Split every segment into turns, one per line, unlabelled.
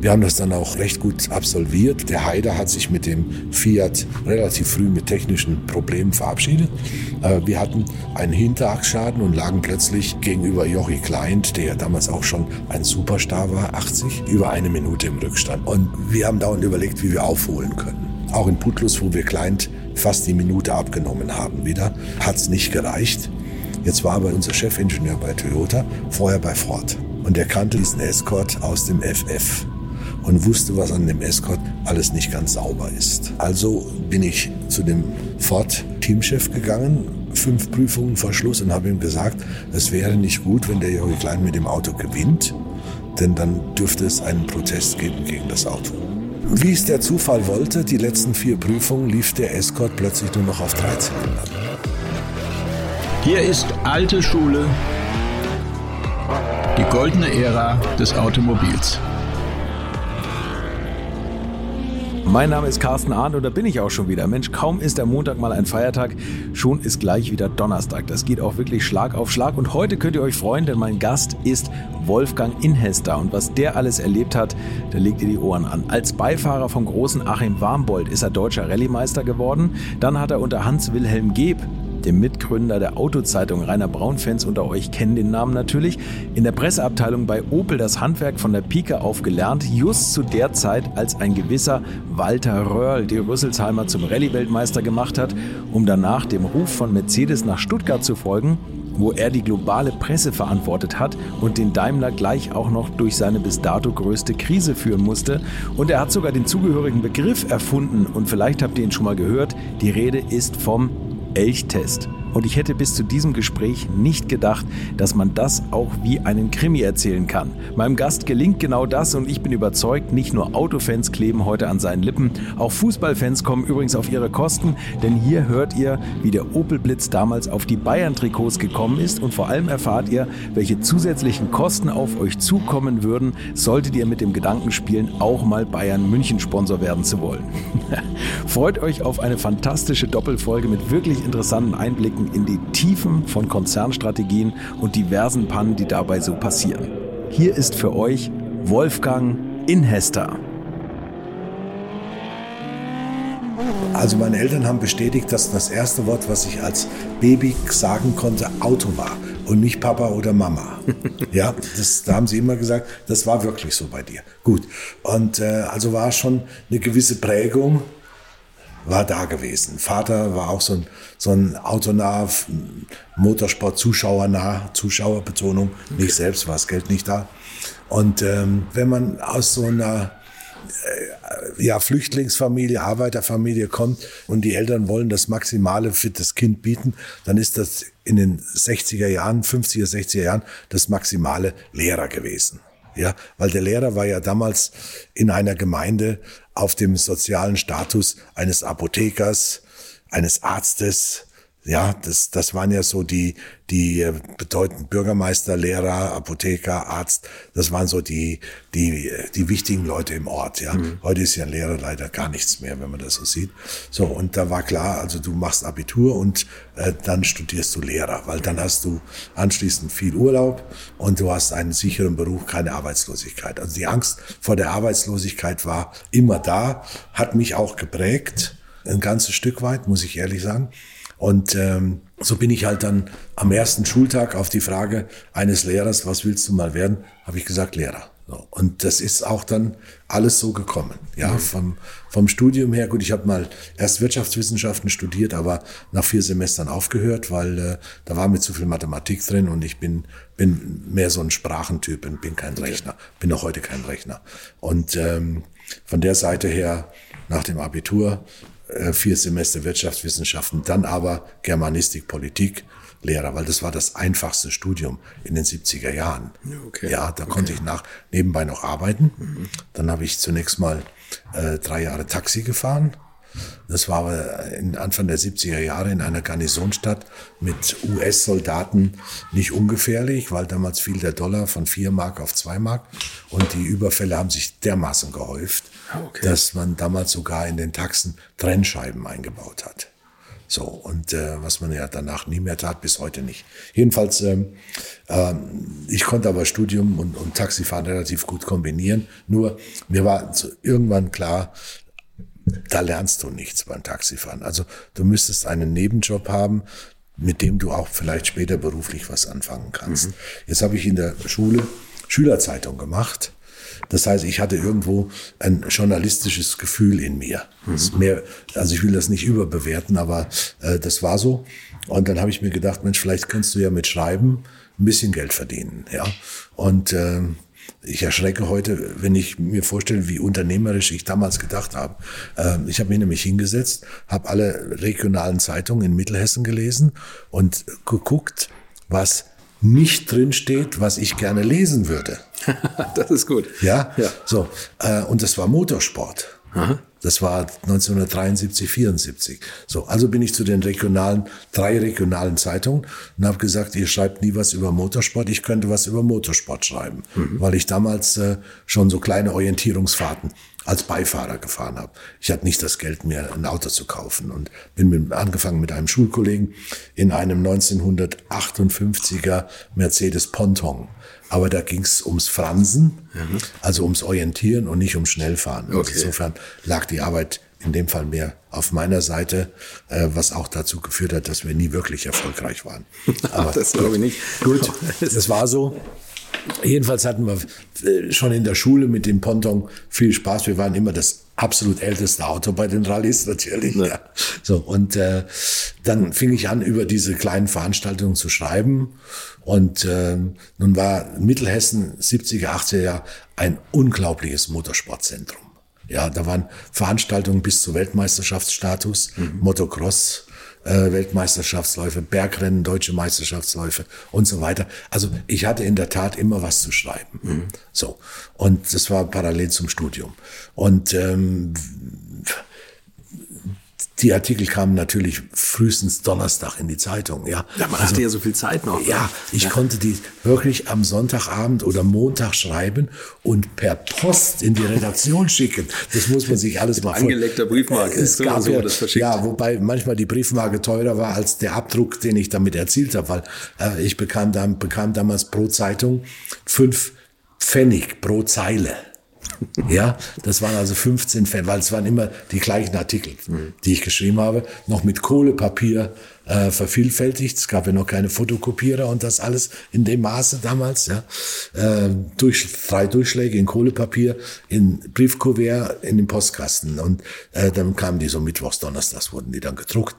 Wir haben das dann auch recht gut absolviert. Der Haider hat sich mit dem Fiat relativ früh mit technischen Problemen verabschiedet. Äh, wir hatten einen Hinterachsschaden und lagen plötzlich gegenüber Jochi Kleint, der damals auch schon ein Superstar war, 80, über eine Minute im Rückstand. Und wir haben dauernd überlegt, wie wir aufholen können. Auch in Putlus, wo wir Kleint fast die Minute abgenommen haben wieder, hat es nicht gereicht. Jetzt war aber unser Chefingenieur bei Toyota, vorher bei Ford. Und er kannte diesen Escort aus dem FF und wusste, was an dem Escort alles nicht ganz sauber ist. Also bin ich zu dem Ford-Teamchef gegangen, fünf Prüfungen vor Schluss und habe ihm gesagt, es wäre nicht gut, wenn der Jogi Klein mit dem Auto gewinnt, denn dann dürfte es einen Protest geben gegen das Auto. Wie es der Zufall wollte, die letzten vier Prüfungen lief der Escort plötzlich nur noch auf drei Zylindern.
Hier ist alte Schule, die goldene Ära des Automobils.
Mein Name ist Carsten Arndt und da bin ich auch schon wieder. Mensch, kaum ist der Montag mal ein Feiertag, schon ist gleich wieder Donnerstag. Das geht auch wirklich Schlag auf Schlag und heute könnt ihr euch freuen, denn mein Gast ist Wolfgang Inhester und was der alles erlebt hat, da legt ihr die Ohren an. Als Beifahrer vom großen Achim Warmbold ist er deutscher Rallye-Meister geworden. Dann hat er unter Hans-Wilhelm Geb dem Mitgründer der Autozeitung. Rainer Braun-Fans unter euch kennen den Namen natürlich. In der Presseabteilung bei Opel das Handwerk von der Pike auf gelernt, just zu der Zeit, als ein gewisser Walter Röhrl die Rüsselsheimer zum Rallye-Weltmeister gemacht hat, um danach dem Ruf von Mercedes nach Stuttgart zu folgen wo er die globale Presse verantwortet hat und den Daimler gleich auch noch durch seine bis dato größte Krise führen musste. Und er hat sogar den zugehörigen Begriff erfunden und vielleicht habt ihr ihn schon mal gehört. Die Rede ist vom Elchtest. Und ich hätte bis zu diesem Gespräch nicht gedacht, dass man das auch wie einen Krimi erzählen kann. Meinem Gast gelingt genau das und ich bin überzeugt, nicht nur Autofans kleben heute an seinen Lippen, auch Fußballfans kommen übrigens auf ihre Kosten, denn hier hört ihr, wie der Opel Blitz damals auf die Bayern-Trikots gekommen ist und vor allem erfahrt ihr, welche zusätzlichen Kosten auf euch zukommen würden, solltet ihr mit dem Gedanken spielen, auch mal Bayern München Sponsor werden zu wollen. Freut euch auf eine fantastische Doppelfolge mit wirklich interessanten Einblicken in die Tiefen von Konzernstrategien und diversen Pannen, die dabei so passieren. Hier ist für euch Wolfgang Inhester.
Also meine Eltern haben bestätigt, dass das erste Wort, was ich als Baby sagen konnte, Auto war und nicht Papa oder Mama. ja, das, da haben sie immer gesagt, das war wirklich so bei dir. Gut. Und äh, also war schon eine gewisse Prägung war da gewesen. Vater war auch so ein, so ein autonah, Motorsport, Zuschauernah, Zuschauerbetonung. Okay. Nicht selbst war das Geld nicht da. Und ähm, wenn man aus so einer äh, ja, Flüchtlingsfamilie, Arbeiterfamilie kommt und die Eltern wollen das Maximale für das Kind bieten, dann ist das in den 60er Jahren, 50er, 60er Jahren das maximale Lehrer gewesen. Ja, weil der Lehrer war ja damals in einer Gemeinde auf dem sozialen Status eines Apothekers, eines Arztes, ja, das, das waren ja so die, die äh, bedeutenden Bürgermeister, Lehrer, Apotheker, Arzt. Das waren so die, die, die wichtigen Leute im Ort, ja. Mhm. Heute ist ja ein Lehrer leider gar nichts mehr, wenn man das so sieht. So, und da war klar, also du machst Abitur und äh, dann studierst du Lehrer, weil dann hast du anschließend viel Urlaub und du hast einen sicheren Beruf, keine Arbeitslosigkeit. Also die Angst vor der Arbeitslosigkeit war immer da, hat mich auch geprägt, ein ganzes Stück weit, muss ich ehrlich sagen. Und ähm, so bin ich halt dann am ersten Schultag auf die Frage eines Lehrers, was willst du mal werden, habe ich gesagt Lehrer. So. Und das ist auch dann alles so gekommen. Ja, mhm. vom, vom Studium her, gut, ich habe mal erst Wirtschaftswissenschaften studiert, aber nach vier Semestern aufgehört, weil äh, da war mir zu viel Mathematik drin und ich bin, bin mehr so ein Sprachentyp und bin kein Rechner, bin auch heute kein Rechner. Und ähm, von der Seite her, nach dem Abitur, vier Semester Wirtschaftswissenschaften, dann aber Germanistik, Politik, Lehrer, weil das war das einfachste Studium in den 70er Jahren. Okay. Ja, da okay. konnte ich nach nebenbei noch arbeiten. Mhm. Dann habe ich zunächst mal äh, drei Jahre Taxi gefahren das war aber in Anfang der 70er Jahre in einer Garnisonstadt mit US-Soldaten nicht ungefährlich, weil damals fiel der Dollar von 4 Mark auf 2 Mark und die Überfälle haben sich dermaßen gehäuft, okay. dass man damals sogar in den Taxen Trennscheiben eingebaut hat. So, und äh, was man ja danach nie mehr tat, bis heute nicht. Jedenfalls ähm, Ähm, ich konnte aber Studium und, und Taxifahren relativ gut kombinieren. Nur mir war so irgendwann klar, da lernst du nichts beim Taxifahren. Also du müsstest einen Nebenjob haben, mit dem du auch vielleicht später beruflich was anfangen kannst. Mhm. Jetzt habe ich in der Schule Schülerzeitung gemacht. Das heißt, ich hatte irgendwo ein journalistisches Gefühl in mir. Mhm. Mehr, also ich will das nicht überbewerten, aber äh, das war so. Und dann habe ich mir gedacht, Mensch, vielleicht kannst du ja mit Schreiben ein bisschen Geld verdienen. Ja. Und äh, ich erschrecke heute, wenn ich mir vorstelle, wie unternehmerisch ich damals gedacht habe. Ähm, ich habe mich nämlich hingesetzt, habe alle regionalen Zeitungen in Mittelhessen gelesen und geguckt, was nicht drin steht, was ich gerne lesen würde.
das ist gut.
Ja, ja. so. Äh, und das war Motorsport. Aha. Das war 1973, 74. So, also bin ich zu den regionalen, drei regionalen Zeitungen und habe gesagt, ihr schreibt nie was über Motorsport, ich könnte was über Motorsport schreiben, mhm. weil ich damals äh, schon so kleine Orientierungsfahrten als Beifahrer gefahren habe. Ich hatte nicht das Geld mehr, ein Auto zu kaufen und bin mit, angefangen mit einem Schulkollegen in einem 1958er Mercedes Ponton aber da ging es ums Fransen, mhm. also ums Orientieren und nicht ums Schnellfahren. Okay. Also insofern lag die Arbeit in dem Fall mehr auf meiner Seite, äh, was auch dazu geführt hat, dass wir nie wirklich erfolgreich waren.
Aber das glaube ich nicht.
Gut, das war so. Jedenfalls hatten wir äh, schon in der Schule mit dem Ponton viel Spaß. Wir waren immer das absolut älteste Auto bei den Rallyes natürlich. Ja. ja. So und äh, dann fing ich an, über diese kleinen Veranstaltungen zu schreiben. Und äh, nun war Mittelhessen 70er, 80er Jahre ein unglaubliches Motorsportzentrum. Ja, da waren Veranstaltungen bis zu Weltmeisterschaftsstatus, mhm. Motocross, äh, Weltmeisterschaftsläufe, Bergrennen, deutsche Meisterschaftsläufe und so weiter. Also ich hatte in der Tat immer was zu schreiben. Mhm. So und das war parallel zum Studium und ähm, die Artikel kamen natürlich frühestens Donnerstag in die Zeitung. Ja,
ja man also, hatte ja so viel Zeit noch.
Ja, ich ja. konnte die wirklich am Sonntagabend oder Montag schreiben und per Post in die Redaktion schicken. Das muss man sich alles mal
vorstellen. Angelegter Briefmarke.
Es so gab so, ja, ja, wobei manchmal die Briefmarke teurer war als der Abdruck, den ich damit erzielt habe, weil äh, ich bekam, dann, bekam damals pro Zeitung fünf Pfennig pro Zeile. Ja, das waren also 15 Fälle, weil es waren immer die gleichen Artikel, die ich geschrieben habe, noch mit Kohlepapier äh, vervielfältigt. Es gab ja noch keine Fotokopierer und das alles in dem Maße damals. Ja, äh, durch, drei Durchschläge in Kohlepapier, in Briefkuvert, in den Postkasten und äh, dann kamen die so mittwochs, donnerstags wurden die dann gedruckt.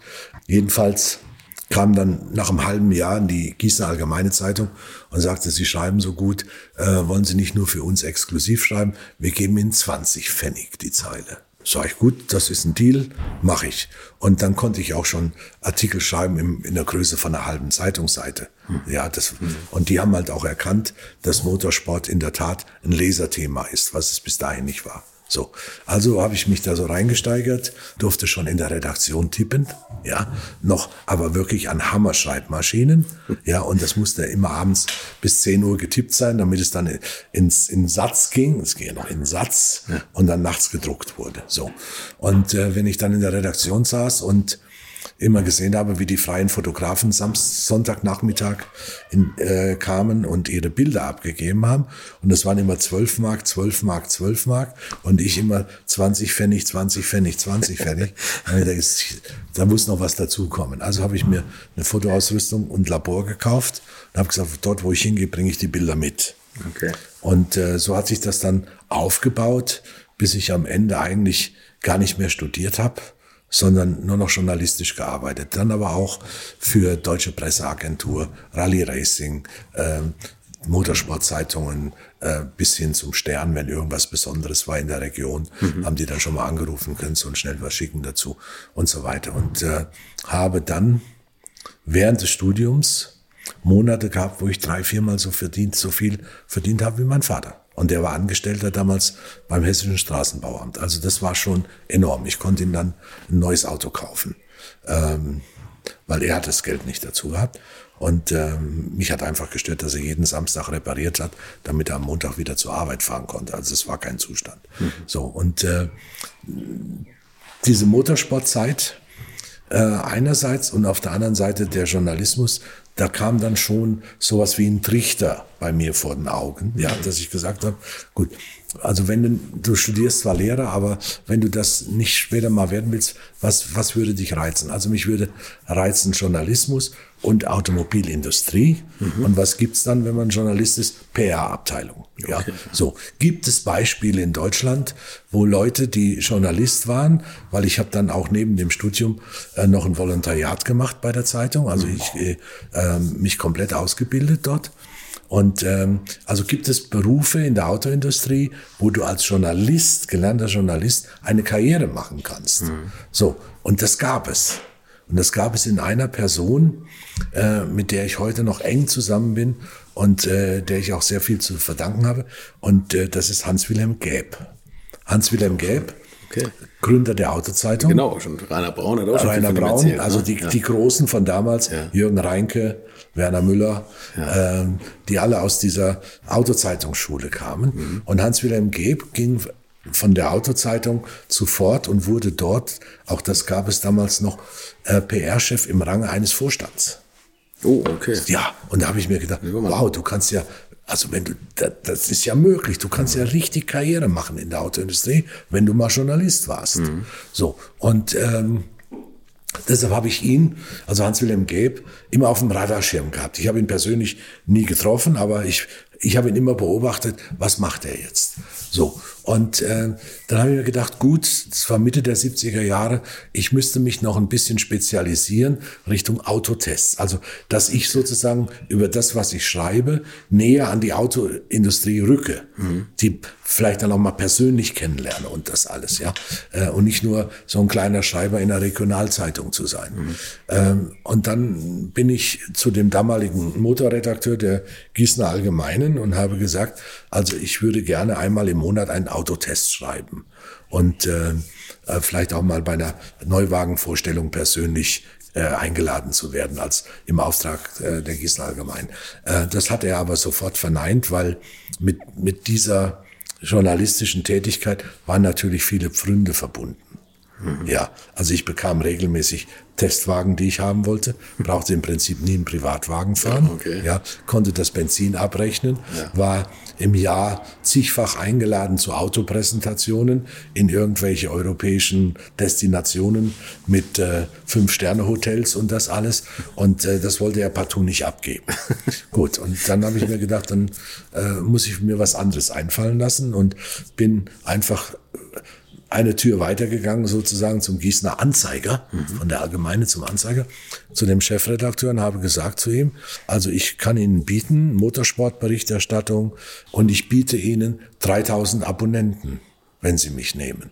Jedenfalls kam dann nach einem halben Jahr in die Gießener Allgemeine Zeitung und sagte, Sie schreiben so gut, äh, wollen Sie nicht nur für uns exklusiv schreiben, wir geben Ihnen 20 Pfennig die Zeile. Sag ich, gut, das ist ein Deal, mache ich. Und dann konnte ich auch schon Artikel schreiben im, in der Größe von einer halben Zeitungsseite. Hm. Ja, das, hm. Und die haben halt auch erkannt, dass Motorsport in der Tat ein Leserthema ist, was es bis dahin nicht war. So, also habe ich mich da so reingesteigert, durfte schon in der Redaktion tippen, ja, noch, aber wirklich an Hammerschreibmaschinen, ja, und das musste immer abends bis 10 Uhr getippt sein, damit es dann ins in Satz ging, es ging ja noch in Satz und dann nachts gedruckt wurde, so. Und äh, wenn ich dann in der Redaktion saß und immer gesehen habe, wie die freien Fotografen Samstag, Sonntagnachmittag in, äh, kamen und ihre Bilder abgegeben haben. Und das waren immer 12 Mark, 12 Mark, 12 Mark. Und ich immer 20 Pfennig, 20 Pfennig, 20 Pfennig. da muss noch was dazukommen. Also habe ich mir eine Fotoausrüstung und Labor gekauft und habe gesagt, dort, wo ich hingehe, bringe ich die Bilder mit. Okay. Und äh, so hat sich das dann aufgebaut, bis ich am Ende eigentlich gar nicht mehr studiert habe sondern nur noch journalistisch gearbeitet. Dann aber auch für Deutsche Presseagentur, Rallye Racing, äh, Motorsportzeitungen äh, bis hin zum Stern, wenn irgendwas Besonderes war in der Region, mhm. haben die dann schon mal angerufen, können so schnell was schicken dazu und so weiter. Und äh, habe dann während des Studiums Monate gehabt, wo ich drei, viermal so verdient, so viel verdient habe wie mein Vater. Und der war Angestellter damals beim Hessischen Straßenbauamt. Also das war schon enorm. Ich konnte ihm dann ein neues Auto kaufen, ähm, weil er hat das Geld nicht dazu gehabt. Und ähm, mich hat einfach gestört, dass er jeden Samstag repariert hat, damit er am Montag wieder zur Arbeit fahren konnte. Also es war kein Zustand. Mhm. So und äh, diese Motorsportzeit äh, einerseits und auf der anderen Seite der Journalismus, da kam dann schon sowas wie ein Trichter bei mir vor den Augen, ja, dass ich gesagt habe, gut, also wenn du, du studierst zwar Lehrer, aber wenn du das nicht später mal werden willst, was, was würde dich reizen? Also mich würde reizen Journalismus und Automobilindustrie. Mhm. Und was gibt's dann, wenn man Journalist ist? PR-Abteilung. Ja, okay. so. Gibt es Beispiele in Deutschland, wo Leute, die Journalist waren, weil ich habe dann auch neben dem Studium äh, noch ein Volontariat gemacht bei der Zeitung, also mhm. ich äh, äh, mich komplett ausgebildet dort. Und ähm, also gibt es Berufe in der Autoindustrie, wo du als Journalist, gelernter Journalist, eine Karriere machen kannst. Mhm. So, und das gab es. Und das gab es in einer Person, äh, mit der ich heute noch eng zusammen bin und äh, der ich auch sehr viel zu verdanken habe. Und äh, das ist Hans-Wilhelm Gäb. Hans-Wilhelm Gäb, okay. Gründer der Autozeitung.
Genau, schon Rainer Braun hat auch schon
Rainer Braun, erzählt, also ne? die, ja. die Großen von damals, ja. Jürgen Reinke, Werner Müller, ja. ähm, die alle aus dieser Autozeitungsschule kamen. Mhm. Und Hans-Wilhelm Geb ging von der Autozeitung zu Ford und wurde dort, auch das gab es damals noch, äh, PR-Chef im Range eines Vorstands.
Oh, okay.
Ja, und da habe ich mir gedacht, wow, du kannst ja, also wenn du, das ist ja möglich, du kannst ja richtig Karriere machen in der Autoindustrie, wenn du mal Journalist warst. Mhm. So, und ähm, Deshalb habe ich ihn, also Hans-Wilhelm Gäb, immer auf dem Radarschirm gehabt. Ich habe ihn persönlich nie getroffen, aber ich, ich habe ihn immer beobachtet, was macht er jetzt? So, und äh, dann habe ich mir gedacht, gut, das war Mitte der 70er Jahre, ich müsste mich noch ein bisschen spezialisieren Richtung Autotests. Also, dass ich sozusagen über das, was ich schreibe, näher an die Autoindustrie rücke, mhm. die vielleicht dann auch mal persönlich kennenlerne und das alles, ja. Äh, und nicht nur so ein kleiner Schreiber in einer Regionalzeitung zu sein. Mhm. Ähm, und dann bin ich zu dem damaligen Motorredakteur der Gießener Allgemeinen und habe gesagt, also ich würde gerne einmal im Monat einen Autotest schreiben und äh, äh, vielleicht auch mal bei einer Neuwagenvorstellung persönlich äh, eingeladen zu werden als im Auftrag äh, der Gießen Allgemein. Äh, das hat er aber sofort verneint, weil mit, mit dieser journalistischen Tätigkeit waren natürlich viele Pfründe verbunden. Mhm. Ja, also ich bekam regelmäßig Testwagen, die ich haben wollte, brauchte im Prinzip nie einen Privatwagen fahren, okay. ja, konnte das Benzin abrechnen, ja. war im Jahr zigfach eingeladen zu Autopräsentationen in irgendwelche europäischen Destinationen mit äh, Fünf-Sterne-Hotels und das alles. Und äh, das wollte er partout nicht abgeben. Gut, und dann habe ich mir gedacht, dann äh, muss ich mir was anderes einfallen lassen und bin einfach eine Tür weitergegangen, sozusagen zum Gießener Anzeiger, mhm. von der Allgemeine zum Anzeiger, zu dem Chefredakteur und habe gesagt zu ihm, also ich kann Ihnen bieten, Motorsportberichterstattung, und ich biete Ihnen 3000 Abonnenten, wenn Sie mich nehmen.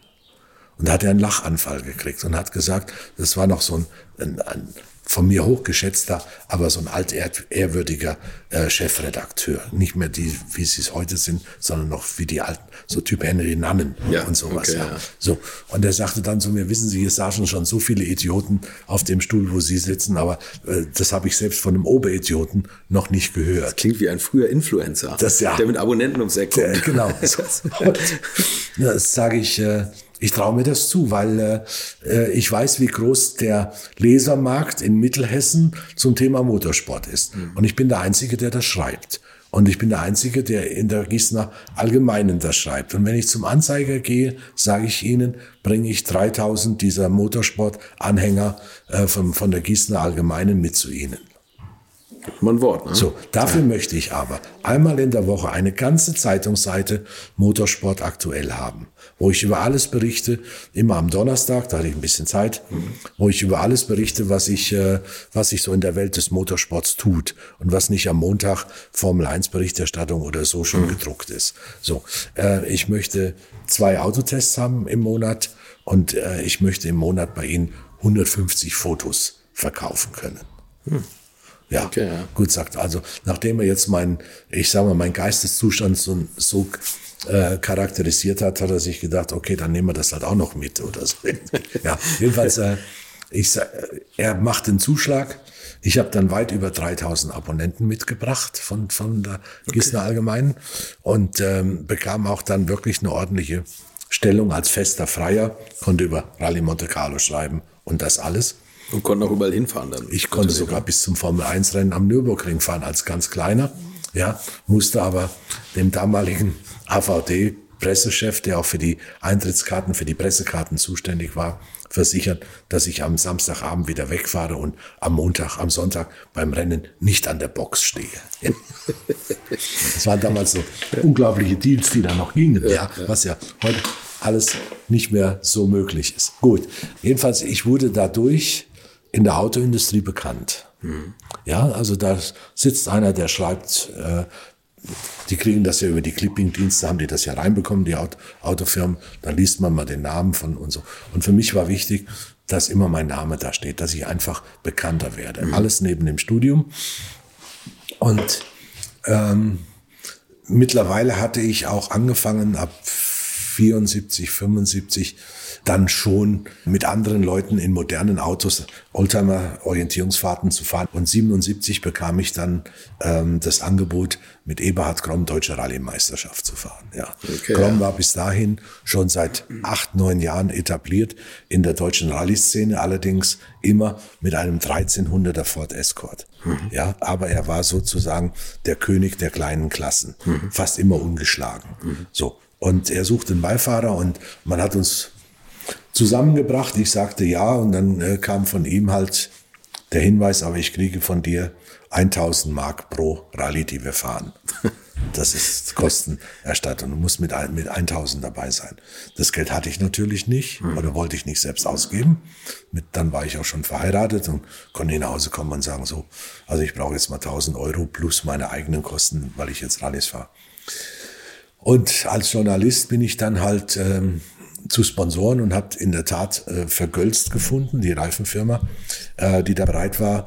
Und da hat er einen Lachanfall gekriegt und hat gesagt, das war noch so ein, ein, ein von mir hochgeschätzter, aber so ein altehrwürdiger äh, Chefredakteur. Nicht mehr die, wie sie es heute sind, sondern noch wie die alten, so Typ Henry Nannen ja, und sowas. Okay, ja. ja. So. Und er sagte dann zu mir, wissen Sie, hier saßen schon so viele Idioten auf dem Stuhl, wo Sie sitzen, aber äh, das habe ich selbst von einem Oberidioten noch nicht gehört. Das
klingt wie ein früher Influencer,
das, ja,
der mit Abonnenten ums Eck kommt.
Der, genau. das sage ich, äh, ich traue mir das zu, weil äh, ich weiß, wie groß der Lesermarkt in Mittelhessen zum Thema Motorsport ist. Mhm. Und ich bin der Einzige, der das schreibt. Und ich bin der Einzige, der in der Gießener Allgemeinen das schreibt. Und wenn ich zum Anzeiger gehe, sage ich Ihnen, bringe ich 3000 dieser Motorsport-Anhänger äh, von, von der Gießener Allgemeinen mit zu Ihnen.
Mein Wort. Ne?
So, dafür ja. möchte ich aber einmal in der Woche eine ganze Zeitungsseite Motorsport aktuell haben wo ich über alles berichte, immer am Donnerstag, da hatte ich ein bisschen Zeit, wo ich über alles berichte, was ich, äh, was sich so in der Welt des Motorsports tut und was nicht am Montag Formel 1 Berichterstattung oder so schon mhm. gedruckt ist. So, äh, ich möchte zwei Autotests haben im Monat und äh, ich möchte im Monat bei Ihnen 150 Fotos verkaufen können. Mhm. Ja, okay, ja, gut sagt. Also nachdem er jetzt mein, ich sage mal, mein Geisteszustand so, so äh, charakterisiert hat, hat er sich gedacht, okay, dann nehmen wir das halt auch noch mit oder so. ja, jedenfalls, äh, ich, er macht den Zuschlag. Ich habe dann weit über 3000 Abonnenten mitgebracht von, von der Gießener okay. Allgemeinen und ähm, bekam auch dann wirklich eine ordentliche Stellung als fester Freier, konnte über Rallye Monte Carlo schreiben und das alles.
Und konnten auch überall hinfahren dann.
Ich konnte sogar bis zum Formel-1-Rennen am Nürburgring fahren als ganz kleiner. Ja, musste aber dem damaligen AVD-Pressechef, der auch für die Eintrittskarten, für die Pressekarten zuständig war, versichern, dass ich am Samstagabend wieder wegfahre und am Montag, am Sonntag beim Rennen nicht an der Box stehe. das waren damals so unglaubliche Deals, die da noch gingen, ja, was ja heute alles nicht mehr so möglich ist. Gut, jedenfalls, ich wurde dadurch in der Autoindustrie bekannt. Ja, also da sitzt einer, der schreibt, äh, die kriegen das ja über die Clipping-Dienste, haben die das ja reinbekommen, die Auto, Autofirmen. Dann liest man mal den Namen von und so. Und für mich war wichtig, dass immer mein Name da steht, dass ich einfach bekannter werde. Mhm. Alles neben dem Studium. Und ähm, mittlerweile hatte ich auch angefangen, ab 74, 75 dann schon mit anderen Leuten in modernen Autos Oldtimer-Orientierungsfahrten zu fahren. Und 77 bekam ich dann ähm, das Angebot, mit Eberhard Kromm Deutsche Rallye-Meisterschaft zu fahren. Ja. Okay, Kromm war bis dahin schon seit acht, neun Jahren etabliert in der deutschen Rallye-Szene, allerdings immer mit einem 1300er Ford Escort. Mhm. Ja, aber er war sozusagen der König der kleinen Klassen, mhm. fast immer ungeschlagen. Mhm. So. Und er suchte einen Beifahrer und man hat uns zusammengebracht. Ich sagte ja und dann äh, kam von ihm halt der Hinweis, aber ich kriege von dir 1000 Mark pro Rallye, die wir fahren. Das ist Kostenerstattung. Du musst mit, mit 1000 dabei sein. Das Geld hatte ich natürlich nicht hm. oder wollte ich nicht selbst ausgeben. Mit, dann war ich auch schon verheiratet und konnte nach Hause kommen und sagen so, also ich brauche jetzt mal 1000 Euro plus meine eigenen Kosten, weil ich jetzt Rallyes fahre. Und als Journalist bin ich dann halt ähm, zu Sponsoren und habe in der Tat äh, Vergölzt gefunden, die Reifenfirma, äh, die da bereit war,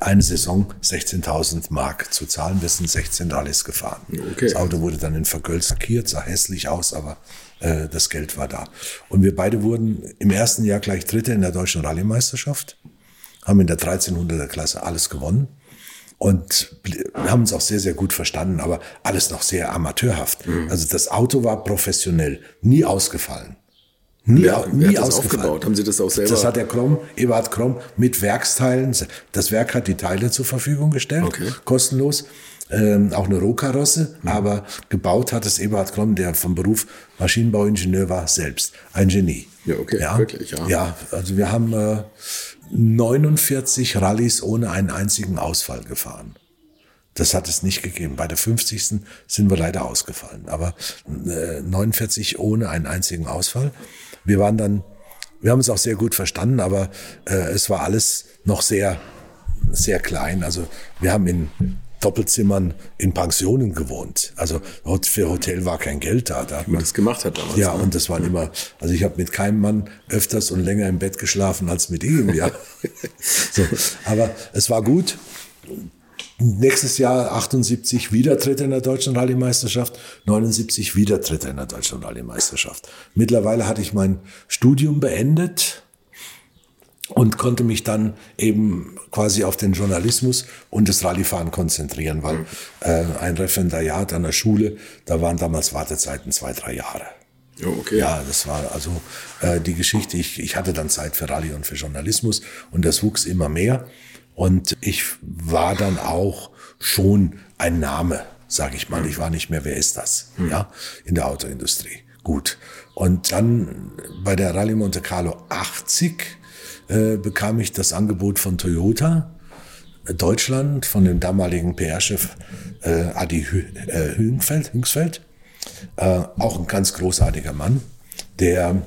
eine Saison 16.000 Mark zu zahlen. Wir sind 16 Rallyes gefahren. Okay. Das Auto wurde dann in Vergölzt lackiert, sah hässlich aus, aber äh, das Geld war da. Und wir beide wurden im ersten Jahr gleich Dritte in der deutschen Rallye-Meisterschaft, haben in der 1300er Klasse alles gewonnen und haben uns auch sehr, sehr gut verstanden, aber alles noch sehr amateurhaft. Mhm. Also das Auto war professionell, nie ausgefallen.
Nie, wer, nie aufgebaut? Haben Sie das auch selber?
Das hat der Kromm, Eberhard Kromm, mit Werksteilen. Das Werk hat die Teile zur Verfügung gestellt, okay. kostenlos. Ähm, auch eine Rohkarosse, mhm. aber gebaut hat es Eberhard Kromm, der vom Beruf Maschinenbauingenieur war, selbst. Ein Genie.
Ja, okay,
ja?
wirklich, ja.
Ja, also wir haben äh, 49 Rallyes ohne einen einzigen Ausfall gefahren. Das hat es nicht gegeben. Bei der 50. sind wir leider ausgefallen, aber äh, 49 ohne einen einzigen Ausfall. Wir waren dann, wir haben uns auch sehr gut verstanden, aber äh, es war alles noch sehr, sehr klein. Also wir haben in Doppelzimmern in Pensionen gewohnt. Also für Hotel war kein Geld da. da
Wie man das gemacht hat damals.
Ja, ne? und das waren immer, also ich habe mit keinem Mann öfters und länger im Bett geschlafen als mit ihm. Ja. so, aber es war gut. Nächstes Jahr 78 wieder Dritter in der deutschen Rallye-Meisterschaft, 79 wieder Dritter in der deutschen Rallye-Meisterschaft. Mittlerweile hatte ich mein Studium beendet und konnte mich dann eben quasi auf den Journalismus und das Rallyfahren konzentrieren, weil äh, ein Referendariat an der Schule, da waren damals Wartezeiten zwei, drei Jahre.
Oh, okay.
Ja, das war also äh, die Geschichte. Ich, ich hatte dann Zeit für Rallye und für Journalismus und das wuchs immer mehr. Und ich war dann auch schon ein Name, sage ich mal. Ich war nicht mehr, wer ist das? Mhm. Ja, in der Autoindustrie. Gut. Und dann bei der Rallye Monte Carlo 80 äh, bekam ich das Angebot von Toyota äh, Deutschland, von dem damaligen PR-Chef äh, Adi Hü äh, Hüngsfeld, Hüngsfeld. Äh, auch ein ganz großartiger Mann, der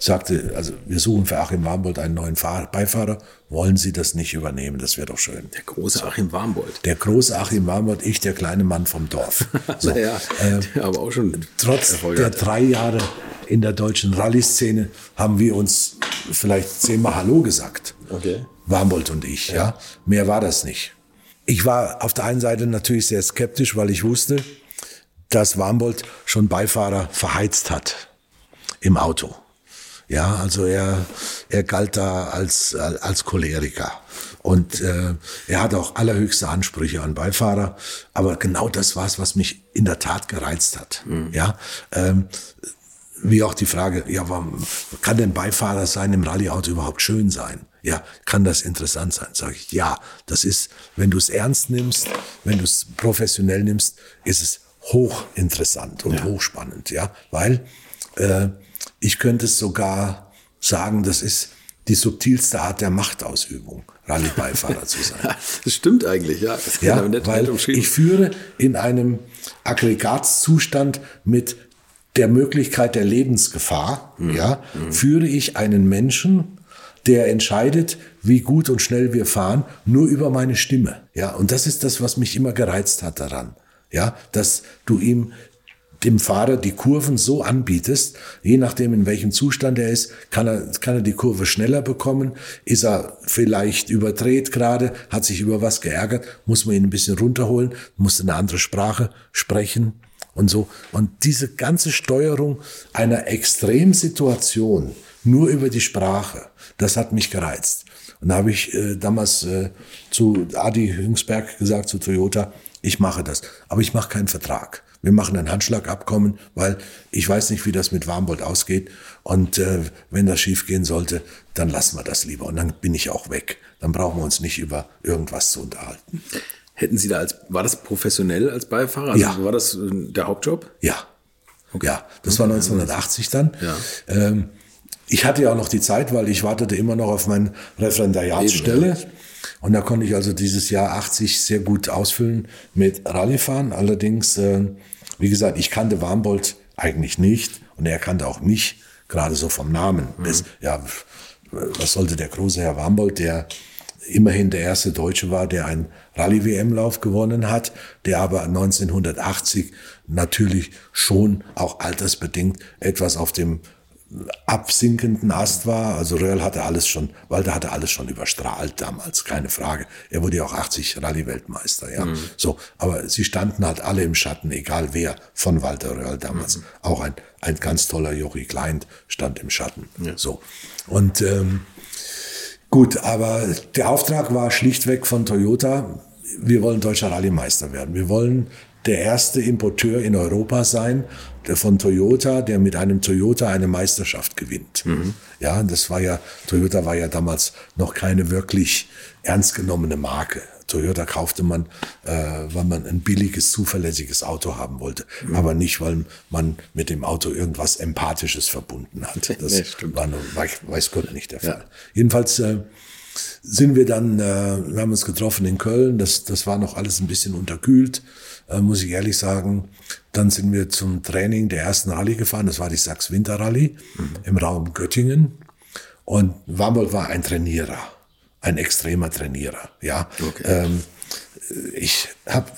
sagte, also wir suchen für Achim Warmbold einen neuen Fahr Beifahrer, wollen Sie das nicht übernehmen, das wäre doch schön.
Der große Achim Warmbold.
Der große Achim Warmbold, ich, der kleine Mann vom Dorf.
So, ja, äh, aber auch schon
trotz der drei Jahre in der deutschen Rallye-Szene haben wir uns vielleicht zehnmal Hallo gesagt.
Okay.
Warmbold und ich, ja. ja. Mehr war das nicht. Ich war auf der einen Seite natürlich sehr skeptisch, weil ich wusste, dass Warmbold schon Beifahrer verheizt hat im Auto. Ja, also er, er galt da als, als Choleriker. Und äh, er hat auch allerhöchste Ansprüche an Beifahrer. Aber genau das war es, was mich in der Tat gereizt hat. Mhm. Ja, ähm, wie auch die Frage, ja, warum kann denn Beifahrer sein im Rallyeauto überhaupt schön sein? Ja, kann das interessant sein? Sage ich, ja, das ist, wenn du es ernst nimmst, wenn du es professionell nimmst, ist es hochinteressant und ja. hochspannend, ja, weil äh, ich könnte es sogar sagen, das ist die subtilste Art der Machtausübung, Rallye-Beifahrer zu sein.
das stimmt eigentlich, ja.
Das ja, weil ich führe in einem Aggregatzustand mit der Möglichkeit der Lebensgefahr, mhm. ja, mhm. führe ich einen Menschen, der entscheidet, wie gut und schnell wir fahren, nur über meine Stimme. Ja, und das ist das, was mich immer gereizt hat daran. Ja, dass du ihm dem Fahrer die Kurven so anbietest, je nachdem in welchem Zustand er ist, kann er, kann er die Kurve schneller bekommen, ist er vielleicht überdreht gerade, hat sich über was geärgert, muss man ihn ein bisschen runterholen, muss eine andere Sprache sprechen und so. Und diese ganze Steuerung einer Extremsituation nur über die Sprache, das hat mich gereizt. Und da habe ich äh, damals äh, zu Adi Hüngsberg gesagt, zu Toyota, ich mache das, aber ich mache keinen Vertrag. Wir machen ein Handschlagabkommen, weil ich weiß nicht, wie das mit Warmbold ausgeht. Und äh, wenn das schief gehen sollte, dann lassen wir das lieber. Und dann bin ich auch weg. Dann brauchen wir uns nicht über irgendwas zu unterhalten.
Hätten Sie da als, war das professionell als Beifahrer? Also ja. War das äh, der Hauptjob?
Ja. Okay. Ja, das war 1980 dann. Ja. Ähm, ich hatte ja auch noch die Zeit, weil ich wartete immer noch auf meine Referendariatsstelle. Und da konnte ich also dieses Jahr 80 sehr gut ausfüllen mit Rallyefahren. Allerdings, äh, wie gesagt, ich kannte Warmbold eigentlich nicht und er kannte auch mich, gerade so vom Namen. Mhm. Das, ja, was sollte der große Herr Warmbold, der immerhin der erste Deutsche war, der einen Rallye-WM-Lauf gewonnen hat, der aber 1980 natürlich schon auch altersbedingt etwas auf dem absinkenden Ast war. Also Röhrl hatte alles schon, Walter hatte alles schon überstrahlt damals, keine Frage. Er wurde ja auch 80 Rallye-Weltmeister, ja. Mhm. So, aber sie standen halt alle im Schatten, egal wer von Walter Röhrl damals. Mhm. Auch ein, ein ganz toller Jochi Klein stand im Schatten. Ja. So. Und ähm, gut, aber der Auftrag war schlichtweg von Toyota, wir wollen deutscher Rallye-Meister werden. Wir wollen der erste Importeur in Europa sein, der von Toyota, der mit einem Toyota eine Meisterschaft gewinnt. Mhm. Ja, das war ja, Toyota war ja damals noch keine wirklich ernst genommene Marke. Toyota kaufte man, äh, weil man ein billiges, zuverlässiges Auto haben wollte, mhm. aber nicht, weil man mit dem Auto irgendwas Empathisches verbunden hat. Das nee, war nur, weiß Gott nicht der Fall. Ja. Jedenfalls äh, sind wir dann, äh, wir haben uns getroffen in Köln, das, das war noch alles ein bisschen unterkühlt äh, muss ich ehrlich sagen. Dann sind wir zum Training der ersten Rallye gefahren. Das war die Sachs Winter Rallye mhm. im Raum Göttingen. Und Wambold war ein Trainierer, ein extremer Trainierer. Ja, okay. ähm, ich habe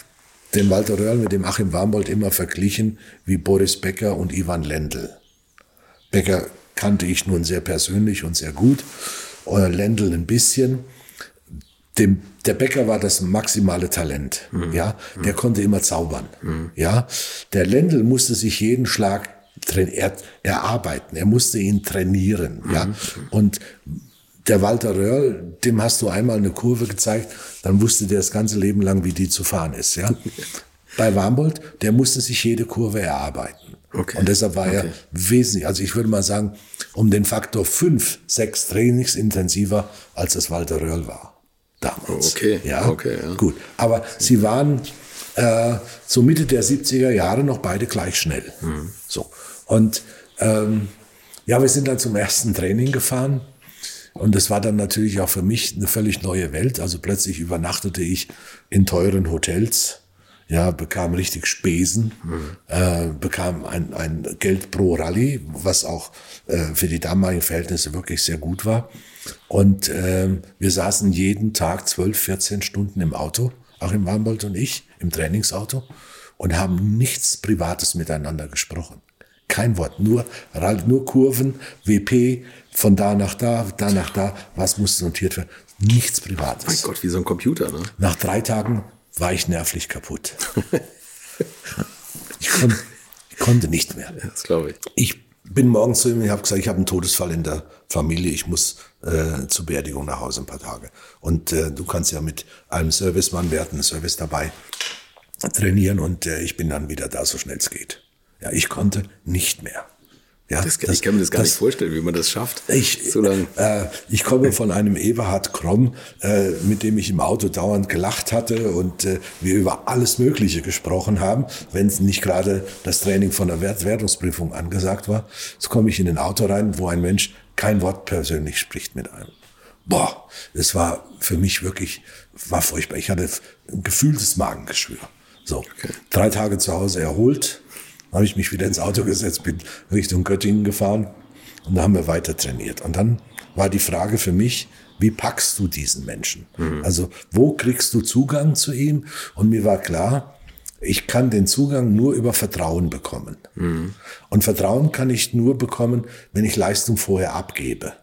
den Walter Röhrl mit dem Achim Warmbold immer verglichen wie Boris Becker und Ivan Lendl. Becker kannte ich nun sehr persönlich und sehr gut, oder Lendl ein bisschen dem, der Bäcker war das maximale Talent, mhm. ja. Der mhm. konnte immer zaubern, mhm. ja. Der Lendl musste sich jeden Schlag er, erarbeiten. Er musste ihn trainieren, ja. Mhm. Und der Walter Röhrl, dem hast du einmal eine Kurve gezeigt, dann wusste der das ganze Leben lang, wie die zu fahren ist, ja. Bei Warmbold, der musste sich jede Kurve erarbeiten. Okay. Und deshalb war okay. er wesentlich, also ich würde mal sagen, um den Faktor fünf, sechs trainingsintensiver, als das Walter Röhrl war damals.
Okay,
ja,
okay,
ja. gut. Aber sie waren äh, so Mitte der 70er Jahre noch beide gleich schnell. Mhm. So und ähm, ja, wir sind dann zum ersten Training gefahren. Und das war dann natürlich auch für mich eine völlig neue Welt. Also plötzlich übernachtete ich in teuren Hotels, ja, bekam richtig Spesen, mhm. äh, bekam ein, ein Geld pro Rallye, was auch äh, für die damaligen Verhältnisse wirklich sehr gut war. Und äh, wir saßen jeden Tag 12, 14 Stunden im Auto, auch im Warmbold und ich, im Trainingsauto, und haben nichts Privates miteinander gesprochen. Kein Wort, nur, nur Kurven, WP, von da nach da, da nach da, was musste notiert werden. Nichts Privates.
Mein Gott, wie so ein Computer, ne?
Nach drei Tagen war ich nervlich kaputt. ich, kon, ich, konnte nicht mehr.
Das glaube ich.
Ich bin morgens zu ihm, ich habe gesagt, ich habe einen Todesfall in der Familie, ich muss äh, zur Beerdigung nach Hause ein paar Tage. Und äh, du kannst ja mit einem Servicemann, wir hatten einen Service dabei, trainieren und äh, ich bin dann wieder da, so schnell es geht. Ja, ich konnte nicht mehr.
Ja, das, das, ich kann mir das gar das, nicht vorstellen, wie man das schafft.
Ich, so äh, ich komme von einem Eberhard Kromm, äh, mit dem ich im Auto dauernd gelacht hatte und äh, wir über alles Mögliche gesprochen haben, wenn nicht gerade das Training von der Wert Wertungsprüfung angesagt war. Jetzt komme ich in ein Auto rein, wo ein Mensch kein Wort persönlich spricht mit einem. Boah, das war für mich wirklich, war furchtbar. Ich hatte ein gefühltes Magengeschwür. So, okay. drei Tage zu Hause erholt, habe ich mich wieder ins Auto gesetzt, bin Richtung Göttingen gefahren und da haben wir weiter trainiert. Und dann war die Frage für mich, wie packst du diesen Menschen? Mhm. Also wo kriegst du Zugang zu ihm? Und mir war klar, ich kann den Zugang nur über Vertrauen bekommen. Mhm. Und Vertrauen kann ich nur bekommen, wenn ich Leistung vorher abgebe.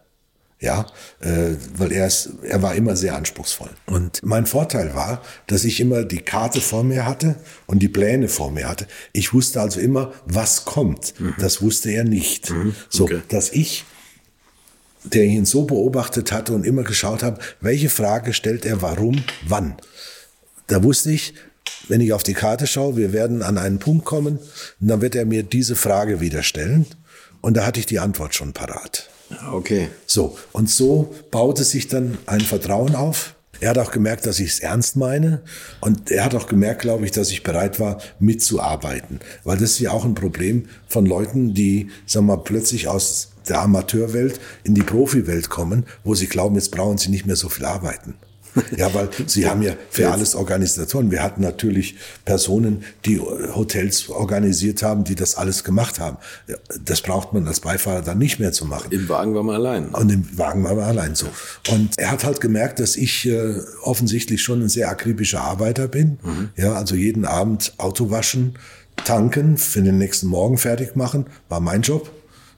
Ja, äh, weil er ist, er war immer sehr anspruchsvoll. Und mein Vorteil war, dass ich immer die Karte vor mir hatte und die Pläne vor mir hatte. Ich wusste also immer, was kommt. Mhm. Das wusste er nicht. Mhm. So, dass ich der ihn so beobachtet hatte und immer geschaut habe, welche Frage stellt er warum, wann. Da wusste ich, wenn ich auf die Karte schaue, wir werden an einen Punkt kommen und dann wird er mir diese Frage wieder stellen und da hatte ich die Antwort schon parat.
Okay.
So, und so baute sich dann ein Vertrauen auf. Er hat auch gemerkt, dass ich es ernst meine. Und er hat auch gemerkt, glaube ich, dass ich bereit war, mitzuarbeiten. Weil das ist ja auch ein Problem von Leuten, die, sagen wir mal, plötzlich aus der Amateurwelt in die Profiwelt kommen, wo sie glauben, jetzt brauchen sie nicht mehr so viel arbeiten. Ja, weil Sie haben ja für alles Organisatoren. Wir hatten natürlich Personen, die Hotels organisiert haben, die das alles gemacht haben. Das braucht man als Beifahrer dann nicht mehr zu machen.
Im Wagen war man allein.
Und im Wagen war man allein so. Und er hat halt gemerkt, dass ich äh, offensichtlich schon ein sehr akribischer Arbeiter bin. Mhm. Ja, also jeden Abend Auto waschen, tanken, für den nächsten Morgen fertig machen, war mein Job.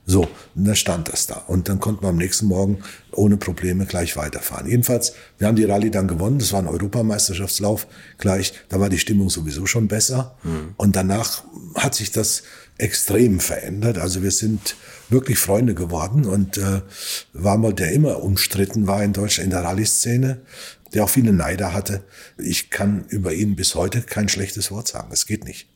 So, und dann stand das da. Und dann konnten wir am nächsten Morgen ohne Probleme gleich weiterfahren. Jedenfalls, wir haben die Rallye dann gewonnen. Das war ein Europameisterschaftslauf gleich. Da war die Stimmung sowieso schon besser. Mhm. Und danach hat sich das extrem verändert. Also wir sind wirklich Freunde geworden und äh, war mal der immer umstritten war in Deutschland in der Rallye-Szene, der auch viele Neider hatte. Ich kann über ihn bis heute kein schlechtes Wort sagen. Es geht nicht.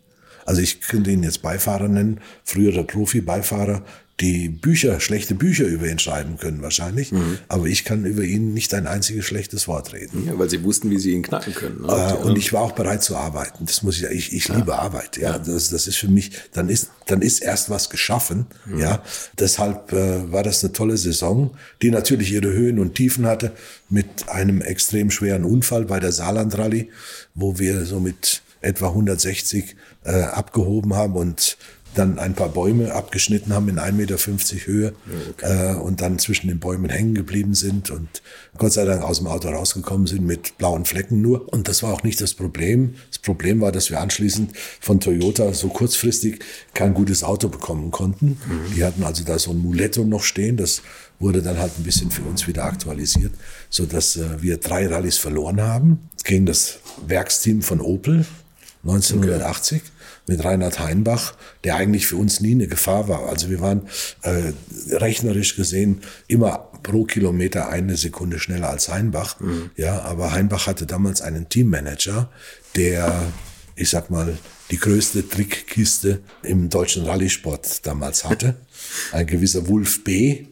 Also ich könnte ihn jetzt Beifahrer nennen, früherer Profi-Beifahrer, die Bücher, schlechte Bücher über ihn schreiben können wahrscheinlich, mhm. aber ich kann über ihn nicht ein einziges schlechtes Wort reden.
Ja, weil sie wussten, wie sie ihn knacken können.
Ne? Äh, und ich war auch bereit zu arbeiten. Das muss ich, ich, ich ja. liebe Arbeit. Ja, ja, Das, das ist für mich, dann ist, dann ist erst was geschaffen. Mhm. Ja, deshalb äh, war das eine tolle Saison, die natürlich ihre Höhen und Tiefen hatte mit einem extrem schweren Unfall bei der Saarland Rallye, wo wir so mit etwa 160 äh, abgehoben haben und dann ein paar Bäume abgeschnitten haben in 1,50 Meter Höhe okay. äh, und dann zwischen den Bäumen hängen geblieben sind und Gott sei Dank aus dem Auto rausgekommen sind mit blauen Flecken nur. Und das war auch nicht das Problem. Das Problem war, dass wir anschließend von Toyota so kurzfristig kein gutes Auto bekommen konnten. Mhm. Die hatten also da so ein Muletto noch stehen. Das wurde dann halt ein bisschen für uns wieder aktualisiert, so dass äh, wir drei Rallyes verloren haben gegen das Werksteam von Opel 1980. Okay mit Reinhard Heinbach, der eigentlich für uns nie eine Gefahr war. Also wir waren äh, rechnerisch gesehen immer pro Kilometer eine Sekunde schneller als Heinbach. Mhm. Ja, aber Heinbach hatte damals einen Teammanager, der, ich sag mal, die größte Trickkiste im deutschen Rallye-Sport damals hatte. Ein gewisser Wolf B.,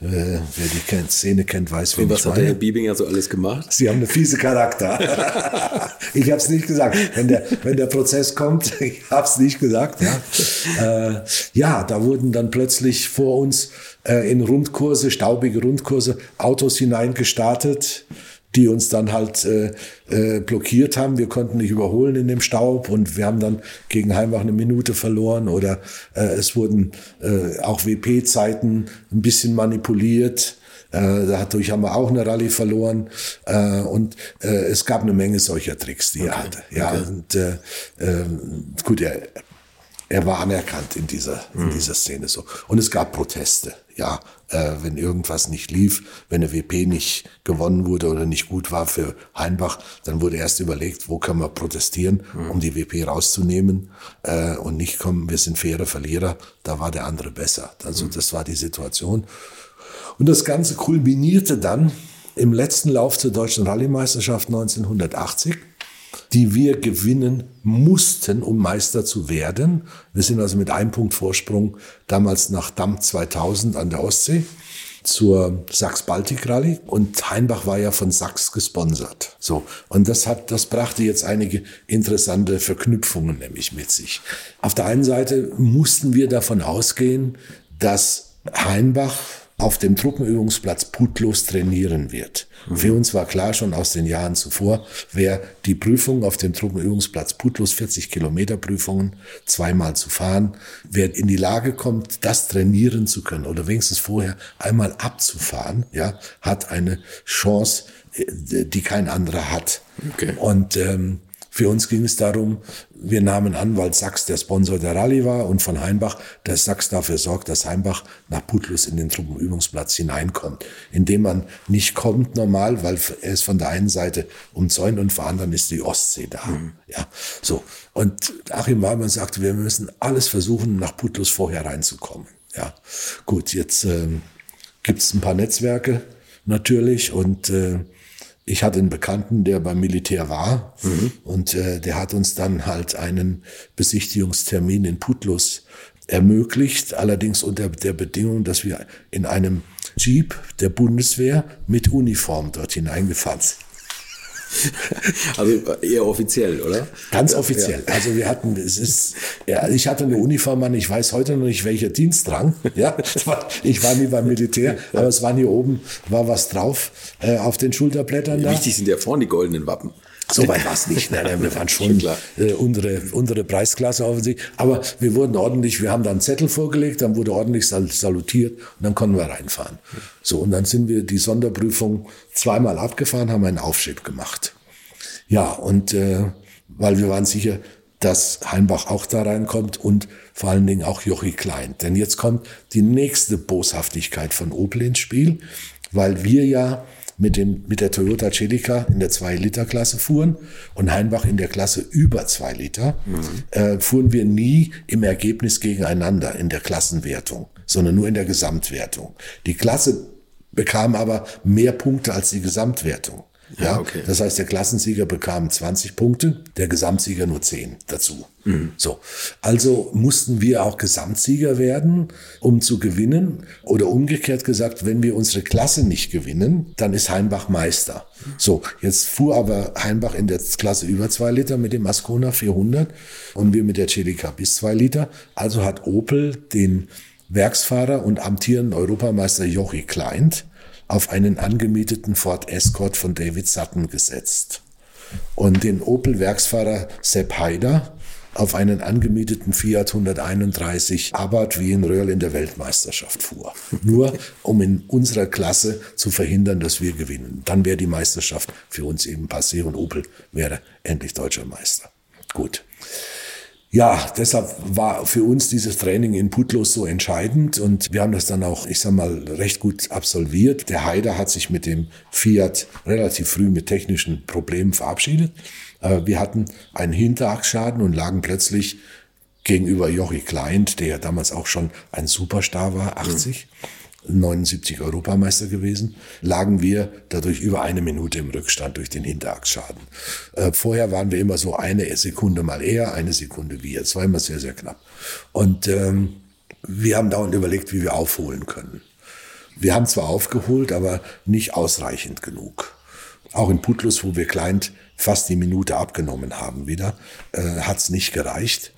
äh, wer die Szene kennt, weiß, wie
Und was hat der Herr Biebinger so alles gemacht?
Sie haben eine fiese Charakter. ich habe es nicht gesagt. Wenn der, wenn der Prozess kommt, ich habe es nicht gesagt. Ja. Äh, ja, da wurden dann plötzlich vor uns äh, in Rundkurse, staubige Rundkurse, Autos hineingestartet die uns dann halt äh, äh, blockiert haben. Wir konnten nicht überholen in dem Staub und wir haben dann gegen Heimbach eine Minute verloren oder äh, es wurden äh, auch WP-Zeiten ein bisschen manipuliert. Äh, dadurch haben wir auch eine Rallye verloren äh, und äh, es gab eine Menge solcher Tricks, die okay. er hatte. Ja, okay. und äh, äh, gut, er, er war anerkannt in dieser, in mhm. dieser Szene so. Und es gab Proteste, ja, äh, wenn irgendwas nicht lief, wenn eine WP nicht gewonnen wurde oder nicht gut war für Heinbach, dann wurde erst überlegt, wo können wir protestieren, mhm. um die WP rauszunehmen äh, und nicht kommen, wir sind faire Verlierer, da war der andere besser. Also mhm. das war die Situation. Und das Ganze kulminierte dann im letzten Lauf zur deutschen Rallye-Meisterschaft 1980 die wir gewinnen mussten, um Meister zu werden. Wir sind also mit einem Punkt Vorsprung damals nach Damm 2000 an der Ostsee zur Sachs-Baltic-Rallye und Heinbach war ja von Sachs gesponsert. So. Und das hat, das brachte jetzt einige interessante Verknüpfungen nämlich mit sich. Auf der einen Seite mussten wir davon ausgehen, dass Heinbach auf dem Truppenübungsplatz putlos trainieren wird. Mhm. Für uns war klar schon aus den Jahren zuvor, wer die Prüfung auf dem Truppenübungsplatz putlos 40 Kilometer Prüfungen zweimal zu fahren, wer in die Lage kommt, das trainieren zu können oder wenigstens vorher einmal abzufahren, ja, hat eine Chance, äh, die kein anderer hat. Okay. Und ähm, für uns ging es darum, wir nahmen an, weil Sachs der Sponsor der Rallye war und von Heimbach, dass Sachs dafür sorgt, dass Heimbach nach Putlus in den Truppenübungsplatz hineinkommt. Indem man nicht kommt normal, weil er ist von der einen Seite umzäunt und von der anderen ist die Ostsee da. Mhm. Ja, so. Und Achim Warmann sagte, wir müssen alles versuchen, nach Putlus vorher reinzukommen. Ja, gut, jetzt äh, gibt es ein paar Netzwerke natürlich und äh, ich hatte einen Bekannten, der beim Militär war mhm. und äh, der hat uns dann halt einen Besichtigungstermin in Putlus ermöglicht, allerdings unter der Bedingung, dass wir in einem Jeep der Bundeswehr mit Uniform dort hineingefahren sind.
Also eher offiziell, oder?
Ganz offiziell. Ja. Also wir hatten, es ist, ja, ich hatte eine Uniform an, ich weiß heute noch nicht, welcher Dienstrang. Ja, ich war nie beim Militär, aber es war hier oben, war was drauf äh, auf den Schulterblättern
da. Wichtig sind ja vorne die goldenen Wappen.
So weit war es nicht. Nein, nein, wir waren schon äh, unsere, unsere Preisklasse offensichtlich. Aber wir wurden ordentlich, wir haben dann Zettel vorgelegt, dann wurde ordentlich salutiert und dann konnten wir reinfahren. So, und dann sind wir die Sonderprüfung zweimal abgefahren, haben einen Aufschieb gemacht. Ja, und äh, weil wir waren sicher, dass Heimbach auch da reinkommt und vor allen Dingen auch Jochi Klein. Denn jetzt kommt die nächste Boshaftigkeit von Opel ins Spiel, weil wir ja mit, dem, mit der Toyota Celica in der 2-Liter-Klasse fuhren und Heinbach in der Klasse über 2 Liter, mhm. äh, fuhren wir nie im Ergebnis gegeneinander in der Klassenwertung, sondern nur in der Gesamtwertung. Die Klasse bekam aber mehr Punkte als die Gesamtwertung. Ja, okay. Das heißt, der Klassensieger bekam 20 Punkte, der Gesamtsieger nur 10 dazu. Mhm. So. Also mussten wir auch Gesamtsieger werden, um zu gewinnen. Oder umgekehrt gesagt, wenn wir unsere Klasse nicht gewinnen, dann ist Heimbach Meister. So. Jetzt fuhr aber Heimbach in der Klasse über 2 Liter mit dem Ascona 400 und wir mit der Celica bis 2 Liter. Also hat Opel den Werksfahrer und amtierenden Europameister Jochi Kleint auf einen angemieteten Ford Escort von David Sutton gesetzt und den Opel-Werksfahrer Sepp Haider auf einen angemieteten Fiat 131 Abarth wie in Röhrl in der Weltmeisterschaft fuhr. Nur um in unserer Klasse zu verhindern, dass wir gewinnen. Dann wäre die Meisterschaft für uns eben passé und Opel wäre endlich deutscher Meister. Gut. Ja, deshalb war für uns dieses Training in Putlos so entscheidend und wir haben das dann auch, ich sag mal, recht gut absolviert. Der Haider hat sich mit dem Fiat relativ früh mit technischen Problemen verabschiedet. Äh, wir hatten einen Hinterachsschaden und lagen plötzlich gegenüber Jochi Kleint, der ja damals auch schon ein Superstar war, 80. Mhm 79 Europameister gewesen, lagen wir dadurch über eine Minute im Rückstand durch den Hinterachsschaden. Äh, vorher waren wir immer so eine Sekunde mal eher, eine Sekunde wie jetzt. War immer sehr, sehr knapp. Und ähm, wir haben dauernd überlegt, wie wir aufholen können. Wir haben zwar aufgeholt, aber nicht ausreichend genug. Auch in Putlus, wo wir Kleint fast die Minute abgenommen haben wieder, äh, hat es nicht gereicht.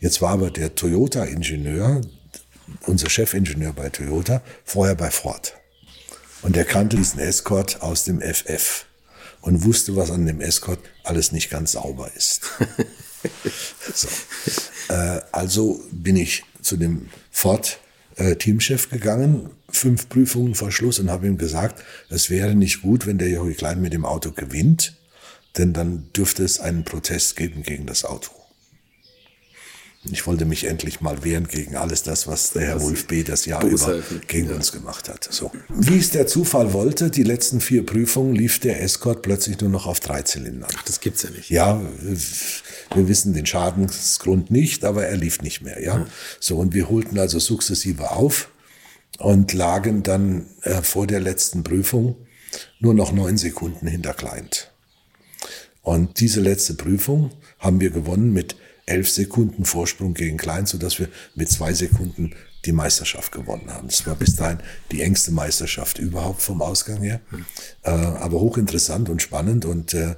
Jetzt war aber der Toyota-Ingenieur, unser Chefingenieur bei Toyota, vorher bei Ford. Und er kannte diesen Escort aus dem FF und wusste, was an dem Escort alles nicht ganz sauber ist. so. äh, also bin ich zu dem Ford äh, Teamchef gegangen, fünf Prüfungen vor Schluss und habe ihm gesagt, es wäre nicht gut, wenn der Jogi Klein mit dem Auto gewinnt, denn dann dürfte es einen Protest geben gegen das Auto. Ich wollte mich endlich mal wehren gegen alles das, was der Herr Wolf B. das Jahr über gegen ja. uns gemacht hat. So. Wie es der Zufall wollte, die letzten vier Prüfungen lief der Escort plötzlich nur noch auf drei Zylindern.
Ach, das gibt's ja nicht.
Ja, wir wissen den Schadensgrund nicht, aber er lief nicht mehr. Ja, hm. so und wir holten also sukzessive auf und lagen dann äh, vor der letzten Prüfung nur noch neun Sekunden hinter Client. Und diese letzte Prüfung haben wir gewonnen mit elf Sekunden Vorsprung gegen Klein, sodass wir mit zwei Sekunden die Meisterschaft gewonnen haben. Das war bis dahin die engste Meisterschaft überhaupt vom Ausgang her. Äh, aber hochinteressant und spannend. Und äh,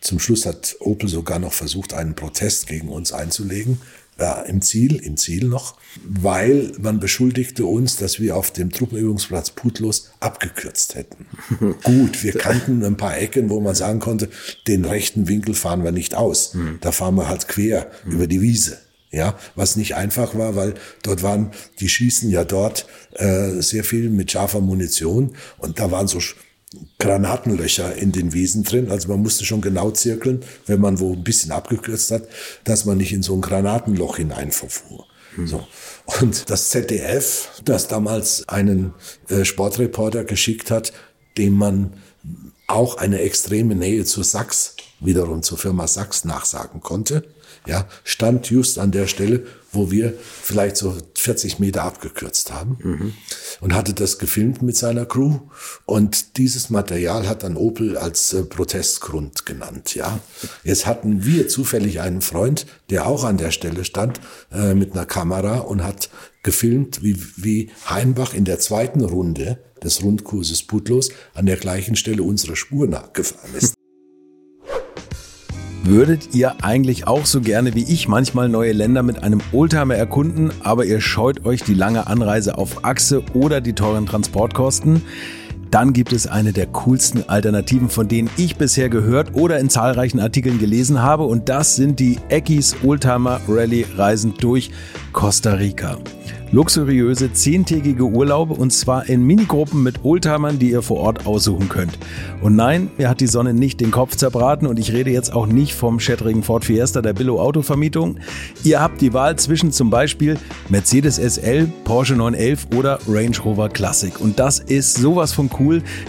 zum Schluss hat Opel sogar noch versucht, einen Protest gegen uns einzulegen. Ja, im Ziel, im Ziel noch, weil man beschuldigte uns, dass wir auf dem Truppenübungsplatz Putlos abgekürzt hätten. Gut, wir kannten ein paar Ecken, wo man sagen konnte, den rechten Winkel fahren wir nicht aus. Da fahren wir halt quer über die Wiese. Ja, was nicht einfach war, weil dort waren, die schießen ja dort äh, sehr viel mit scharfer Munition und da waren so Granatenlöcher in den Wiesen drin. Also man musste schon genau zirkeln, wenn man wo ein bisschen abgekürzt hat, dass man nicht in so ein Granatenloch hinein verfuhr. So. Und das ZDF, das damals einen äh, Sportreporter geschickt hat, dem man auch eine extreme Nähe zu Sachs, wiederum zur Firma Sachs nachsagen konnte, ja, stand just an der Stelle, wo wir vielleicht so 40 Meter abgekürzt haben mhm. und hatte das gefilmt mit seiner Crew und dieses Material hat dann Opel als äh, Protestgrund genannt, ja. Jetzt hatten wir zufällig einen Freund, der auch an der Stelle stand äh, mit einer Kamera und hat gefilmt, wie, wie Heimbach in der zweiten Runde des Rundkurses Putlos an der gleichen Stelle unserer Spur nachgefahren ist.
Würdet ihr eigentlich auch so gerne wie ich manchmal neue Länder mit einem Oldtimer erkunden, aber ihr scheut euch die lange Anreise auf Achse oder die teuren Transportkosten? Dann gibt es eine der coolsten Alternativen, von denen ich bisher gehört oder in zahlreichen Artikeln gelesen habe und das sind die Eckis Oldtimer Rally Reisen durch Costa Rica luxuriöse zehntägige Urlaube und zwar in Minigruppen mit Oldtimern, die ihr vor Ort aussuchen könnt. Und nein, mir hat die Sonne nicht den Kopf zerbraten und ich rede jetzt auch nicht vom schättrigen Ford Fiesta der Billo Autovermietung. Ihr habt die Wahl zwischen zum Beispiel Mercedes SL, Porsche 911 oder Range Rover Classic. Und das ist sowas von cool,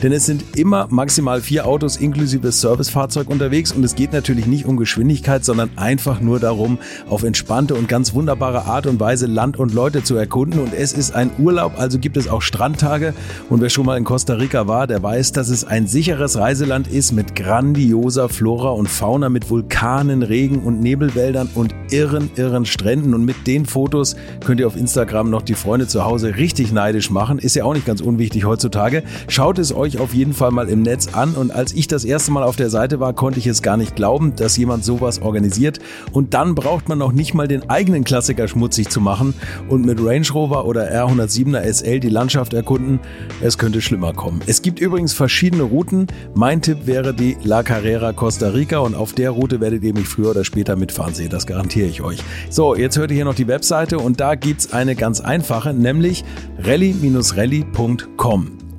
denn es sind immer maximal vier Autos inklusive Servicefahrzeug unterwegs und es geht natürlich nicht um Geschwindigkeit, sondern einfach nur darum, auf entspannte und ganz wunderbare Art und Weise Land und Leute zu erkunden und es ist ein Urlaub, also gibt es auch Strandtage. Und wer schon mal in Costa Rica war, der weiß, dass es ein sicheres Reiseland ist mit grandioser Flora und Fauna, mit Vulkanen, Regen und Nebelwäldern und irren, irren Stränden. Und mit den Fotos könnt ihr auf Instagram noch die Freunde zu Hause richtig neidisch machen. Ist ja auch nicht ganz unwichtig heutzutage. Schaut es euch auf jeden Fall mal im Netz an. Und als ich das erste Mal auf der Seite war, konnte ich es gar nicht glauben, dass jemand sowas organisiert. Und dann braucht man noch nicht mal den eigenen Klassiker schmutzig zu machen und mit Range Rover oder R107er SL die Landschaft erkunden. Es könnte schlimmer kommen. Es gibt übrigens verschiedene Routen. Mein Tipp wäre die La Carrera Costa Rica und auf der Route werdet ihr mich früher oder später mitfahren sehen. Das garantiere ich euch. So, jetzt hört ihr hier noch die Webseite und da gibt es eine ganz einfache, nämlich rally-rally.com.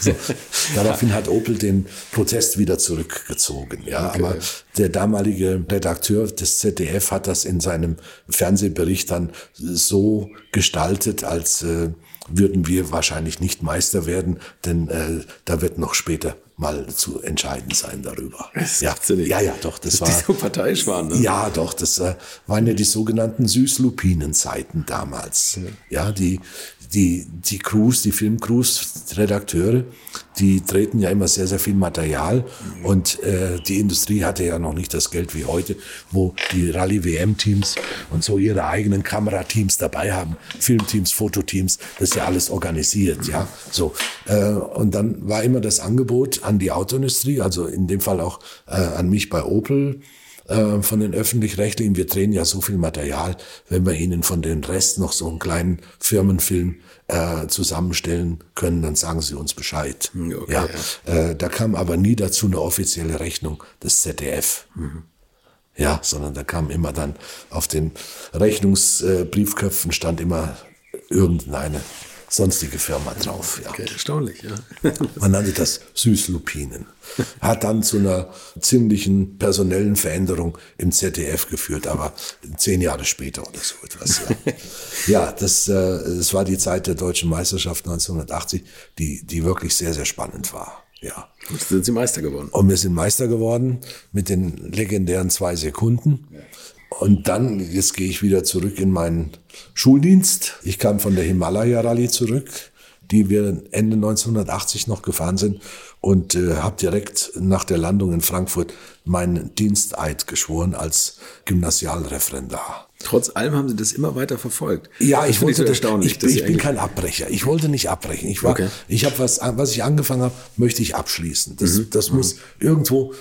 So. Daraufhin hat Opel den Protest wieder zurückgezogen. Ja, okay. aber der damalige Redakteur des ZDF hat das in seinem Fernsehbericht dann so gestaltet, als äh, würden wir wahrscheinlich nicht Meister werden, denn äh, da wird noch später mal zu entscheiden sein darüber.
Das
ja, ja, ja, doch, das, das war.
Die so parteiisch waren,
ne? Ja, doch, das äh, waren ja die sogenannten Süßlupinen-Zeiten damals. Ja. ja, die die, die Crews, die Filmcrews, Redakteure, die treten ja immer sehr, sehr viel Material und äh, die Industrie hatte ja noch nicht das Geld wie heute, wo die Rallye-WM-Teams und so ihre eigenen Kamerateams dabei haben, Filmteams, Fototeams, das ist ja alles organisiert, ja, so. Äh, und dann war immer das Angebot an die Autoindustrie, also in dem Fall auch äh, an mich bei Opel, äh, von den öffentlich-rechtlichen, wir drehen ja so viel Material, wenn wir ihnen von den Rest noch so einen kleinen Firmenfilm äh, zusammenstellen können, dann sagen sie uns Bescheid. Hm, okay, ja, ja. Äh, da kam aber nie dazu eine offizielle Rechnung des ZDF. Mhm. Ja, sondern da kam immer dann auf den Rechnungsbriefköpfen stand immer irgendeine sonstige Firma drauf. Ja.
Okay, erstaunlich, ja.
Man nannte das Süßlupinen. Hat dann zu einer ziemlichen personellen Veränderung im ZDF geführt, aber zehn Jahre später oder so etwas. Ja, ja das, äh, das war die Zeit der deutschen Meisterschaft 1980, die, die wirklich sehr, sehr spannend war. Ja.
Und sind Sie Meister geworden.
Und wir sind Meister geworden mit den legendären zwei Sekunden. Und dann, jetzt gehe ich wieder zurück in meinen Schuldienst. Ich kam von der Himalaya Rallye zurück, die wir Ende 1980 noch gefahren sind und äh, habe direkt nach der Landung in Frankfurt meinen Diensteid geschworen als Gymnasialreferendar.
Trotz allem haben Sie das immer weiter verfolgt.
Ja, ich wollte
das erstaunlich.
Ich, ich bin kein Abbrecher. Ich wollte nicht abbrechen. Ich war,
Okay.
ich habe was, was ich angefangen habe, möchte ich abschließen. Das,
Mhm.
das muss irgendwo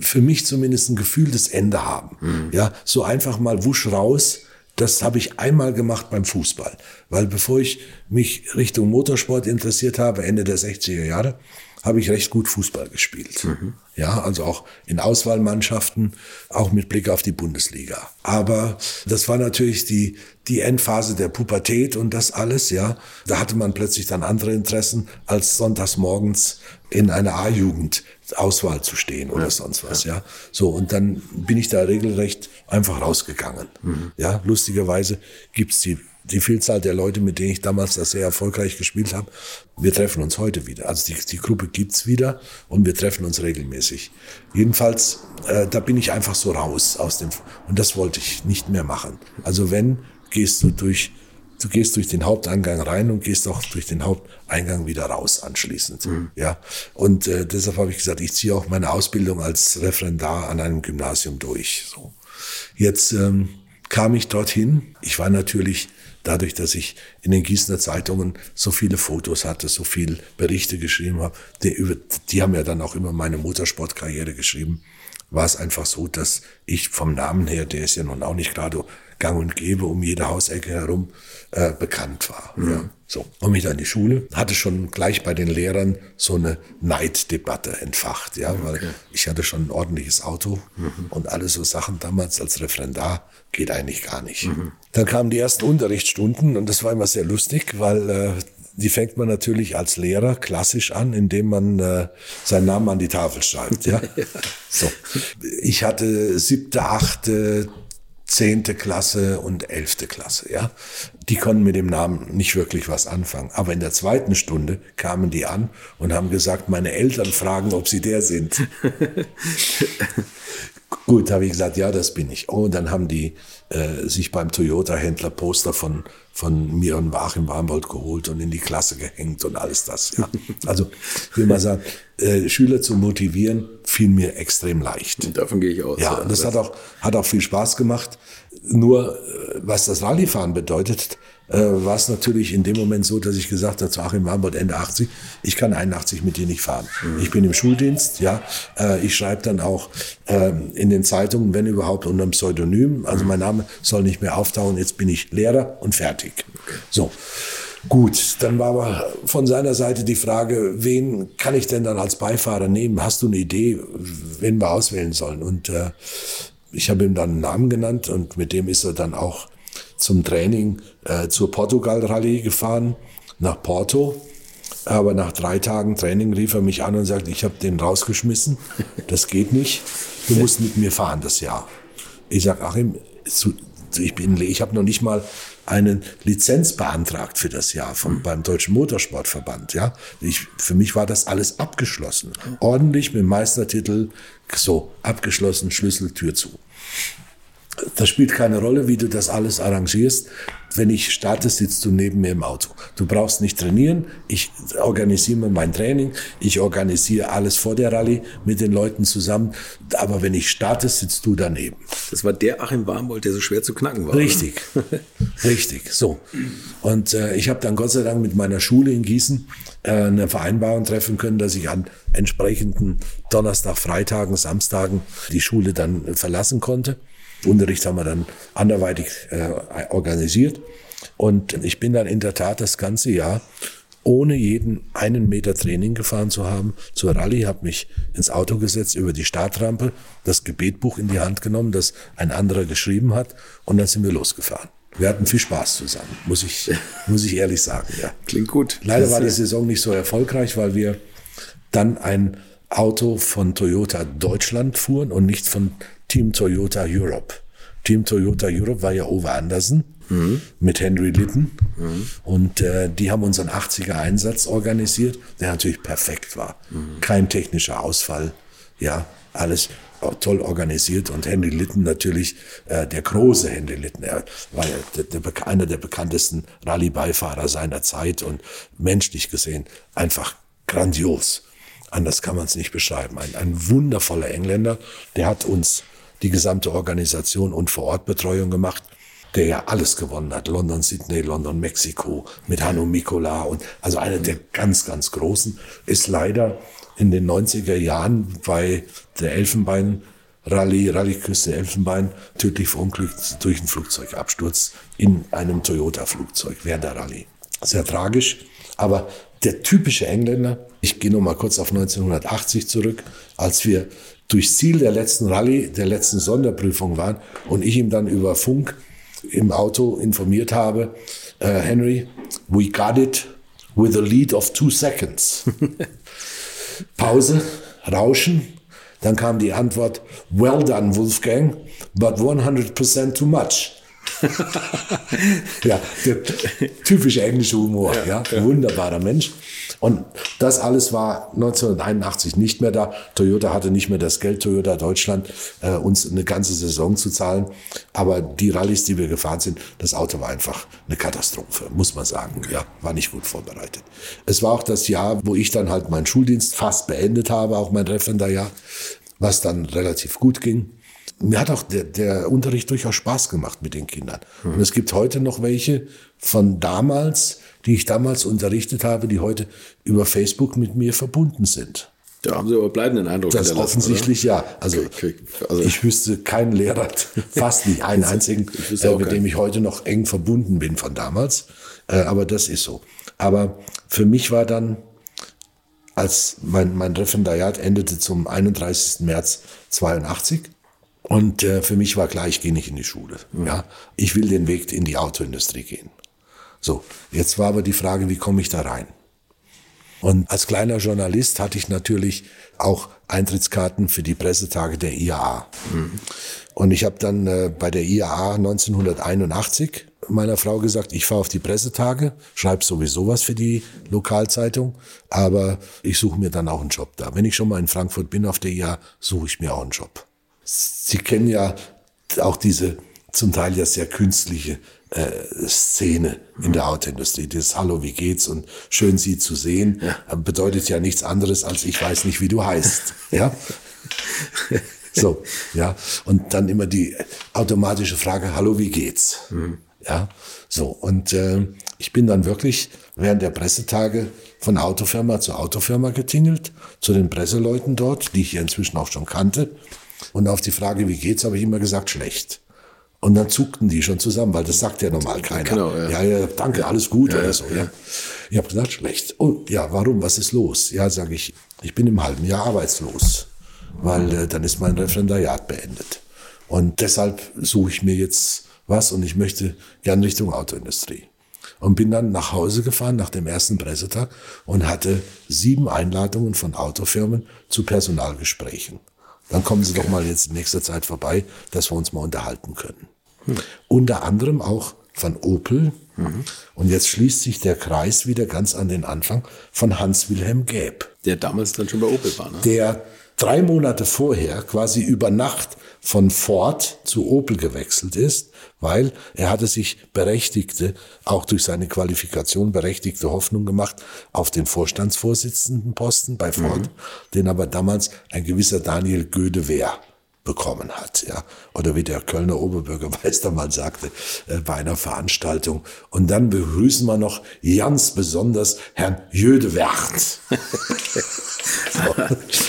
für mich zumindest ein gefühltes Ende haben.
Mhm.
Ja, so einfach mal wusch raus. Das habe ich einmal gemacht beim Fußball, weil bevor ich mich Richtung Motorsport interessiert habe, Ende der 60er Jahre, habe ich recht gut Fußball gespielt.
Mhm.
Ja, also auch in Auswahlmannschaften, auch mit Blick auf die Bundesliga. Aber das war natürlich die, die Endphase der Pubertät und das alles, ja. Da hatte man plötzlich dann andere Interessen, als sonntags morgens in einer A-Jugend Auswahl zu stehen oder sonst was, ja. So, und dann bin ich da regelrecht einfach rausgegangen. Ja, lustigerweise gibt's die die Vielzahl der Leute, mit denen ich damals das sehr erfolgreich gespielt habe, wir treffen uns heute wieder. Also die, die Gruppe gibt's wieder und wir treffen uns regelmäßig. Jedenfalls, äh, da bin ich einfach so raus aus dem und das wollte ich nicht mehr machen. Also wenn gehst du durch du gehst durch den Haupteingang rein und gehst auch durch den Haupteingang wieder raus anschließend. Ja, und äh, deshalb habe ich gesagt, ich ziehe auch meine Ausbildung als Referendar an einem Gymnasium durch. So. Jetzt ähm, kam ich dorthin. Ich war natürlich dadurch, dass ich in den Gießener Zeitungen so viele Fotos hatte, so viel Berichte geschrieben habe, die, über, die haben ja dann auch immer meine Motorsportkarriere geschrieben, war es einfach so, dass ich vom Namen her, der ist ja nun auch nicht gerade gang und gäbe um jede Hausecke herum, äh, bekannt war. Ja. So, komme ich dann in die Schule, hatte schon gleich bei den Lehrern so eine Neiddebatte entfacht, ja, weil ich hatte schon ein ordentliches Auto und alle so Sachen damals als Referendar geht eigentlich gar nicht. Dann kamen die ersten Unterrichtsstunden und das war immer sehr lustig, weil äh, die fängt man natürlich als Lehrer klassisch an, indem man äh, seinen Namen an die Tafel schreibt. Ja? So. Ich hatte siebte, achte, zehnte Klasse und elfte Klasse. Ja? Die konnten mit dem Namen nicht wirklich was anfangen. Aber in der zweiten Stunde kamen die an und haben gesagt, meine Eltern fragen, ob sie der sind. Gut, habe ich gesagt, ja, das bin ich. Oh, und dann haben die äh, sich beim Toyota-Händler Poster von, von mir und Joachim Warmbold geholt und in die Klasse gehängt und alles das. Ja. Also, ich will mal sagen, äh, Schüler zu motivieren, fiel mir extrem leicht.
Davon gehe ich aus.
Ja, und das hat auch, hat auch viel Spaß gemacht. Nur, äh, was das Rallyefahren bedeutet, äh, war es natürlich in dem Moment so, dass ich gesagt habe zu Achim Warmbold Ende 80, ich kann 81 mit dir nicht fahren. Ich bin im Schuldienst, ja. Äh, ich schreibe dann auch ähm, in den Zeitungen, wenn überhaupt, unter einem Pseudonym. Also mein Name soll nicht mehr auftauchen. Jetzt bin ich Lehrer und fertig. So. Gut, dann war aber von seiner Seite die Frage, wen kann ich denn dann als Beifahrer nehmen? Hast du eine Idee, wen wir auswählen sollen? Und äh, ich habe ihm dann einen Namen genannt und mit dem ist er dann auch zum Training äh, zur Portugal-Rallye gefahren, nach Porto. Aber nach drei Tagen Training rief er mich an und sagte, ich habe den rausgeschmissen, das geht nicht, du musst mit mir fahren das Jahr. Ich sag, Achim, ich, bin, ich habe noch nicht mal eine Lizenz beantragt für das Jahr vom, beim Deutschen Motorsportverband. Ja, ich, für mich war das alles abgeschlossen. Ordentlich mit Meistertitel, so, abgeschlossen, Schlüssel, Tür zu. Das spielt keine Rolle, wie du das alles arrangierst. Wenn ich starte, sitzt du neben mir im Auto. Du brauchst nicht trainieren. Ich organisiere mir mein Training. Ich organisiere alles vor der Rallye mit den Leuten zusammen. Aber wenn ich starte, sitzt du daneben.
Das war der Achim Warmbold, der so schwer zu knacken war.
Richtig, richtig, so. Und äh, ich habe dann Gott sei Dank mit meiner Schule in Gießen äh, eine Vereinbarung treffen können, dass ich an entsprechenden Donnerstag, Freitagen, Samstagen die Schule dann verlassen konnte. Unterricht haben wir dann anderweitig äh, organisiert. Und ich bin dann in der Tat das ganze Jahr ohne jeden einen Meter Training gefahren zu haben zur Rallye, habe mich ins Auto gesetzt, über die Startrampe, das Gebetbuch in die Hand genommen, das ein anderer geschrieben hat, und dann sind wir losgefahren. Wir hatten viel Spaß zusammen, muss ich, muss ich ehrlich sagen. Ja.
Klingt gut.
Leider war die Saison nicht so erfolgreich, weil wir dann ein Auto von Toyota Deutschland fuhren und nicht von Team Toyota Europe. Team Toyota Europe war ja Ove Andersen mhm. mit Henry Litten. Mhm. Und äh, die haben unseren 80er Einsatz organisiert, der natürlich perfekt war. Mhm. Kein technischer Ausfall. Ja, alles toll organisiert und Henry Litten natürlich äh, der große Henry Litten. Er war ja der, der, einer der bekanntesten Rallye-Beifahrer seiner Zeit und menschlich gesehen einfach grandios. Anders kann man es nicht beschreiben. Ein, ein wundervoller Engländer, der hat uns die gesamte Organisation und Vorortbetreuung gemacht, der ja alles gewonnen hat. London, Sydney, London, Mexiko mit Hanno Mikola und also einer der ganz, ganz Großen ist leider in den 90er Jahren bei der Elfenbein Rallye, Rallye-Küste Elfenbein, tödlich verunglückt durch einen Flugzeugabsturz in einem Toyota-Flugzeug während der Rallye. Sehr tragisch, aber der typische Engländer, ich gehe noch mal kurz auf 1980 zurück, als wir durchs Ziel der letzten Rallye, der letzten Sonderprüfung waren und ich ihm dann über Funk im Auto informiert habe, uh, Henry, we got it with a lead of two seconds. Pause, Rauschen, dann kam die Antwort, well done, Wolfgang, but 100% too much. ja, der typische englische Humor, ja, ja, wunderbarer Mensch. Und das alles war 1981 nicht mehr da. Toyota hatte nicht mehr das Geld, Toyota Deutschland, äh, uns eine ganze Saison zu zahlen. Aber die Rallyes, die wir gefahren sind, das Auto war einfach eine Katastrophe, muss man sagen. Ja, war nicht gut vorbereitet. Es war auch das Jahr, wo ich dann halt meinen Schuldienst fast beendet habe, auch mein Referendarjahr, was dann relativ gut ging mir hat auch der, der Unterricht durchaus Spaß gemacht mit den Kindern. Mhm. Und es gibt heute noch welche von damals, die ich damals unterrichtet habe, die heute über Facebook mit mir verbunden sind.
Da haben Sie aber bleibenden Eindruck
Das offensichtlich oder? ja. Also, okay, also, ich wüsste keinen Lehrer, fast nicht einen einzigen, äh, mit dem ich heute noch eng verbunden bin von damals. Äh, aber das ist so. Aber für mich war dann, als mein, mein Referendariat endete zum 31. März 82, und äh, für mich war klar, ich gehe nicht in die Schule. Mhm. Ja, ich will den Weg in die Autoindustrie gehen. So, jetzt war aber die Frage, wie komme ich da rein? Und als kleiner Journalist hatte ich natürlich auch Eintrittskarten für die Pressetage der IAA. Mhm. Und ich habe dann äh, bei der IAA 1981 meiner Frau gesagt, ich fahre auf die Pressetage, schreibe sowieso was für die Lokalzeitung, aber ich suche mir dann auch einen Job da. Wenn ich schon mal in Frankfurt bin auf der IAA, suche ich mir auch einen Job. Sie kennen ja auch diese zum Teil ja sehr künstliche äh, Szene in der Autoindustrie. Dieses Hallo, wie geht's und schön Sie zu sehen ja. bedeutet ja nichts anderes als ich weiß nicht, wie du heißt. Ja. So, ja. Und dann immer die automatische Frage, hallo, wie geht's? Mhm. Ja. So. Und äh, ich bin dann wirklich während der Pressetage von Autofirma zu Autofirma getingelt, zu den Presseleuten dort, die ich ja inzwischen auch schon kannte. Und auf die Frage, wie geht's, habe ich immer gesagt, schlecht. Und dann zuckten die schon zusammen, weil das sagt ja normal keiner. Genau, ja. ja, ja danke, alles gut ja, oder so. Ja. Ich habe gesagt, schlecht. Und ja, warum? Was ist los? Ja, sage ich, ich bin im halben Jahr arbeitslos, weil äh, dann ist mein Referendariat beendet. Und deshalb suche ich mir jetzt was und ich möchte gern Richtung Autoindustrie. Und bin dann nach Hause gefahren nach dem ersten Pressetag und hatte sieben Einladungen von Autofirmen zu Personalgesprächen. Dann kommen Sie okay. doch mal jetzt in nächster Zeit vorbei, dass wir uns mal unterhalten können. Hm. Unter anderem auch von Opel. Mhm. Und jetzt schließt sich der Kreis wieder ganz an den Anfang von Hans-Wilhelm Gäb.
Der damals dann schon bei Opel war, ne?
Der drei Monate vorher quasi über Nacht von Ford zu Opel gewechselt ist, weil er hatte sich berechtigte, auch durch seine Qualifikation berechtigte Hoffnung gemacht auf den Vorstandsvorsitzendenposten bei Ford, mhm. den aber damals ein gewisser Daniel Gödewehr bekommen hat, ja. Oder wie der Kölner Oberbürgermeister mal sagte, äh, bei einer Veranstaltung. Und dann begrüßen wir noch ganz besonders Herrn Jödewert.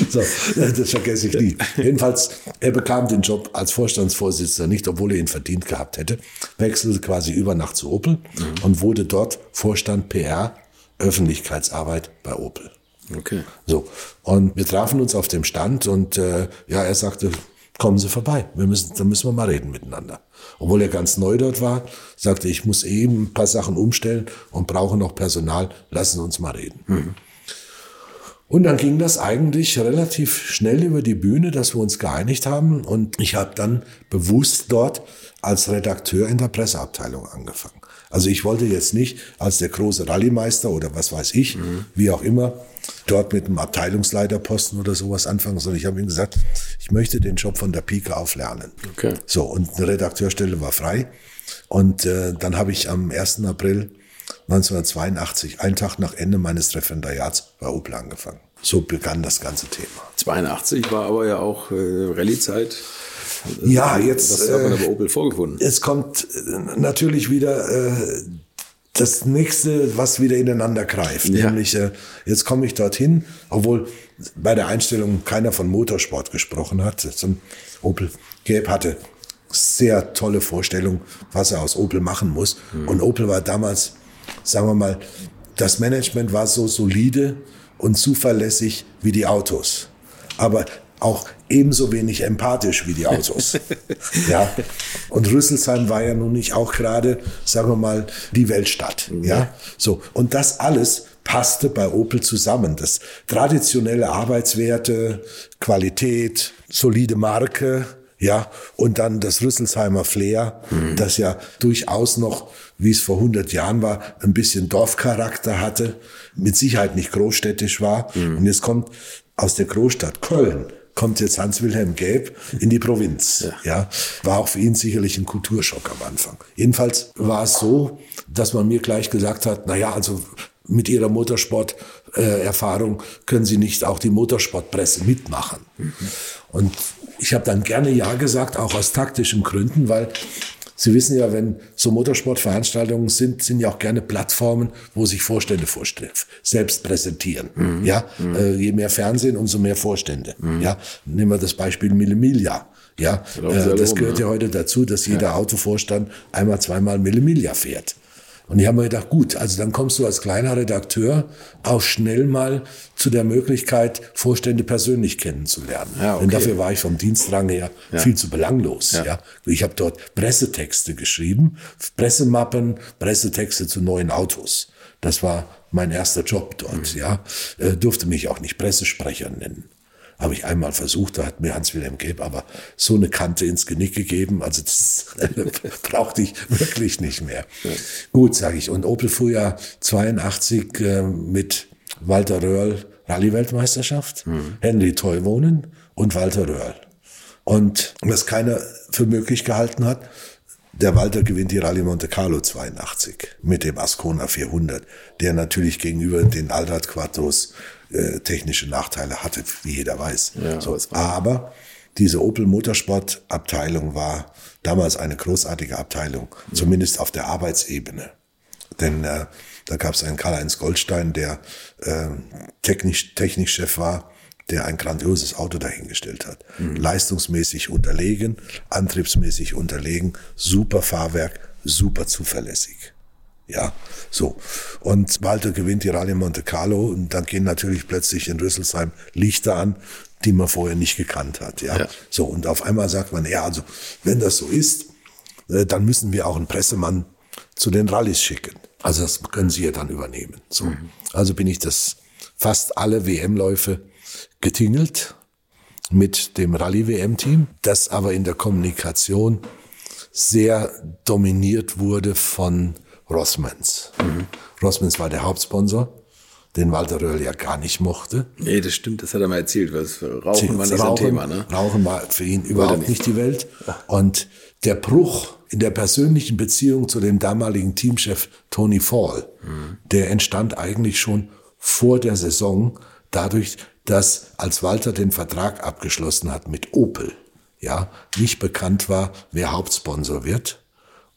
so, so, das vergesse ich nie. Jedenfalls, er bekam den Job als Vorstandsvorsitzender nicht, obwohl er ihn verdient gehabt hätte, wechselte quasi über Nacht zu Opel mhm. und wurde dort Vorstand PR, Öffentlichkeitsarbeit bei Opel.
Okay.
So, und wir trafen uns auf dem Stand und äh, ja, er sagte, kommen Sie vorbei. Wir müssen, dann müssen wir mal reden miteinander. Obwohl er ganz neu dort war, sagte ich muss eben ein paar Sachen umstellen und brauche noch Personal. Lassen Sie uns mal reden. Mhm. Und dann ging das eigentlich relativ schnell über die Bühne, dass wir uns geeinigt haben. Und ich habe dann bewusst dort als Redakteur in der Presseabteilung angefangen. Also ich wollte jetzt nicht als der große Rallymeister oder was weiß ich, mhm. wie auch immer, dort mit einem Abteilungsleiterposten oder sowas anfangen, sondern ich habe ihm gesagt, ich möchte den Job von der Pike auf lernen. Okay. So, und eine Redakteurstelle war frei. Und äh, dann habe ich am 1. April 1982, einen Tag nach Ende meines Referendariats, bei Opel angefangen. So begann das ganze Thema.
82 war aber ja auch äh, Rallye-Zeit.
Ja, jetzt.
Das hat man aber Opel vorgefunden.
Es kommt äh, natürlich wieder äh, das nächste, was wieder ineinander greift. Ja. Nämlich, äh, jetzt komme ich dorthin, obwohl bei der Einstellung keiner von Motorsport gesprochen hat. Opel Gelb hatte sehr tolle Vorstellung, was er aus Opel machen muss. Mhm. Und Opel war damals, sagen wir mal, das Management war so solide und zuverlässig wie die Autos. Aber auch ebenso wenig empathisch wie die Autos. ja. Und Rüsselsheim war ja nun nicht auch gerade, sagen wir mal, die Weltstadt. Mhm. Ja. So. Und das alles passte bei Opel zusammen. Das traditionelle Arbeitswerte, Qualität, solide Marke, ja, und dann das Rüsselsheimer Flair, mhm. das ja durchaus noch, wie es vor 100 Jahren war, ein bisschen Dorfcharakter hatte, mit Sicherheit nicht großstädtisch war. Mhm. Und jetzt kommt aus der Großstadt Köln kommt jetzt Hans-Wilhelm Gäb in die Provinz. Ja. ja. War auch für ihn sicherlich ein Kulturschock am Anfang. Jedenfalls war es so, dass man mir gleich gesagt hat, na ja, also mit Ihrer Motorsport-Erfahrung können Sie nicht auch die Motorsportpresse mitmachen. Mhm. Und ich habe dann gerne Ja gesagt, auch aus taktischen Gründen, weil Sie wissen ja, wenn so Motorsportveranstaltungen sind, sind ja auch gerne Plattformen, wo sich Vorstände vorstellen, selbst präsentieren. Mhm. Ja, mhm. Äh, je mehr Fernsehen, umso mehr Vorstände. Mhm. Ja, nehmen wir das Beispiel Millemilia. Ja, äh, das gehört ja heute dazu, dass jeder ja. Autovorstand einmal, zweimal Millemilia fährt. Und ich habe mir gedacht, gut, also dann kommst du als kleiner Redakteur auch schnell mal zu der Möglichkeit, Vorstände persönlich kennenzulernen. Ja, okay. Denn dafür war ich vom Dienstrang her ja. viel zu belanglos. Ja. ja. Ich habe dort Pressetexte geschrieben, Pressemappen, Pressetexte zu neuen Autos. Das war mein erster Job dort. Mhm. Ja, äh, durfte mich auch nicht Pressesprecher nennen. Habe ich einmal versucht, da hat mir Hans-Wilhelm Geb aber so eine Kante ins Genick gegeben, also das brauchte ich wirklich nicht mehr. Ja. Gut, sage ich. Und Opel fuhr ja 82 äh, mit Walter Röhrl Rallye-Weltmeisterschaft, mhm. Henry Teuwohnen und Walter Röhrl. Und was keiner für möglich gehalten hat, der Walter gewinnt die Rallye Monte Carlo 82 mit dem Ascona 400, der natürlich gegenüber den Allrad Quattros äh, technische Nachteile hatte, wie jeder weiß. Ja, so, aber diese Opel Motorsport Abteilung war damals eine großartige Abteilung, mhm. zumindest auf der Arbeitsebene. Denn äh, da gab es einen Karl-Heinz Goldstein, der äh, technisch, Technikchef war, der ein grandioses Auto dahingestellt hat. Mhm. Leistungsmäßig unterlegen, antriebsmäßig unterlegen, super Fahrwerk, super zuverlässig. Ja, so. Und Walter gewinnt die Rallye Monte Carlo und dann gehen natürlich plötzlich in Rüsselsheim Lichter an, die man vorher nicht gekannt hat. Ja. ja. So, und auf einmal sagt man, ja, also, wenn das so ist, äh, dann müssen wir auch einen Pressemann zu den Rallyes schicken. Also das können Sie ja dann übernehmen. So. Mhm. Also bin ich das fast alle WM-Läufe getingelt mit dem Rallye-WM-Team, das aber in der Kommunikation sehr dominiert wurde von Rossmans. Mhm. Rossmans war der Hauptsponsor, den Walter Röhrl ja gar nicht mochte.
Nee, das stimmt, das hat er mal erzählt. Was, Rauchen war nicht Rauchen, sein Thema, ne?
Rauchen war für ihn überhaupt nicht. nicht die Welt. Und der Bruch in der persönlichen Beziehung zu dem damaligen Teamchef Tony Fall, mhm. der entstand eigentlich schon vor der Saison dadurch, dass als Walter den Vertrag abgeschlossen hat mit Opel, ja, nicht bekannt war, wer Hauptsponsor wird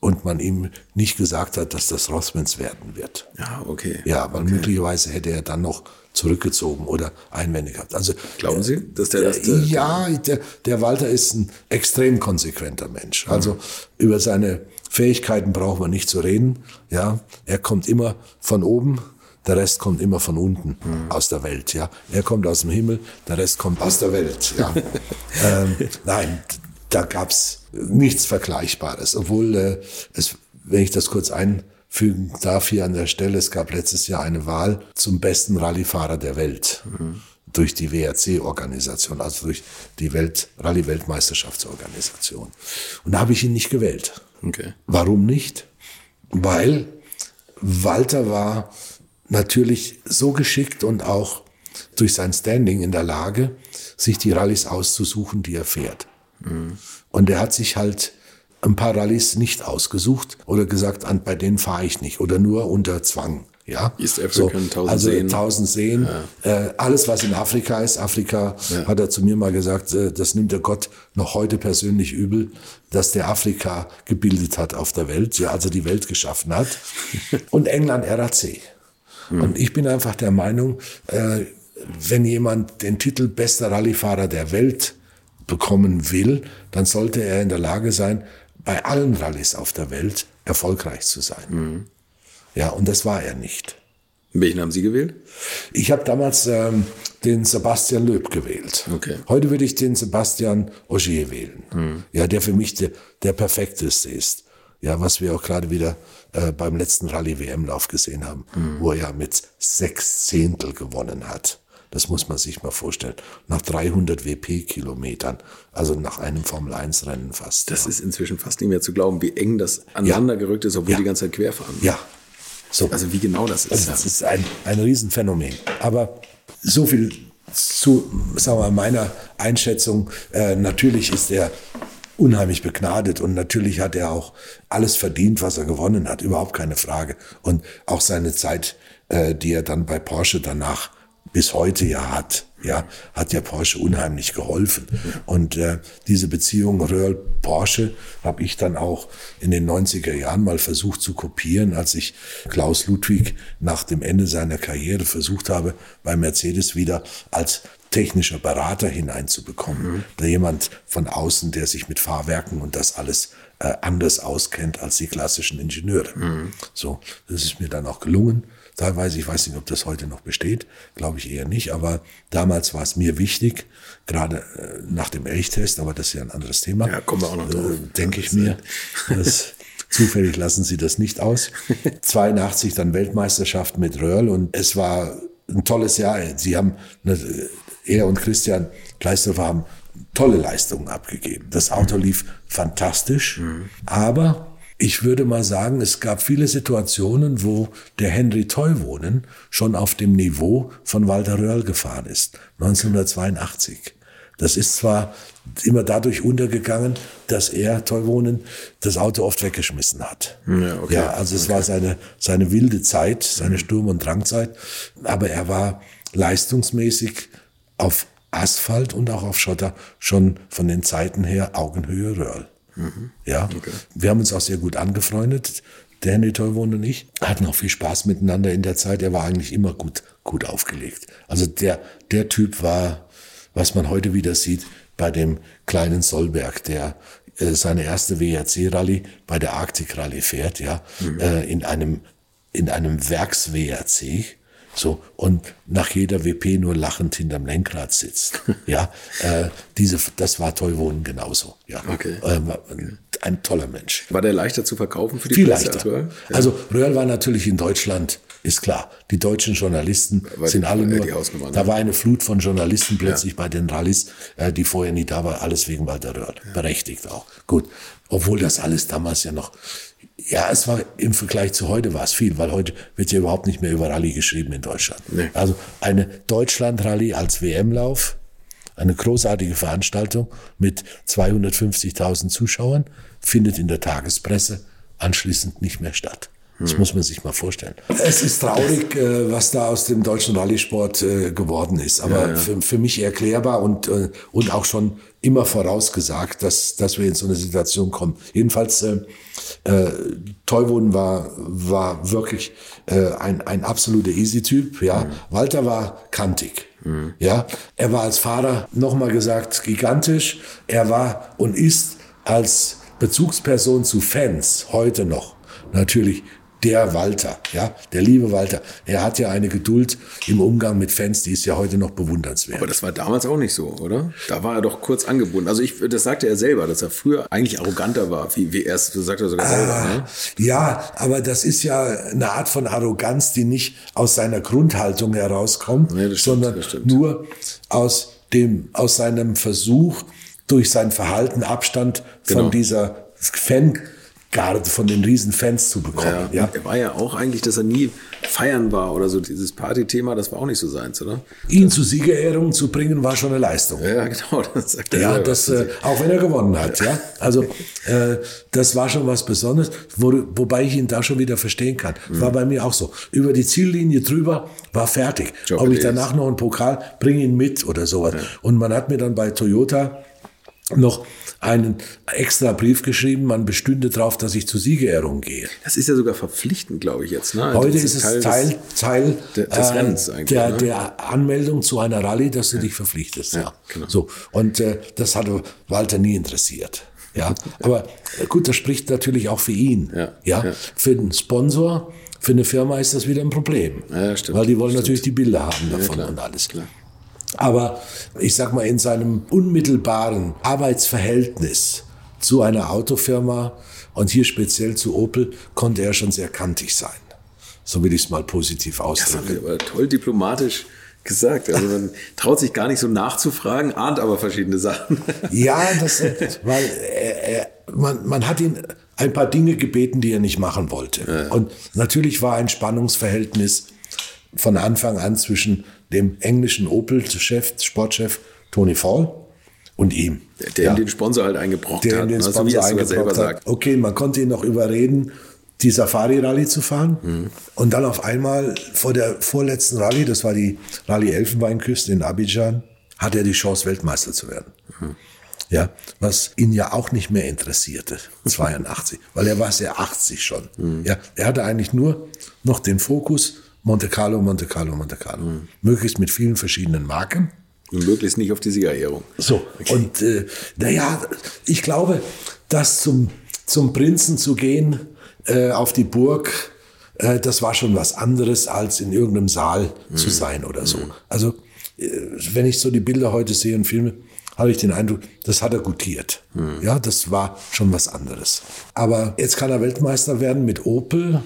und man ihm nicht gesagt hat, dass das Rossmans werden wird.
Ja, okay.
Ja, weil okay. möglicherweise hätte er dann noch zurückgezogen oder Einwände gehabt. Also
glauben Sie, dass der das?
Äh, ja, der, der Walter ist ein extrem konsequenter Mensch. Also mhm. über seine Fähigkeiten brauchen wir nicht zu reden. Ja, er kommt immer von oben der Rest kommt immer von unten mhm. aus der Welt. Ja, er kommt aus dem Himmel, der Rest kommt aus der Welt. Ja, ähm, nein, da gab's nichts Vergleichbares, obwohl äh, es, wenn ich das kurz einfügen darf hier an der Stelle, es gab letztes Jahr eine Wahl zum besten Rallyefahrer der Welt. Mhm durch die WRC-Organisation, also durch die Welt, Rallye-Weltmeisterschaftsorganisation. Und da habe ich ihn nicht gewählt.
Okay.
Warum nicht? Weil Walter war natürlich so geschickt und auch durch sein Standing in der Lage, sich die Rallyes auszusuchen, die er fährt. Mhm. Und er hat sich halt ein paar Rallyes nicht ausgesucht oder gesagt, bei denen fahre ich nicht oder nur unter Zwang. Ja,
East African, so, tausend
also
Seen.
tausend Seen. Ja. Äh, alles, was in Afrika ist. Afrika ja. hat er zu mir mal gesagt, äh, das nimmt der Gott noch heute persönlich übel, dass der Afrika gebildet hat auf der Welt, ja, also die Welt geschaffen hat. Und England RAC. Hm. Und ich bin einfach der Meinung, äh, wenn jemand den Titel bester Rallyefahrer der Welt bekommen will, dann sollte er in der Lage sein, bei allen Rallyes auf der Welt erfolgreich zu sein. Mhm. Ja, und das war er nicht.
Welchen haben Sie gewählt?
Ich habe damals ähm, den Sebastian Löb gewählt.
Okay.
Heute würde ich den Sebastian Ogier wählen. Mhm. Ja, der für mich der, der perfekteste ist. Ja, was wir auch gerade wieder äh, beim letzten Rallye-WM-Lauf gesehen haben, mhm. wo er mit sechs Zehntel gewonnen hat. Das muss man sich mal vorstellen. Nach 300 WP-Kilometern, also nach einem Formel-1-Rennen fast.
Das ja. ist inzwischen fast nicht mehr zu glauben, wie eng das aneinander gerückt ist, obwohl ja. die ganze Zeit querfahren.
Ja.
So. Also wie genau das ist.
Also das ist ein, ein Riesenphänomen. Aber so viel zu sagen wir, meiner Einschätzung. Äh, natürlich ist er unheimlich begnadet und natürlich hat er auch alles verdient, was er gewonnen hat, überhaupt keine Frage. Und auch seine Zeit, äh, die er dann bei Porsche danach bis heute ja hat, ja, hat ja Porsche unheimlich geholfen. Und äh, diese Beziehung Röhrl-Porsche habe ich dann auch in den 90er Jahren mal versucht zu kopieren, als ich Klaus Ludwig nach dem Ende seiner Karriere versucht habe, bei Mercedes wieder als technischer Berater hineinzubekommen. Mhm. Da jemand von außen, der sich mit Fahrwerken und das alles äh, anders auskennt als die klassischen Ingenieure. Mhm. So, das ist mir dann auch gelungen teilweise. Ich weiß nicht, ob das heute noch besteht, glaube ich eher nicht. Aber damals war es mir wichtig, gerade äh, nach dem Elchtest, aber das ist ja ein anderes Thema.
Ja, kommen wir auch noch drauf. Äh,
Denke ich mir. Das, zufällig lassen sie das nicht aus. 82 dann Weltmeisterschaft mit Röhrl und es war ein tolles Jahr. Sie haben, eine, er und Christian Kleisterhofer haben tolle Leistungen abgegeben. Das Auto lief fantastisch, mhm. aber ich würde mal sagen, es gab viele Situationen, wo der Henry Teuwohnen schon auf dem Niveau von Walter Röhrl gefahren ist, 1982. Das ist zwar immer dadurch untergegangen, dass er, Teuwohnen, das Auto oft weggeschmissen hat. Ja, okay. ja also es okay. war seine, seine wilde Zeit, seine Sturm- und Drangzeit, aber er war leistungsmäßig auf Asphalt und auch auf Schotter schon von den Zeiten her Augenhöhe Röhrl. Mhm. Ja, okay. wir haben uns auch sehr gut angefreundet. Der Henry Teuwon und ich hatten auch viel Spaß miteinander in der Zeit. Er war eigentlich immer gut, gut aufgelegt. Also der, der Typ war, was man heute wieder sieht, bei dem kleinen Solberg, der äh, seine erste WRC-Rallye bei der Arktik-Rallye fährt, ja, mhm. äh, in einem, in einem Werks-WRC so, und nach jeder WP nur lachend hinterm Lenkrad sitzt. ja, äh, diese, das war Teuwohnen genauso. Ja,
okay.
Ähm, ein toller Mensch.
War der leichter zu verkaufen für die
Viel Presse leichter. Röhrl? Ja. Also Röhrl war natürlich in Deutschland, ist klar. Die deutschen Journalisten Weil sind alle nur, da war eine Flut von Journalisten plötzlich ja. bei den Rallyes, äh, die vorher nie da war, alles wegen Walter Röhrl. Ja. Berechtigt auch. Gut. Obwohl das alles damals ja noch ja, es war im Vergleich zu heute war es viel, weil heute wird ja überhaupt nicht mehr über Rallye geschrieben in Deutschland. Nee. Also eine Deutschland-Rallye als WM-Lauf, eine großartige Veranstaltung mit 250.000 Zuschauern, findet in der Tagespresse anschließend nicht mehr statt. Das hm. muss man sich mal vorstellen. Es ist traurig, äh, was da aus dem deutschen Rallye-Sport äh, geworden ist. Aber ja, ja. Für, für mich erklärbar und, äh, und auch schon immer vorausgesagt, dass, dass wir in so eine Situation kommen. Jedenfalls, äh, äh, Teuwon war, war wirklich äh, ein, ein absoluter Easy-Typ. Ja. Mhm. Walter war kantig. Mhm. Ja. Er war als Fahrer, nochmal gesagt, gigantisch. Er war und ist als Bezugsperson zu Fans heute noch natürlich der Walter, ja, der liebe Walter, er hat ja eine Geduld im Umgang mit Fans, die ist ja heute noch bewundernswert.
Aber das war damals auch nicht so, oder? Da war er doch kurz angebunden. Also ich, das sagte er selber, dass er früher eigentlich arroganter war, wie, wie er es sagt er sogar
ah,
selber. Ne?
Ja, aber das ist ja eine Art von Arroganz, die nicht aus seiner Grundhaltung herauskommt,
das stimmt,
sondern nur aus dem, aus seinem Versuch, durch sein Verhalten Abstand
Genau.
von dieser Fangarde, von den riesen Fans zu bekommen.
Ja,
Ja.
Er war ja auch eigentlich, dass er nie feiern war oder so. Dieses Partythema, das war auch nicht so seins, oder?
Ihn zu Siegerehrungen zu bringen, war schon eine Leistung.
Ja, genau, das sagt er
Ja, das, äh, auch wenn er gewonnen hat, ja. Also äh, das war schon was Besonderes, wo, wobei ich ihn da schon wieder verstehen kann.
Mhm.
War bei mir auch so. Über die Ziellinie drüber war fertig.
Job
Ob ich danach noch einen Pokal bringe ihn mit oder sowas. Und man hat mir dann bei Toyota noch einen extra Brief geschrieben, man bestünde darauf, dass ich zur Siegerehrung gehe.
Das ist ja sogar verpflichtend, glaube ich, jetzt. Ne? Also
Heute
das
ist es
des-
Teil, Teil
de- des Rennens eigentlich,
der,
ne?
der Anmeldung zu einer Rallye, dass du dich verpflichtest. Ja,
genau.
So und äh, das hatte Walter nie interessiert. Ja, aber äh, gut, das spricht natürlich auch für ihn.
Ja,
ja,
ja.
für den Sponsor, für eine Firma ist das wieder ein Problem,
Ja, stimmt,
weil die wollen
stimmt.
natürlich die Bilder haben davon und alles.
klar.
Aber ich sag mal, in seinem unmittelbaren Arbeitsverhältnis zu einer Autofirma und hier speziell zu Opel konnte er schon sehr kantig sein. So will ich es mal positiv
Das
ausdrücken.
Sie aber toll diplomatisch gesagt. Also man traut sich gar nicht so nachzufragen, ahnt aber verschiedene Sachen.
Ja, das, weil äh, man, man hat ihn ein paar Dinge gebeten, die er nicht machen wollte. Und natürlich war ein Spannungsverhältnis von Anfang an zwischen dem englischen Opel-Chef, Sportchef Tony Fall und ihm.
Der, der
Ja.
den Sponsor halt eingebrockt
der
hat.
den
ne? so wie
Sponsor
er es selber
eingebrockt hat.
sagt.
Okay, man konnte ihn noch überreden, die Safari-Rallye zu fahren.
Mhm.
Und dann auf einmal vor der vorletzten Rallye, das war die Rallye Elfenbeinküste in Abidjan, hat er die Chance, Weltmeister zu werden.
Mhm.
Ja, was ihn ja auch nicht mehr interessierte, 82, weil er war ja 80 schon.
Mhm.
Ja, er hatte eigentlich nur noch den Fokus Monte Carlo, Monte Carlo, Monte Carlo.
Mhm.
Möglichst mit vielen verschiedenen Marken.
Und möglichst nicht auf die Siegerehrung.
So, und äh, naja, ich glaube, dass zum, zum Prinzen zu gehen äh, auf die Burg, äh, das war schon was anderes, als in irgendeinem Saal zu sein oder so. Also, äh, wenn ich so die Bilder heute sehe und Filme, habe ich den Eindruck, das hat er gutiert. Ja, das war schon was anderes. Aber jetzt kann er Weltmeister werden mit Opel.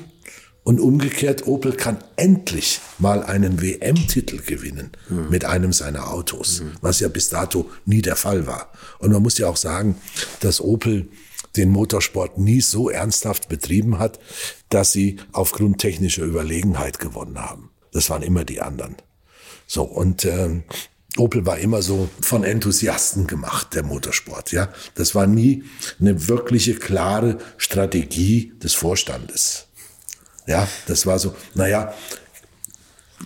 Und umgekehrt, Opel kann endlich mal einen WM-Titel gewinnen mit einem seiner Autos, was ja bis dato nie der Fall war. Und man muss ja auch sagen, dass Opel den Motorsport nie so ernsthaft betrieben hat, dass sie aufgrund technischer Überlegenheit gewonnen haben. Das waren immer die anderen. So, und ähm, Opel war immer so von Enthusiasten gemacht, der Motorsport. Ja, Das war nie eine wirkliche klare Strategie des Vorstandes. Ja, das war so, naja,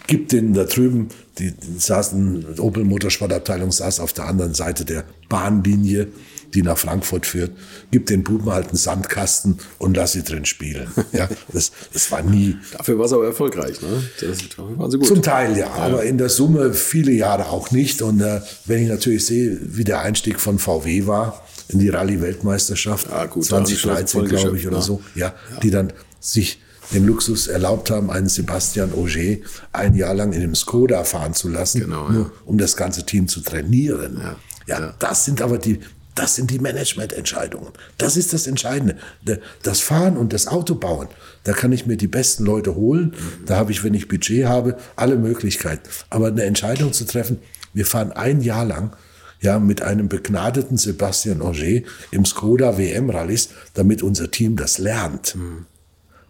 gibt den da drüben, die, die saßen, Opel Motorsportabteilung saß auf der anderen Seite der Bahnlinie, die nach Frankfurt führt, gibt den Buben halt einen Sandkasten und lass sie drin spielen. Ja, das, das war nie,
Dafür war es aber erfolgreich. Ne? Das, waren sie gut.
zum Teil ja, aber in der Summe viele Jahre auch nicht. Und äh, wenn ich natürlich sehe, wie der Einstieg von VW war in die Rallye-Weltmeisterschaft,
schon
2013
voll
glaube ich oder
ne?
so, ja, die dann sich den Luxus erlaubt haben, einen Sebastian Auger ein Jahr lang in dem Skoda fahren zu lassen,
Genau,
nur
ja.
um das ganze Team zu trainieren.
Ja,
Ja,
ja.
das sind aber die, das sind die Managemententscheidungen. Das ist das Entscheidende. De- Das Fahren und das Autobauen, da kann ich mir die besten Leute holen. Da habe ich, wenn ich Budget habe, alle Möglichkeiten. Aber eine Entscheidung zu treffen, wir fahren ein Jahr lang ja, mit einem begnadeten Sebastian Auger im Skoda WM-Rallys, damit unser Team das lernt.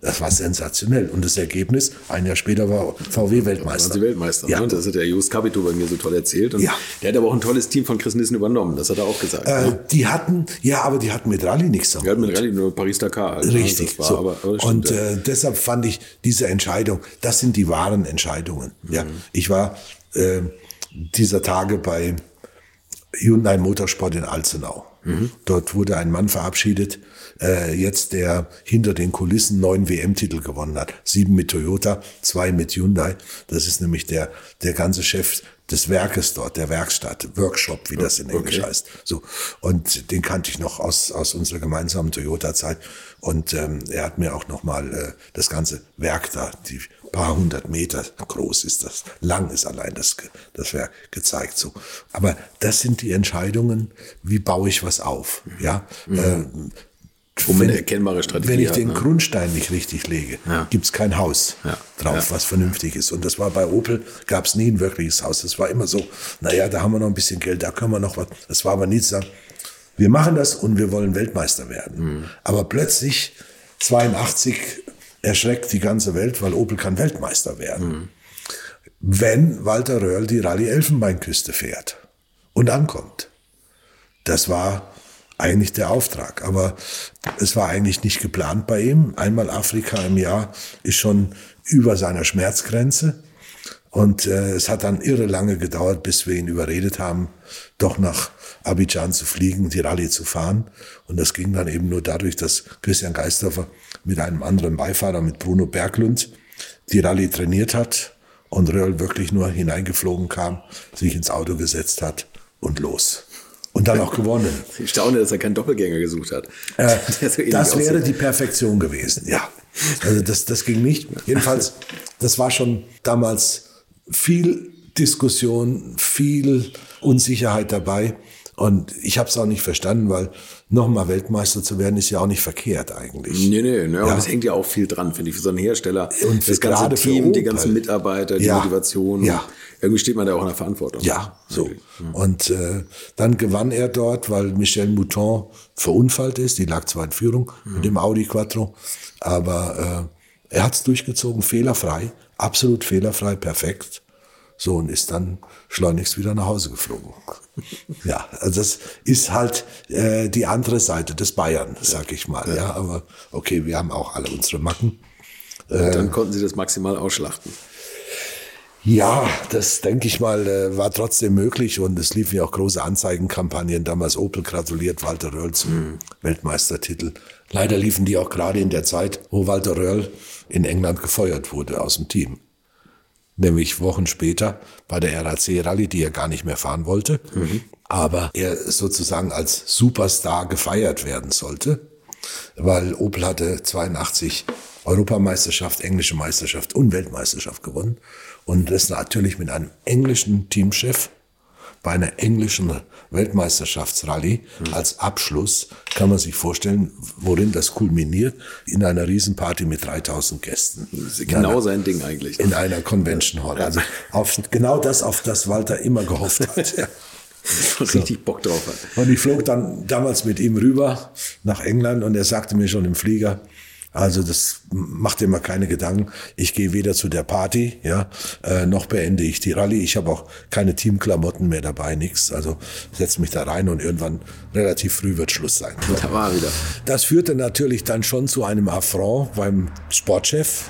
Das war sensationell. Und das Ergebnis, ein Jahr später war VW
waren
Weltmeister.
sie Weltmeister.
Ja.
Ne? Das hat der Just Capito bei mir so toll erzählt. Und
Ja.
Der hat aber auch ein tolles Team von Chris Nissen übernommen. Das hat er auch gesagt.
Äh,
ne?
die hatten, ja, aber die hatten mit Rallye nichts am
Er hat mit Rallye nur Paris-Dakar. Halt, ne?
Richtig.
War,
so.
aber, aber stimmt,
und
ja.
äh, deshalb fand ich diese Entscheidung, das sind die wahren Entscheidungen. Ja,
Mhm.
ich war äh, dieser Tage bei Hyundai Motorsport in Alzenau.
Mhm.
Dort wurde ein Mann verabschiedet, äh, jetzt der hinter den Kulissen neun WM-Titel gewonnen hat. Sieben mit Toyota, zwei mit Hyundai. Das ist nämlich der, der ganze Chef des Werkes dort, der Werkstatt, Workshop, wie das in Englisch
Okay.
heißt. So und den kannte ich noch aus aus unserer gemeinsamen Toyota-Zeit und ähm, er hat mir auch noch mal äh, das ganze Werk da, die paar hundert Meter groß ist das, lang ist allein das das Werk gezeigt. So, aber das sind die Entscheidungen, wie baue ich was auf, ja. Ähm,
Wo man eine
wenn-
erkennbare Strategie
Wenn ich
hat,
den
ne?
Grundstein nicht richtig lege,
Ja.
gibt's kein Haus
Ja.
drauf,
Ja.
was vernünftig ist. Und das war bei Opel, gab's nie ein wirkliches Haus. Das war immer so, naja, da haben wir noch ein bisschen Geld, da können wir noch was. Das war aber nie zu sagen, wir machen das und wir wollen Weltmeister werden.
Mhm.
Aber plötzlich, 82, erschreckt die ganze Welt, weil Opel kann Weltmeister werden.
Mhm.
Wenn Walter Röhrl die Rallye Elfenbeinküste fährt und ankommt. Das war eigentlich der Auftrag. Aber es war eigentlich nicht geplant bei ihm. Einmal Afrika im Jahr ist schon über seiner Schmerzgrenze. Und äh, es hat dann irre lange gedauert, bis wir ihn überredet haben, doch nach Abidjan zu fliegen, die Rallye zu fahren. Und das ging dann eben nur dadurch, dass Christian Geisdorfer mit einem anderen Beifahrer, mit Bruno Berglund, die Rallye trainiert hat und Röhrl wirklich nur hineingeflogen kam, sich ins Auto gesetzt hat und los. Und dann auch gewonnen.
Ich staune, dass er keinen Doppelgänger gesucht hat.
Äh,
so
das wäre
aussieht.
die Perfektion gewesen, ja. Also das, das ging nicht. Jedenfalls, das war schon damals viel Diskussion, viel Unsicherheit dabei. Und ich habe es auch nicht verstanden, weil nochmal Weltmeister zu werden, ist ja auch nicht verkehrt eigentlich.
Nee, nee, nee, aber
Ja.
das hängt ja auch viel dran, finde ich, für so einen Hersteller.
Und für-
das ganze
gerade für
Team, die ganzen Mitarbeiter, die
Ja.
Motivation.
Ja.
Irgendwie steht man da auch in der Verantwortung.
Ja, so. Und äh, dann gewann er dort, weil Michel Mouton verunfallt ist. Die lag zwar in Führung mit dem Audi Quattro, aber äh, er hat es durchgezogen, fehlerfrei, absolut fehlerfrei, perfekt. So und ist dann schleunigst wieder nach Hause geflogen. Ja, also das ist halt äh, die andere Seite des Bayern, sag ich mal. Ja. aber okay, wir haben auch alle unsere Macken.
Und dann konnten sie das maximal ausschlachten.
Ja, das denke ich mal, äh, war trotzdem möglich und es liefen ja auch große Anzeigenkampagnen. Damals Opel gratuliert Walter Röhrl zum Weltmeistertitel. Leider liefen die auch gerade in der Zeit, wo Walter Röhrl in England gefeuert wurde aus dem Team. Nämlich Wochen später bei der RAC Rallye, die er gar nicht mehr fahren wollte, aber er sozusagen als Superstar gefeiert werden sollte, weil Opel hatte 82 Europameisterschaft, englische Meisterschaft und Weltmeisterschaft gewonnen. Und das natürlich mit einem englischen Teamchef bei einer englischen Weltmeisterschaftsrallye als Abschluss kann man sich vorstellen, worin das kulminiert, in einer Riesenparty mit 3000 Gästen.
Genau sein Ding eigentlich.
In einer Convention Hall. Also auf genau das, auf das Walter immer gehofft hat. Ja.
Richtig Bock drauf hat.
Und ich flog dann damals mit ihm rüber nach England und er sagte mir schon im Flieger, also das macht dir mal keine Gedanken. Ich gehe weder zu der Party, ja, äh, noch beende ich die Rallye. Ich habe auch keine Teamklamotten mehr dabei, nix. Also setz mich da rein und irgendwann relativ früh wird Schluss sein.
Da war er wieder.
Das führte natürlich dann schon zu einem Affront beim Sportchef,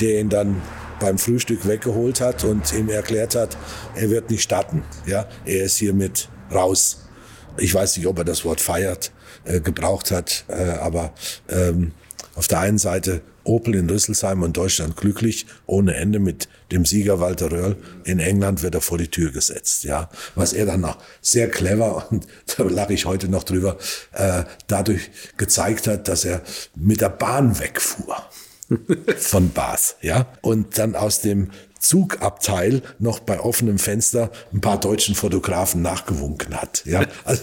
der ihn dann beim Frühstück weggeholt hat und ihm erklärt hat, er wird nicht starten. Ja, er ist hiermit raus. Ich weiß nicht, ob er das Wort feiert äh, gebraucht hat, äh, aber ähm, auf der einen Seite Opel in Rüsselsheim und Deutschland glücklich, ohne Ende mit dem Sieger Walter Röhrl. In England wird er vor die Tür gesetzt, ja. Was er dann noch sehr clever, und da lache ich heute noch drüber, äh, dadurch gezeigt hat, dass er mit der Bahn wegfuhr von Bath, ja. Und dann aus dem Zugabteil noch bei offenem Fenster ein paar deutschen Fotografen nachgewunken hat, ja. Also,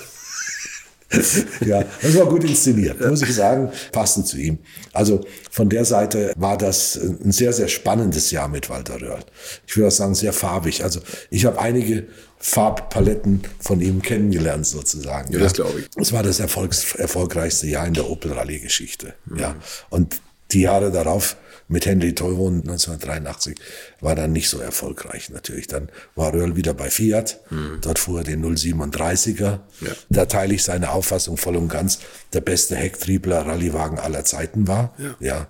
ja, das war gut inszeniert, muss ich sagen, passend zu ihm. Also von der Seite war das ein sehr, sehr spannendes Jahr mit Walter Röhrl. Ich würde auch sagen, sehr farbig. Also ich habe einige Farbpaletten von ihm kennengelernt sozusagen.
Ja, das glaube ich.
Es war das erfolgs erfolgreichste Jahr in der Opel Rallye Geschichte. Ja. Und die Jahre darauf mit Henry Teuron 1983 war dann nicht so erfolgreich natürlich. Dann war Röhrl wieder bei Fiat. Dort fuhr er den 037er.
Ja.
Da teile ich seine Auffassung voll und ganz. Der beste Hecktriebler Rallyewagen aller Zeiten war.
Ja.
ja.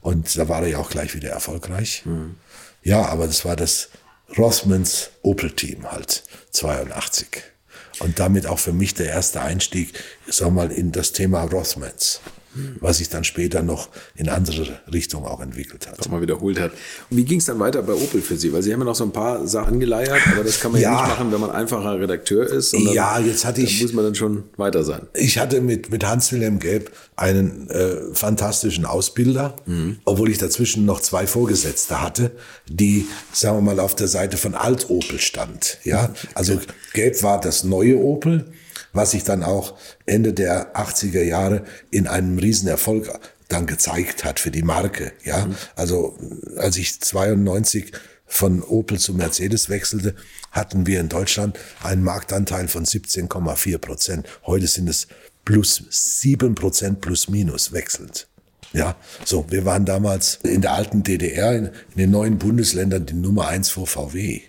Und da war er ja auch gleich wieder erfolgreich. Ja, aber das war das Rothmans Opel-Team halt, 82. Und damit auch für mich der erste Einstieg, sag mal, in das Thema Rothmans. Was sich dann später noch in andere Richtungen auch entwickelt hat.
Was man wiederholt hat. Und wie ging es dann weiter bei Opel für Sie? Weil Sie haben ja noch so ein paar Sachen angeleiert, aber das kann man ja, ja nicht machen, wenn man einfacher Redakteur ist.
ja, jetzt hatte ich.
muss man dann schon weiter sein.
Ich hatte mit, mit Hans-Wilhelm Gelb einen äh, fantastischen Ausbilder, mhm. obwohl ich dazwischen noch zwei Vorgesetzte hatte, die, sagen wir mal, auf der Seite von Alt-Opel stand. Ja, also Gelb war das neue Opel was sich dann auch Ende der 80er Jahre in einem Riesenerfolg dann gezeigt hat für die Marke. Ja, mhm. also als ich 92 von Opel zu Mercedes wechselte, hatten wir in Deutschland einen Marktanteil von 17,4 Prozent. Heute sind es plus sieben Prozent plus minus wechselnd. Ja, so, wir waren damals in der alten DDR, in, in den neuen Bundesländern die Nummer eins vor VW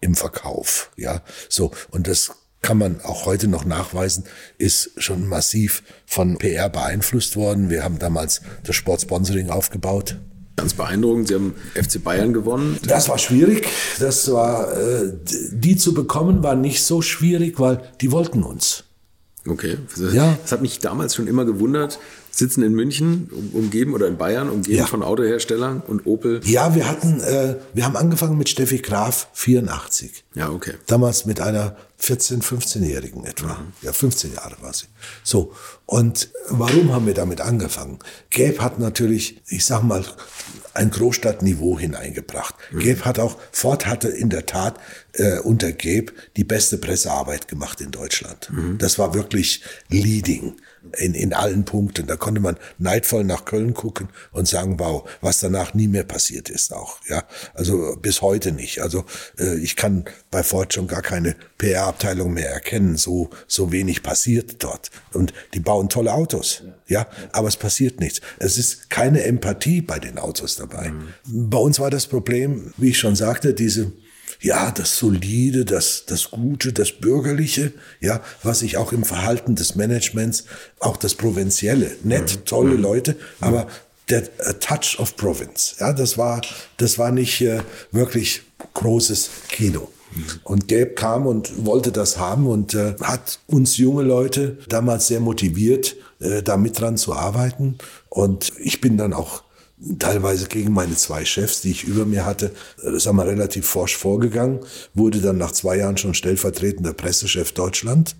im Verkauf. Ja, so, und das kann man auch heute noch nachweisen, ist schon massiv von PR beeinflusst worden. Wir haben damals das Sportsponsoring aufgebaut.
Ganz beeindruckend. Sie haben FC Bayern gewonnen.
Das war schwierig. Das war, äh, die zu bekommen war nicht so schwierig, weil die wollten uns.
Okay. Ja. Das hat mich damals schon immer gewundert sitzen in München, umgeben oder in Bayern, umgeben ja. von Autoherstellern und Opel.
Ja, wir hatten, äh, wir haben angefangen mit Steffi Graf 84.
Ja, okay.
Damals mit einer 14-, 15-Jährigen etwa. Mhm. Ja, 15 Jahre war sie. So. Und warum haben wir damit angefangen? Gabe hat natürlich, ich sag mal, ein Großstadtniveau hineingebracht. Mhm. Gabe hat auch, Ford hatte in der Tat äh, unter Gabe die beste Pressearbeit gemacht in Deutschland. Mhm. Das war wirklich leading in, in allen Punkten. Da konnte man neidvoll nach Köln gucken und sagen, wow, was danach nie mehr passiert ist auch. Ja, also bis heute nicht. Also äh, ich kann bei Ford schon gar keine PR-Abteilung mehr erkennen. So so wenig passiert dort. Und die bauen tolle Autos. Ja, aber es passiert nichts. Es ist keine Empathie bei den Autos dabei. Mhm. Bei uns war das Problem, wie ich schon sagte, diese ja, das Solide, das, das Gute, das Bürgerliche, ja, was ich auch im Verhalten des Managements, auch das Provinzielle, nett, mhm. tolle mhm. Leute, aber der Touch of Province, ja, das war, das war nicht äh, wirklich großes Kino. Mhm. Und Gabe kam und wollte das haben und äh, hat uns junge Leute damals sehr motiviert, äh, da mit dran zu arbeiten. Und ich bin dann auch teilweise gegen meine zwei Chefs, die ich über mir hatte, sagen wir, relativ forsch vorgegangen, wurde dann nach zwei Jahren schon stellvertretender Pressechef Deutschland.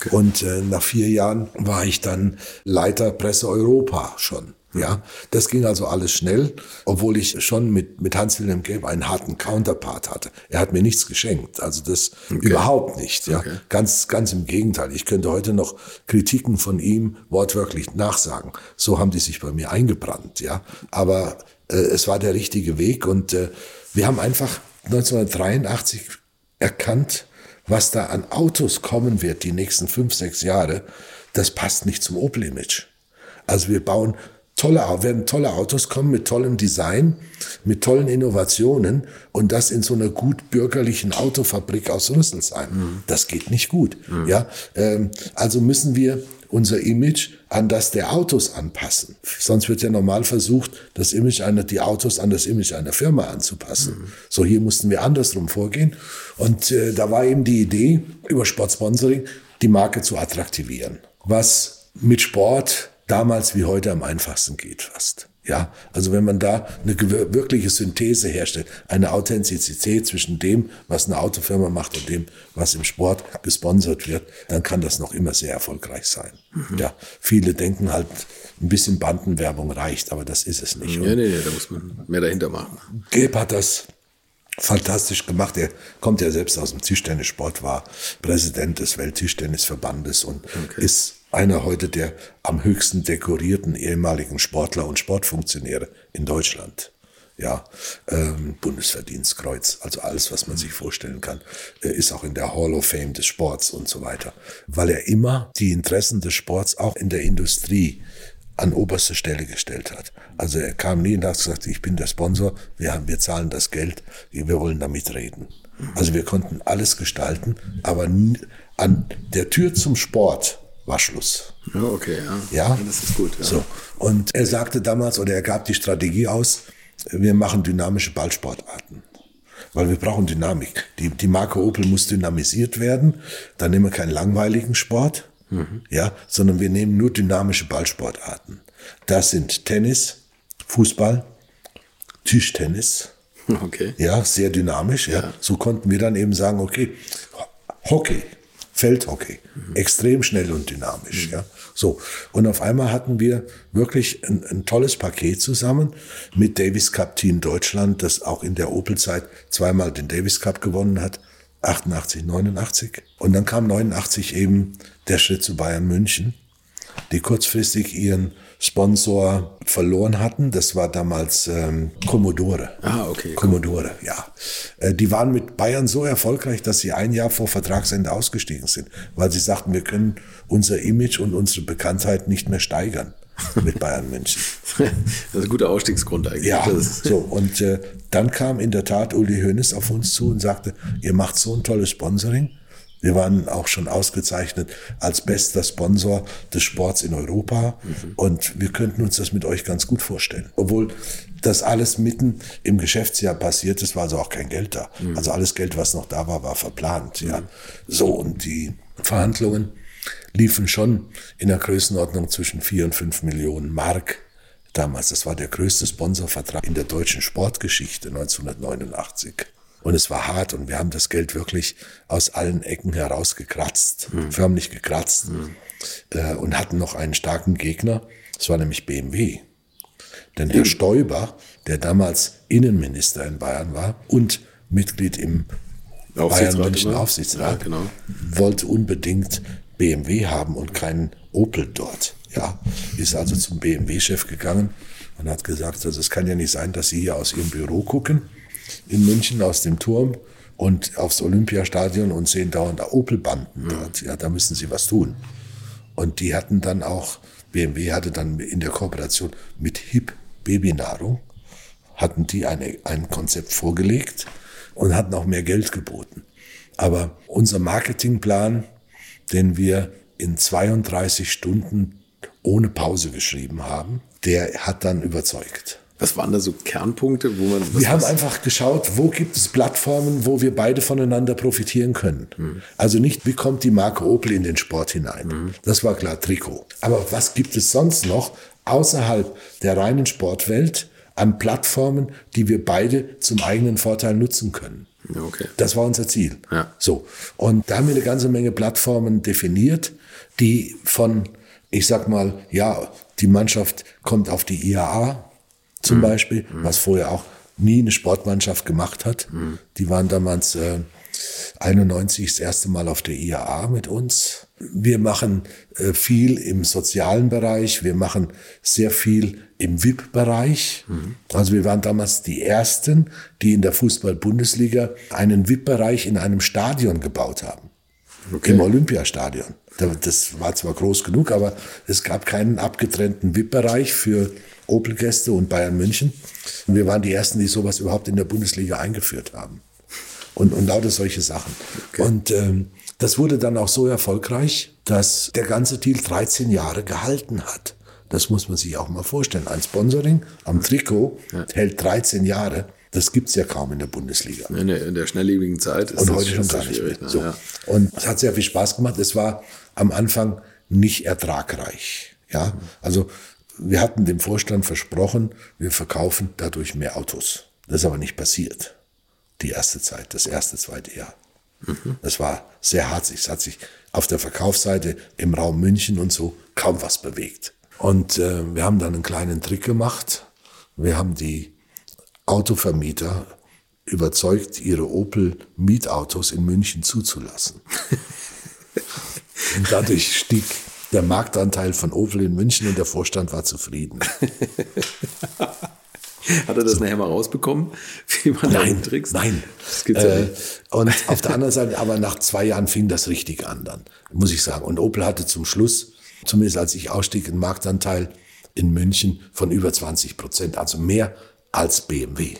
Okay. Und äh, nach vier Jahren war ich dann Leiter Presse Europa schon. Ja, das ging also alles schnell, obwohl ich schon mit, mit Hans-Wilhelm Gelb einen harten Counterpart hatte. Er hat mir nichts geschenkt, also das okay. überhaupt nicht. Ja, okay. ganz, ganz im Gegenteil. Ich könnte heute noch Kritiken von ihm wortwörtlich nachsagen. So haben die sich bei mir eingebrannt. Ja, aber äh, es war der richtige Weg und äh, wir haben einfach 1983 erkannt, was da an Autos kommen wird die nächsten fünf, sechs Jahre. Das passt nicht zum Opel-Image. Also wir bauen tolle, werden tolle Autos kommen mit tollem Design, mit tollen Innovationen und das in so einer gut bürgerlichen Autofabrik aus Rüsselsheim. Mhm. Das geht nicht gut. Mhm. Ja, ähm, also müssen wir unser Image an das der Autos anpassen. Sonst wird ja normal versucht, das Image einer, die Autos an das Image einer Firma anzupassen. Mhm. So hier mussten wir andersrum vorgehen. Und äh, da war eben die Idee, über Sportsponsoring die Marke zu attraktivieren. Was mit Sport damals wie heute am einfachsten geht fast. Ja, also wenn man da eine wirkliche Synthese herstellt, eine Authentizität zwischen dem, was eine Autofirma macht und dem, was im Sport gesponsert wird, dann kann das noch immer sehr erfolgreich sein. Mhm. Ja, viele denken halt, ein bisschen Bandenwerbung reicht, aber das ist es nicht.
Ja, nee, nee, da muss man mehr dahinter machen.
Geb hat das fantastisch gemacht. Er kommt ja selbst aus dem Tischtennissport, war Präsident des Welttischtennisverbandes und okay. ist einer heute der am höchsten dekorierten ehemaligen Sportler und Sportfunktionäre in Deutschland. Ja, ähm, Bundesverdienstkreuz, also alles, was man sich vorstellen kann, äh, ist auch in der Hall of Fame des Sports und so weiter, weil er immer die Interessen des Sports auch in der Industrie an oberste Stelle gestellt hat. Also er kam nie und hat gesagt, ich bin der Sponsor, wir, haben, wir zahlen das Geld, wir wollen damit reden. Also wir konnten alles gestalten, aber an der Tür zum Sport war Schluss.
Ja, okay, ja.
ja?
Das ist gut. Ja.
So. Und er sagte damals, oder er gab die Strategie aus, wir machen dynamische Ballsportarten. Weil wir brauchen Dynamik. Die, die Marke Opel muss dynamisiert werden. Dann nehmen wir keinen langweiligen Sport, mhm. ja, sondern wir nehmen nur dynamische Ballsportarten. Das sind Tennis, Fußball, Tischtennis.
Okay.
Ja, sehr dynamisch. Ja. So konnten wir dann eben sagen, okay, Hockey, Feldhockey, extrem schnell und dynamisch. Ja. So. Und auf einmal hatten wir wirklich ein, ein tolles Paket zusammen mit Davis Cup Team Deutschland, das auch in der Opel-Zeit zweimal den Davis Cup gewonnen hat. 88, 89. Und dann kam 89 eben der Schritt zu Bayern München, die kurzfristig ihren Sponsor verloren hatten. Das war damals ähm, Commodore.
Ah, okay.
Commodore, ja. Äh, die waren mit Bayern so erfolgreich, dass sie ein Jahr vor Vertragsende ausgestiegen sind, weil sie sagten, wir können unser Image und unsere Bekanntheit nicht mehr steigern mit Bayern München.
Das ist ein guter Ausstiegsgrund eigentlich.
Ja, so. Und äh, dann kam in der Tat Uli Hoeneß auf uns zu und sagte, ihr macht so ein tolles Sponsoring. Wir waren auch schon ausgezeichnet als bester Sponsor des Sports in Europa und wir könnten uns das mit euch ganz gut vorstellen. Obwohl das alles mitten im Geschäftsjahr passiert ist, war also auch kein Geld da. Also alles Geld, was noch da war, war verplant. Ja, so und die Verhandlungen liefen schon in der Größenordnung zwischen vier und fünf Millionen Mark damals. Das war der größte Sponsorvertrag in der deutschen Sportgeschichte 1989. Und es war hart und wir haben das Geld wirklich aus allen Ecken herausgekratzt, förmlich gekratzt äh, und hatten noch einen starken Gegner. Das war nämlich BMW. Denn Herr Stoiber, der damals Innenminister in Bayern war und Mitglied im Bayern
Aufsichtsrat
München. Aufsichtsrat,
Ja, genau.
wollte unbedingt BMW haben und keinen Opel dort. Ja, ist also zum BMW-Chef gegangen und hat gesagt, also es kann ja nicht sein, dass Sie hier aus Ihrem Büro gucken in München aus dem Turm und aufs Olympiastadion und sehen dauernd Opel-Banden dort. Ja, da müssen Sie was tun. Und die hatten dann auch, BMW hatte dann in der Kooperation mit HIP Babynahrung, hatten die eine, ein Konzept vorgelegt und hatten auch mehr Geld geboten. Aber unser Marketingplan, den wir in 32 Stunden ohne Pause geschrieben haben, der hat dann überzeugt.
Was waren da so Kernpunkte, wo man.
Wir haben einfach geschaut, wo gibt es Plattformen, wo wir beide voneinander profitieren können. Also nicht, wie kommt die Marke Opel in den Sport hinein. Das war klar, Trikot. Aber was gibt es sonst noch außerhalb der reinen Sportwelt an Plattformen, die wir beide zum eigenen Vorteil nutzen können?
Okay.
Das war unser Ziel.
Ja.
So. Und da haben wir eine ganze Menge Plattformen definiert, die von, ich sag mal, ja, die Mannschaft kommt auf die IAA zum Beispiel, was vorher auch nie eine Sportmannschaft gemacht hat. Die waren damals äh, 91 das erste Mal auf der IAA mit uns. Wir machen äh, viel im sozialen Bereich, wir machen sehr viel im VIP-Bereich. Also wir waren damals die Ersten, die in der Fußball-Bundesliga einen VIP-Bereich in einem Stadion gebaut haben. Im Olympiastadion. Da- Das war zwar groß genug, aber es gab keinen abgetrennten VIP-Bereich für Opel-Gäste und Bayern München. Und wir waren die Ersten, die sowas überhaupt in der Bundesliga eingeführt haben. Und, und lauter solche Sachen. Und ähm, das wurde dann auch so erfolgreich, dass der ganze Deal 13 Jahre gehalten hat. Das muss man sich auch mal vorstellen. Ein Sponsoring am Trikot hält 13 Jahre. Das gibt's ja kaum in der Bundesliga.
In der, in der schnelllebigen Zeit ist
Und
das
heute schon gar nicht mehr.
schwierig. Ne?
So.
Ja.
Und es hat sehr viel Spaß gemacht. Es war am Anfang nicht ertragreich. Ja, also wir hatten dem Vorstand versprochen, wir verkaufen dadurch mehr Autos. Das ist aber nicht passiert. Die erste Zeit, das erste, zweite Jahr. Das war sehr hart. Es hat sich auf der Verkaufsseite im Raum München und so kaum was bewegt. Und äh, wir haben dann einen kleinen Trick gemacht. Wir haben die Autovermieter überzeugt, ihre Opel-Mietautos in München zuzulassen. Und dadurch stieg der Marktanteil von Opel in München und der Vorstand war zufrieden.
Hat er das nachher mal rausbekommen, wie man da
Nein,
trickst?
nein.
Das gibt's ja
Äh, und auf der anderen Seite, aber nach zwei Jahren fing das richtig an dann, muss ich sagen. Und Opel hatte zum Schluss, zumindest als ich ausstieg, einen Marktanteil in München von über 20 Prozent, also mehr als BMW.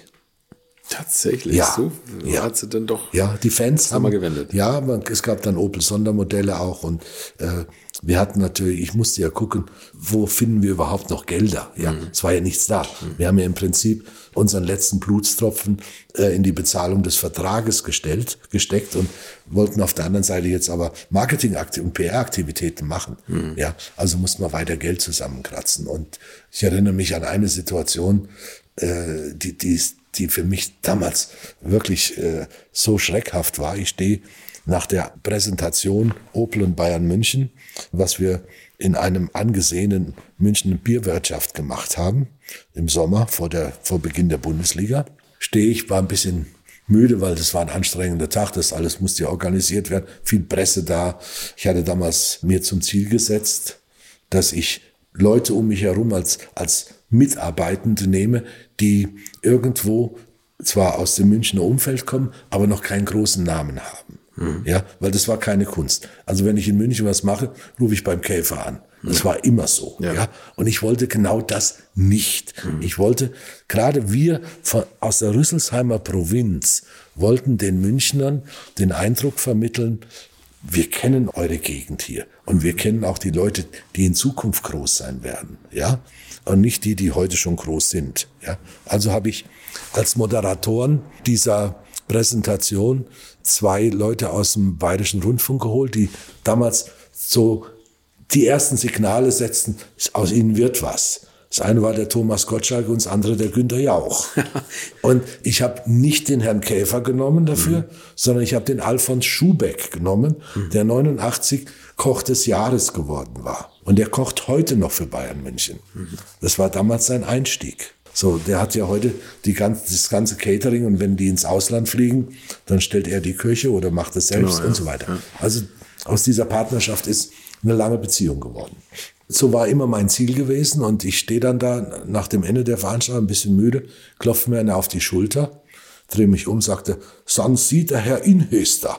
Tatsächlich,
Ja.
so
Ja.
hat sie dann doch.
Ja, die Fans haben
mal gewendet.
Ja, man, es gab dann Opel Sondermodelle auch und äh, wir hatten natürlich, ich musste ja gucken, wo finden wir überhaupt noch Gelder? Ja, mhm. es war ja nichts da. Mhm. Wir haben ja im Prinzip unseren letzten Blutstropfen äh, in die Bezahlung des Vertrages gestellt, gesteckt und wollten auf der anderen Seite jetzt aber Marketing- und PR-Aktivitäten machen. Mhm. Ja, also mussten wir weiter Geld zusammenkratzen. Und ich erinnere mich an eine Situation, äh, die, die, die für mich damals wirklich äh, so schreckhaft war. Ich stehe nach der Präsentation Opel und Bayern München, was wir in einem angesehenen München Bierwirtschaft gemacht haben, im Sommer vor, der, vor Beginn der Bundesliga, stehe ich, war ein bisschen müde, weil das war ein anstrengender Tag, das alles musste ja organisiert werden, viel Presse da. Ich hatte damals mir zum Ziel gesetzt, dass ich Leute um mich herum als, als Mitarbeitende nehme, die irgendwo zwar aus dem Münchner Umfeld kommen, aber noch keinen großen Namen haben. Mhm. Ja, weil das war keine Kunst. Also wenn ich in München was mache, rufe ich beim Käfer an. Das war immer so. Ja. ja. Und ich wollte genau das nicht. Mhm. Ich wollte, gerade wir von, aus der Rüsselsheimer Provinz wollten den Münchnern den Eindruck vermitteln, wir kennen eure Gegend hier und wir kennen auch die Leute, die in Zukunft groß sein werden, ja, und nicht die, die heute schon groß sind, ja. Also habe ich als Moderatoren dieser Präsentation zwei Leute aus dem Bayerischen Rundfunk geholt, die damals so die ersten Signale setzten, aus ihnen wird was. Das eine war der Thomas Gottschalk und das andere der Günther Jauch. und ich habe nicht den Herrn Käfer genommen dafür, mhm. sondern ich habe den Alfons Schubeck genommen, mhm. der 89 Koch des Jahres geworden war. Und der kocht heute noch für Bayern München. Mhm. Das war damals sein Einstieg. So, der hat ja heute die ganze, das ganze Catering und wenn die ins Ausland fliegen, dann stellt er die Küche oder macht es selbst genau, und so weiter. Ja. Also aus dieser Partnerschaft ist eine lange Beziehung geworden. So war immer mein Ziel gewesen und ich stehe dann da nach dem Ende der Veranstaltung ein bisschen müde, klopft mir einer auf die Schulter, drehe mich um, sagte, San Sie der Herr Inhöster.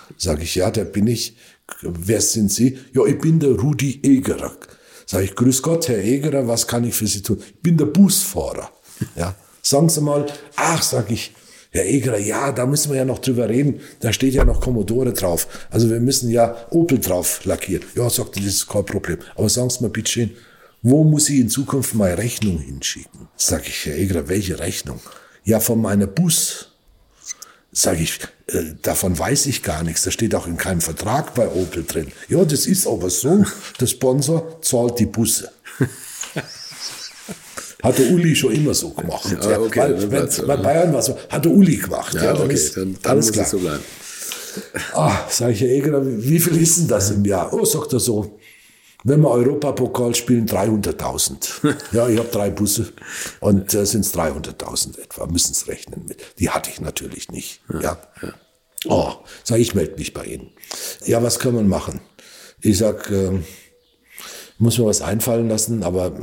Sag ich, ja, da bin ich. Wer sind Sie? Ja, ich bin der Rudi Egerer. Sag ich, grüß Gott, Herr Egerer, was kann ich für Sie tun? Ich bin der Busfahrer. Ja, sagen Sie mal, ach, sag ich, Herr Egerer, ja, da müssen wir ja noch drüber reden. Da steht ja noch Commodore drauf. Also wir müssen ja Opel drauf lackieren. Ja, sagt er, das ist kein Problem. Aber sagen Sie mal bitte schön, wo muss ich in Zukunft meine Rechnung hinschicken? Sag ich, Herr Egerer, welche Rechnung? Ja, von meiner Bus, Sage ich, äh, davon weiß ich gar nichts. Das steht auch in keinem Vertrag bei Opel drin. Ja, das ist aber so. Der Sponsor zahlt die Busse. Hat der Uli schon immer so gemacht.
Ja, okay,
weil,
dann
wenn, bei
ja.
Bayern war es so, hat der Uli gemacht.
Ja,
dann
okay,
ist
dann, dann
alles klar.
so bleiben.
Ah, sag ich ja eh genau, wie viel ist denn das im Jahr? Oh, sagt er so. Wenn wir Europapokal spielen, 300.000. Ja, ich habe drei Busse und äh, sind es 300.000 etwa, müssen es rechnen mit. Die hatte ich natürlich nicht. Ja. Oh, sag ich, melde mich bei Ihnen. Ja, was kann man machen? Ich sag, ähm, muss mir was einfallen lassen, aber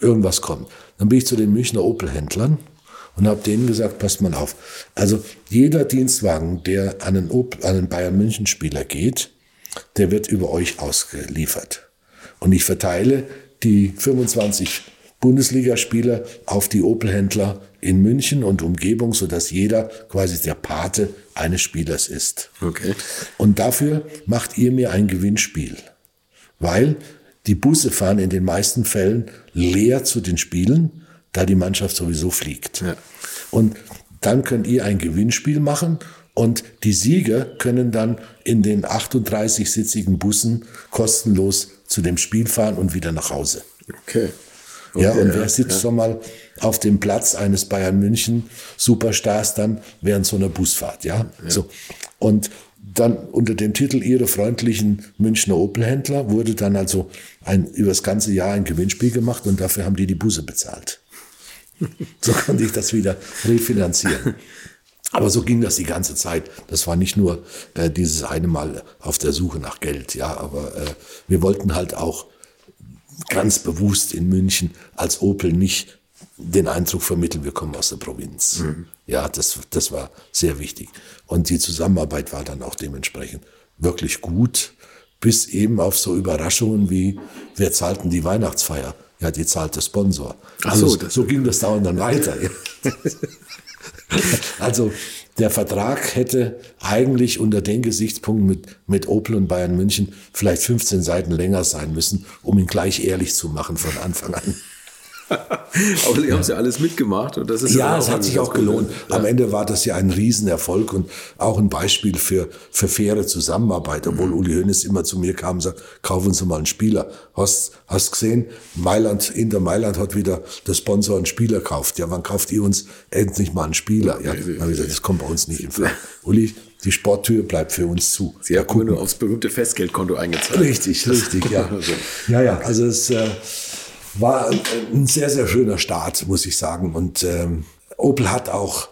irgendwas kommt. Dann bin ich zu den Münchner Opel-Händlern und habe denen gesagt, passt mal auf. Also jeder Dienstwagen, der an einen, Opel, an einen Bayern München Spieler geht, der wird über euch ausgeliefert. Und ich verteile die 25 Bundesligaspieler auf die Opel-Händler in München und Umgebung, sodass jeder quasi der Pate eines Spielers ist.
Okay.
Und dafür macht ihr mir ein Gewinnspiel. Weil die Busse fahren in den meisten Fällen leer zu den Spielen, da die Mannschaft sowieso fliegt.
Ja.
Und dann könnt ihr ein Gewinnspiel machen und die Sieger können dann in den 38-sitzigen Bussen kostenlos zu dem Spiel fahren und wieder nach Hause.
Okay.
ja,
Okay,
und wer sitzt
ja.
schon mal auf dem Platz eines Bayern München Superstars dann während so einer Busfahrt, ja? So. Und dann unter dem Titel Ihre freundlichen Münchner Opel-Händler wurde dann also ein, über das ganze Jahr ein Gewinnspiel gemacht und dafür haben die die Busse bezahlt. So konnte ich das wieder refinanzieren. Aber so ging das die ganze Zeit. Das war nicht nur äh, dieses eine Mal auf der Suche nach Geld, ja, aber äh, wir wollten halt auch ganz bewusst in München als Opel nicht den Eindruck vermitteln, wir kommen aus der Provinz. Ja, das, das war sehr wichtig. Und die Zusammenarbeit war dann auch dementsprechend wirklich gut, bis eben auf so Überraschungen wie, wer zahlt denn die Weihnachtsfeier? Ja, die zahlt der Sponsor.
Ach
Also
so,
so ging das dauernd dann weiter. Also der Vertrag hätte eigentlich unter den Gesichtspunkten mit, mit Opel und Bayern München vielleicht 15 Seiten länger sein müssen, um ihn gleich ehrlich zu machen von Anfang an.
Aber Sie haben es ja alles mitgemacht und das ist
Ja, es hat sich auch gelohnt.
guter-
Am Ende war das ja ein Riesenerfolg und auch ein Beispiel für, für faire Zusammenarbeit. Obwohl Uli Hoeneß immer zu mir kam und sagt, kauf uns mal einen Spieler. Hast, hast gesehen, Mailand, Inter Mailand hat wieder der Sponsor einen Spieler kauft. Ja, wann kauft ihr uns endlich mal einen Spieler? Ja, dann habe ich gesagt, das kommt bei uns nicht in Frage. Uli, die Sporttür bleibt für uns zu.
Sie haben nur aufs berühmte Festgeldkonto eingezahlt.
Richtig, richtig, ja. Ja, ja, also es äh, war ein, ein sehr, sehr schöner Start, muss ich sagen. Und ähm, Opel hat auch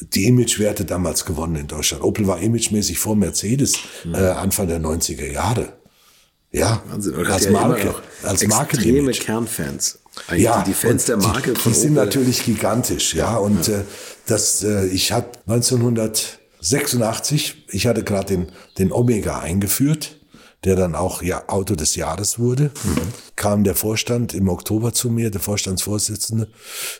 die Imagewerte damals gewonnen in Deutschland. Opel war imagemäßig vor Mercedes äh, Anfang der 90er Jahre. Ja,
Wahnsinn.
Als
ja immer
Marke, als
extreme. Kernfans. Eigentlich
Ja,
die, Fans der Marke
die,
von
die sind
Opel.
natürlich gigantisch, ja. Und Äh, das, äh, ich habe 1986, ich hatte gerade den, den Omega eingeführt, der dann auch ja, Auto des Jahres wurde, kam der Vorstand im Oktober zu mir, der Vorstandsvorsitzende,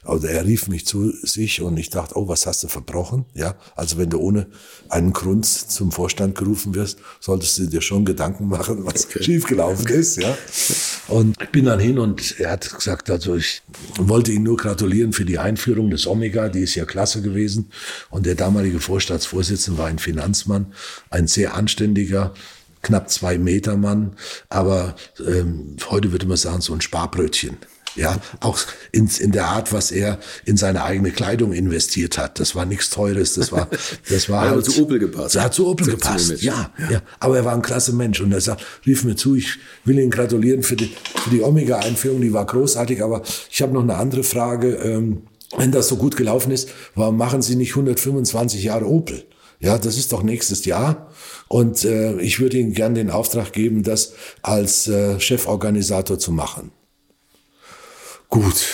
also er rief mich zu sich und ich dachte, oh, was hast du verbrochen? Ja, also wenn du ohne einen Grund zum Vorstand gerufen wirst, solltest du dir schon Gedanken machen, was schiefgelaufen ist, ja. Und ich bin dann hin und er hat gesagt, also ich wollte ihn nur gratulieren für die Einführung des Omega, die ist ja klasse gewesen. Und der damalige Vorstandsvorsitzende war ein Finanzmann, ein sehr anständiger, knapp zwei Meter Mann, aber ähm, heute würde man sagen, so ein Sparbrötchen. Ja, auch in, in der Art, was er in seine eigene Kleidung investiert hat. Das war nichts Teures, das war, das war halt,
zu Opel gepasst.
Das hat zu Opel gepasst,
Image.
ja, ja, Aber er war ein klasse Mensch und er sagt, rief mir zu, ich will ihn gratulieren für die, für die Omega-Einführung, die war großartig, aber ich habe noch eine andere Frage. Ähm, wenn das so gut gelaufen ist, warum machen Sie nicht 125 Jahre Opel? Ja, das ist doch nächstes Jahr. Und äh, ich würde Ihnen gern den Auftrag geben, das als äh, Cheforganisator zu machen. Gut,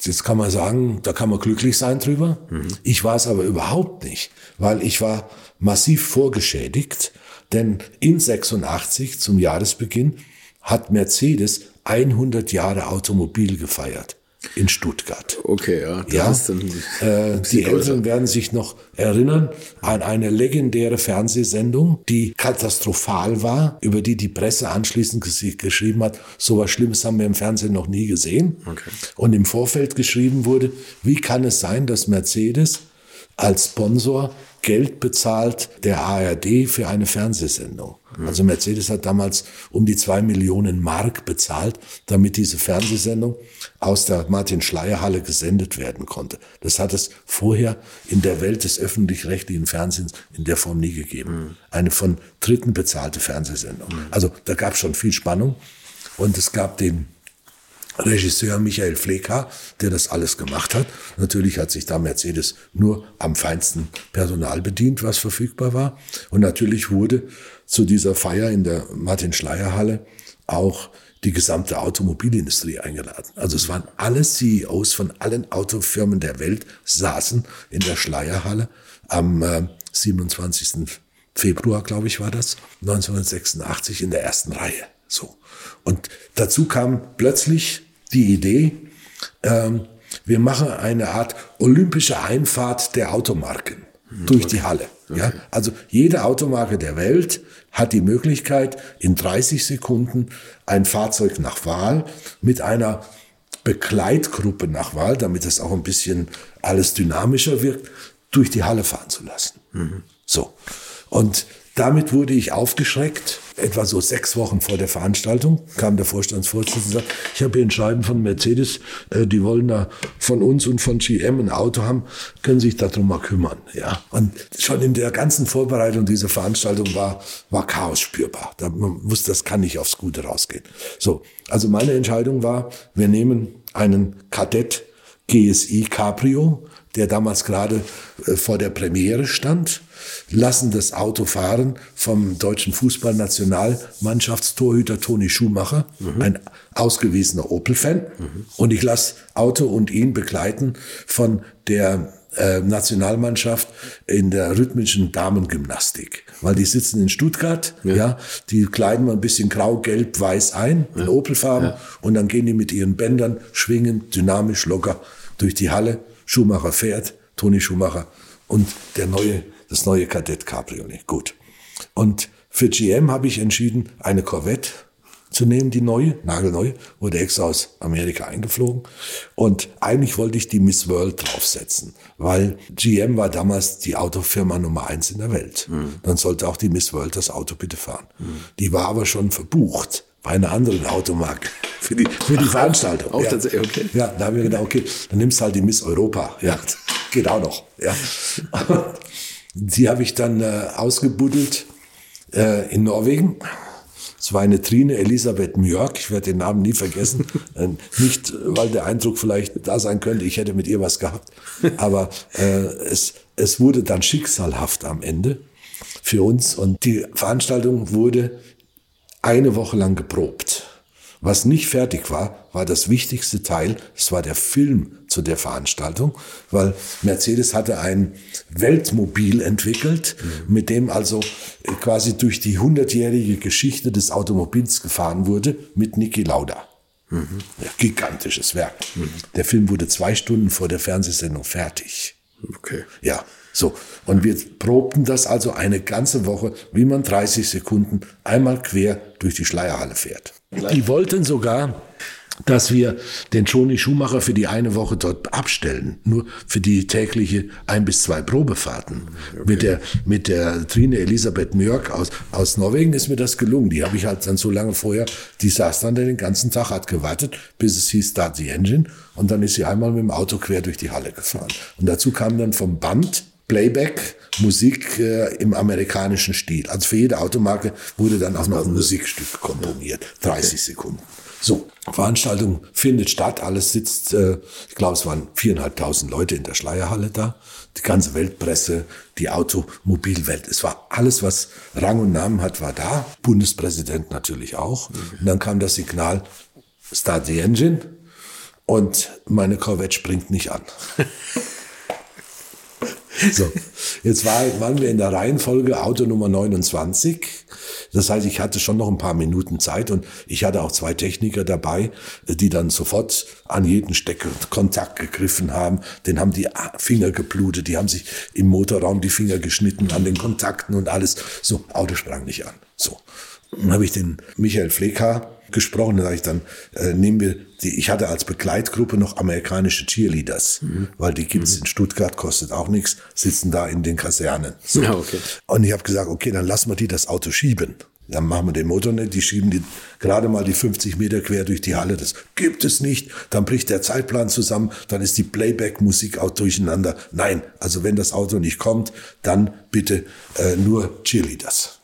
jetzt kann man sagen, da kann man glücklich sein drüber. Ich war es aber überhaupt nicht, weil ich war massiv vorgeschädigt, denn in 86 zum Jahresbeginn hat Mercedes 100 Jahre Automobil gefeiert in Stuttgart.
Okay, ja.
Ja, äh, die. Älteren werden sich noch erinnern an eine legendäre Fernsehsendung, die katastrophal war, über die die Presse anschließend ges geschrieben hat, so was Schlimmes haben wir im Fernsehen noch nie gesehen.
Okay.
Und im Vorfeld geschrieben wurde, wie kann es sein, dass Mercedes als Sponsor Geld bezahlt der ARD für eine Fernsehsendung. Also Mercedes hat damals um die zwei Millionen Mark bezahlt, damit diese Fernsehsendung aus der Martin-Schleyer-Halle gesendet werden konnte. Das hat es vorher in der Welt des öffentlich-rechtlichen Fernsehens in der Form nie gegeben. Eine von Dritten bezahlte Fernsehsendung. Also da gab es schon viel Spannung und es gab den Regisseur Michael Fleka, der das alles gemacht hat. Natürlich hat sich da Mercedes nur am feinsten Personal bedient, was verfügbar war. Und natürlich wurde zu dieser Feier in der Martin-Schleyer-Halle auch die gesamte Automobilindustrie eingeladen. Also es waren alle CEOs von allen Autofirmen der Welt saßen in der Schleierhalle am äh, 27. Februar, glaube ich, war das, 1986 in der ersten Reihe. So. Und dazu kam plötzlich die Idee, ähm, wir machen eine Art olympische Einfahrt der Automarken durch die Halle. Ja, also jede Automarke der Welt hat die Möglichkeit, in 30 Sekunden ein Fahrzeug nach Wahl mit einer Begleitgruppe nach Wahl, damit es auch ein bisschen alles dynamischer wirkt, durch die Halle fahren zu lassen. So. Und damit wurde ich aufgeschreckt. Etwa so sechs Wochen vor der Veranstaltung kam der Vorstandsvorsitzende und sagte, ich habe hier ein Schreiben von Mercedes, äh, die wollen da von uns und von GM ein Auto haben, können sich darum mal kümmern. Ja. Und schon in der ganzen Vorbereitung dieser Veranstaltung war, war Chaos spürbar. Da, man wusste, das kann nicht aufs Gute rausgehen. So, also meine Entscheidung war, wir nehmen einen Kadett GSI Cabrio, der damals gerade äh, vor der Premiere stand, lassen das Auto fahren vom deutschen Fußballnationalmannschaftstorhüter Toni Schumacher, ein ausgewiesener Opel-Fan. Und ich lasse Auto und ihn begleiten von der äh, Nationalmannschaft in der rhythmischen Damengymnastik. Weil die sitzen in Stuttgart, ja, die kleiden mal ein bisschen grau, gelb, weiß ein, in Opelfarben, und dann gehen die mit ihren Bändern schwingend, dynamisch, locker durch die Halle. Schumacher fährt, Toni Schumacher und der neue, das neue Kadett Cabriolet. Gut. Und für GM habe ich entschieden, eine Corvette zu nehmen, die neue, nagelneu, wurde extra aus Amerika eingeflogen. Und eigentlich wollte ich die Miss World draufsetzen, weil GM war damals die Autofirma Nummer eins in der Welt. Dann sollte auch die Miss World das Auto bitte fahren. Die war aber schon verbucht bei einer anderen Automarke für die, für die Veranstaltung.
auch
ja.
tatsächlich, okay.
Ja, da haben wir gedacht, okay, dann nimmst halt die Miss Europa. Ja, geht auch noch. Ja. Die habe ich dann äh, ausgebuddelt äh, in Norwegen. Es war eine Trine Elisabeth Mjörk, ich werde den Namen nie vergessen. Äh, Nicht, weil der Eindruck vielleicht da sein könnte, ich hätte mit ihr was gehabt. Aber äh, es, es wurde dann schicksalhaft am Ende für uns. Und die Veranstaltung wurde eine Woche lang geprobt. Was nicht fertig war, war das wichtigste Teil. Es war der Film zu der Veranstaltung, weil Mercedes hatte ein Weltmobil entwickelt, mit dem also quasi durch die hundertjährige Geschichte des Automobils gefahren wurde mit Niki Lauda. Ja, gigantisches Werk. Der Film wurde zwei Stunden vor der Fernsehsendung fertig.
Okay.
Ja, so. Und wir probten das also eine ganze Woche, wie man 30 Sekunden einmal quer durch die Schleierhalle fährt. Die wollten sogar, dass wir den Toni Schumacher für die eine Woche dort abstellen, nur für die tägliche ein bis zwei Probefahrten. Mit der mit der Trine Elisabeth Mjörk aus aus Norwegen ist mir das gelungen. Die habe ich halt dann so lange vorher, die saß dann den ganzen Tag, hat gewartet, bis es hieß Start the Engine und dann ist sie einmal mit dem Auto quer durch die Halle gefahren. Und dazu kam dann vom Band Playback, Musik äh, im amerikanischen Stil. Also für jede Automarke wurde dann auch noch ein Musikstück komponiert. 30 Sekunden. So, Veranstaltung findet statt, alles sitzt, äh, ich glaube, es waren viereinhalbtausend Leute in der Schleierhalle da, die ganze Weltpresse, die Automobilwelt. Es war alles, was Rang und Namen hat, war da. Bundespräsident natürlich auch. Und dann kam das Signal, Start the Engine. Und meine Corvette springt nicht an. So, jetzt war, waren wir in der Reihenfolge Auto Nummer 29. Das heißt, ich hatte schon noch ein paar Minuten Zeit und ich hatte auch zwei Techniker dabei, die dann sofort an jeden Steckkontakt gegriffen haben. Den haben die Finger geblutet, die haben sich im Motorraum die Finger geschnitten an den Kontakten und alles. So, Auto sprang nicht an. So. Dann habe ich den Michael Fleka gesprochen. Da sag ich dann, äh, nehmen wir die, ich hatte als Begleitgruppe noch amerikanische Cheerleaders,
Mhm.
weil die gibt's in Stuttgart, kostet auch nichts, sitzen da in den Kasernen. So.
Ja, okay.
Und ich habe gesagt, okay, dann lassen wir die das Auto schieben. Dann machen wir den Motor nicht, die schieben die gerade mal die 50 Meter quer durch die Halle. Das gibt es nicht. Dann bricht der Zeitplan zusammen, dann ist die Playback-Musik auch durcheinander. Nein, also wenn das Auto nicht kommt, dann bitte äh, nur Cheerleaders.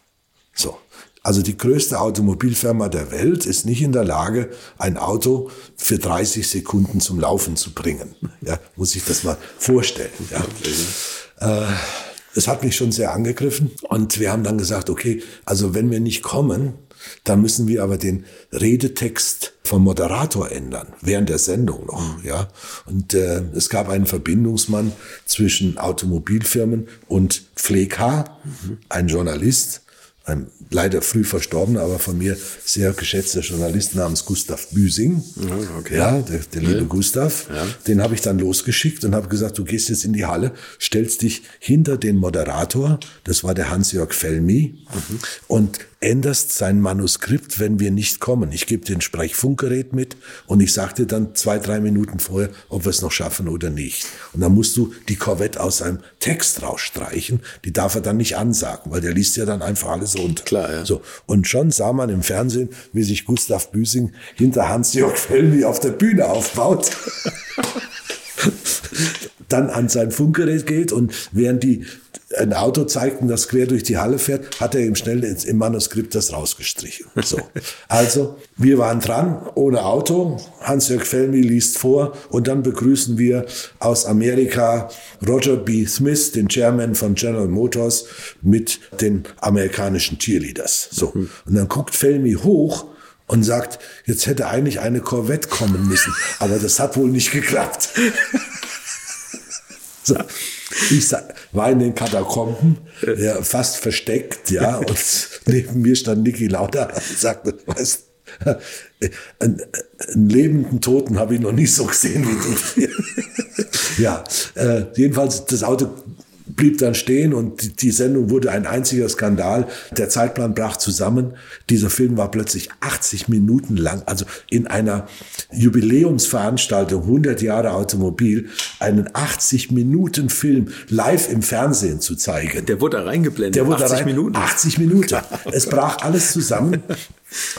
So. Also die größte Automobilfirma der Welt ist nicht in der Lage, ein Auto für 30 Sekunden zum Laufen zu bringen. Ja, muss ich das mal vorstellen. Ja. Äh, es hat mich schon sehr angegriffen und wir haben dann gesagt, okay, also wenn wir nicht kommen, dann müssen wir aber den Redetext vom Moderator ändern, während der Sendung noch, ja. Und äh, es gab einen Verbindungsmann zwischen Automobilfirmen und Pfleg H., ein Journalist, ein leider früh verstorbener, aber von mir sehr geschätzter Journalist namens Gustav Büsing.
okay.
Ja, der, der liebe Gustav. Den habe ich dann losgeschickt und habe gesagt, du gehst jetzt in die Halle, stellst dich hinter den Moderator, das war der Hans-Jörg Felmi, und änderst sein Manuskript, wenn wir nicht kommen. Ich gebe dir ein Sprechfunkgerät mit und ich sage dir dann zwei, drei Minuten vorher, ob wir es noch schaffen oder nicht. Und dann musst du die Corvette aus seinem Text rausstreichen. Die darf er dann nicht ansagen, weil der liest ja dann einfach alles runter.
Klar, ja.
So. Und schon sah man im Fernsehen, wie sich Gustav Büsing hinter Hans-Jörg Felmi auf der Bühne aufbaut. dann an sein Funkgerät geht und während die ein Auto zeigten, das quer durch die Halle fährt, hat er ihm schnell ins- im Manuskript das rausgestrichen. So. Also, wir waren dran, ohne Auto. Hans-Jörg Felmi liest vor und dann begrüßen wir aus Amerika Roger B. Smith, den Chairman von General Motors, mit den amerikanischen Cheerleaders. So. Und dann guckt Felmi hoch und sagt, jetzt hätte eigentlich eine Corvette kommen müssen, aber das hat wohl nicht geklappt. So. Ich war in den Katakomben, ja, fast versteckt, ja, und neben mir stand Niki Lauda und sagte, weißt, einen, einen lebenden Toten habe ich noch nie so gesehen wie du. ja, äh, jedenfalls das Auto blieb dann stehen und die, Sendung wurde ein einziger Skandal. Der Zeitplan brach zusammen. Dieser Film war plötzlich 80 Minuten lang, also in einer Jubiläumsveranstaltung 100 Jahre Automobil, einen 80 Minuten Film live im Fernsehen zu zeigen.
Der wurde da reingeblendet.
Der wurde
80
rein,
Minuten.
80 Minuten. Es brach alles zusammen.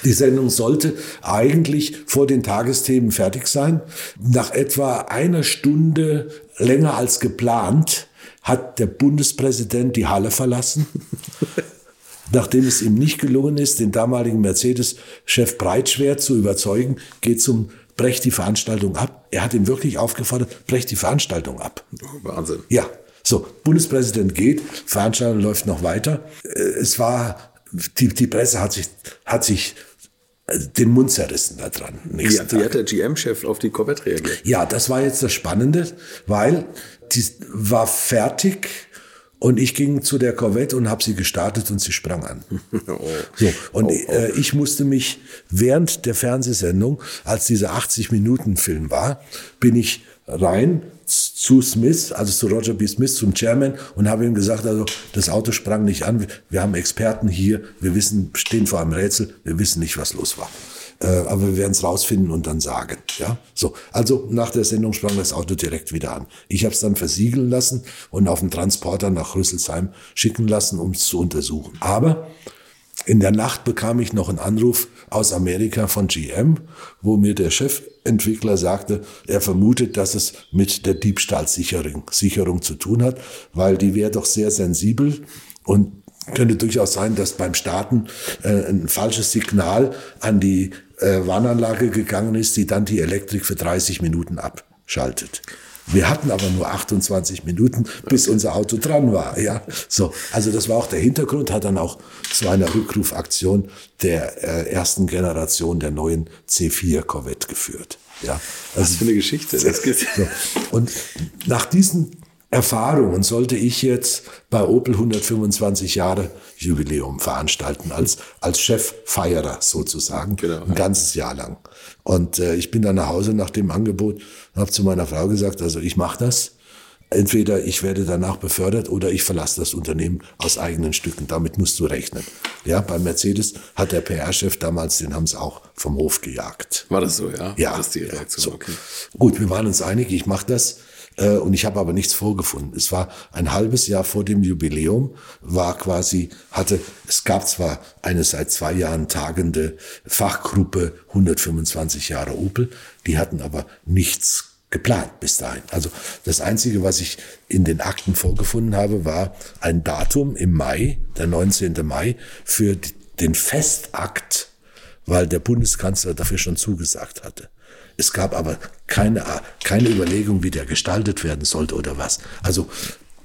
Die Sendung sollte eigentlich vor den Tagesthemen fertig sein. Nach etwa einer Stunde länger als geplant hat der Bundespräsident die Halle verlassen. Nachdem es ihm nicht gelungen ist, den damaligen Mercedes-Chef Breitschwer zu überzeugen, geht zum brecht die Veranstaltung ab. Er hat ihn wirklich aufgefordert, brecht die Veranstaltung ab.
Wahnsinn.
Ja, so, Bundespräsident geht, Veranstaltung läuft noch weiter. Äh, Es war, die, die Presse hat sich, hat sich äh, den Mund zerrissen da dran.
Wie, wie hat der GM-Chef auf die Corvette reagiert?
Ja, das war jetzt das Spannende, weil die war fertig und ich ging zu der Corvette und habe sie gestartet und sie sprang an. So, und Äh, ich musste mich während der Fernsehsendung, als dieser 80-Minuten-Film war, bin ich rein zu Smith, also zu Roger B. Smith, zum Chairman und habe ihm gesagt, also das Auto sprang nicht an, wir haben Experten hier, wir wissen, stehen vor einem Rätsel, wir wissen nicht, was los war. Äh, aber wir werden es rausfinden und dann sagen. Ja, so. Also nach der Sendung sprang das Auto direkt wieder an. Ich habe es dann versiegeln lassen und auf den Transporter nach Rüsselsheim schicken lassen, um es zu untersuchen. Aber in der Nacht bekam ich noch einen Anruf aus Amerika von GM, wo mir der Chefentwickler sagte, er vermutet, dass es mit der Diebstahlsicherung Sicherung zu tun hat, weil die wäre doch sehr sensibel und könnte durchaus sein, dass beim Starten äh, ein falsches Signal an die äh, Warnanlage gegangen ist, die dann die Elektrik für 30 Minuten abschaltet. Wir hatten aber nur 28 Minuten, bis unser Auto dran war. Ja, so. Also das war auch der Hintergrund, hat dann auch zu einer Rückrufaktion der äh, ersten Generation der neuen C4 Corvette geführt. Ja, also,
Was für eine Geschichte. Das
so. Und nach diesen Erfahrungen sollte ich jetzt bei Opel 125 Jahre Jubiläum veranstalten, als, als Cheffeierer sozusagen,
Genau,
ein
ja.
ganzes Jahr lang. Und äh, ich bin dann nach Hause nach dem Angebot und habe zu meiner Frau gesagt, also ich mache das. entweder ich werde danach befördert oder ich verlasse das Unternehmen aus eigenen Stücken. Damit musst du rechnen. Ja, bei Mercedes hat der PR-Chef damals, den haben sie auch vom Hof gejagt.
War das so, ja?
Ja.
Das die Reaktion?
So.
Okay.
Gut, wir waren uns einig, ich mache das. Äh, Und ich habe aber nichts vorgefunden. Es war ein halbes Jahr vor dem Jubiläum, war quasi, hatte, es gab zwar eine seit zwei Jahren tagende Fachgruppe 125 Jahre Opel, die hatten aber nichts geplant bis dahin. Also das Einzige, was ich in den Akten vorgefunden habe, war ein Datum im Mai, der 19. Mai, für den Festakt, weil der Bundeskanzler dafür schon zugesagt hatte. Es gab aber keine, keine Überlegung, wie der gestaltet werden sollte oder was. Also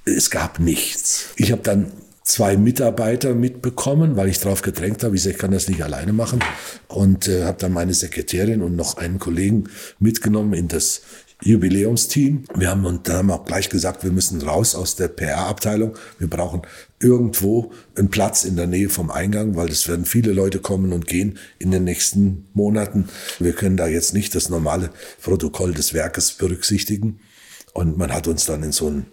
es gab nichts. Ich habe dann zwei Mitarbeiter mitbekommen, weil ich darauf gedrängt habe. Ich sage, ich kann das nicht alleine machen. Und äh, habe dann meine Sekretärin und noch einen Kollegen mitgenommen in das Jubiläumsteam. Wir haben und dann haben wir auch gleich gesagt, wir müssen raus aus der PR-Abteilung. Wir brauchen irgendwo einen Platz in der Nähe vom Eingang, weil es werden viele Leute kommen und gehen in den nächsten Monaten. Wir können da jetzt nicht das normale Protokoll des Werkes berücksichtigen. Und man hat uns dann in so ein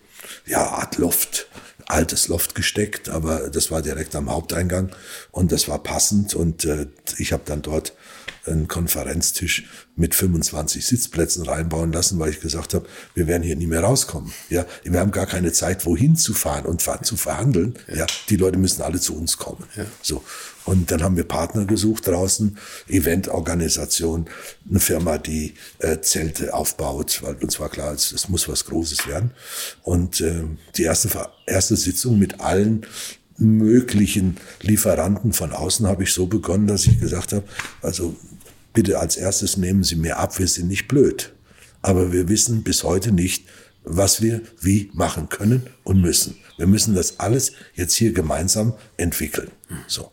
ja, Art Loft, altes Loft gesteckt, aber das war direkt am Haupteingang und das war passend und äh, ich habe dann dort einen Konferenztisch mit 25 Sitzplätzen reinbauen lassen, weil ich gesagt habe, wir werden hier nie mehr rauskommen. Ja, wir haben gar keine Zeit, wohin zu fahren und zu verhandeln. Ja. die Leute müssen alle zu uns kommen. So. Und dann haben wir Partner gesucht draußen, Eventorganisation, eine Firma, die äh, Zelte aufbaut, weil uns war klar, es, es muss was Großes werden. Und äh, die erste, erste Sitzung mit allen möglichen Lieferanten von außen habe ich so begonnen, dass ich gesagt habe, also bitte als erstes nehmen Sie mir ab, wir sind nicht blöd. Aber wir wissen bis heute nicht, was wir wie machen können und müssen. Wir müssen das alles jetzt hier gemeinsam entwickeln. So.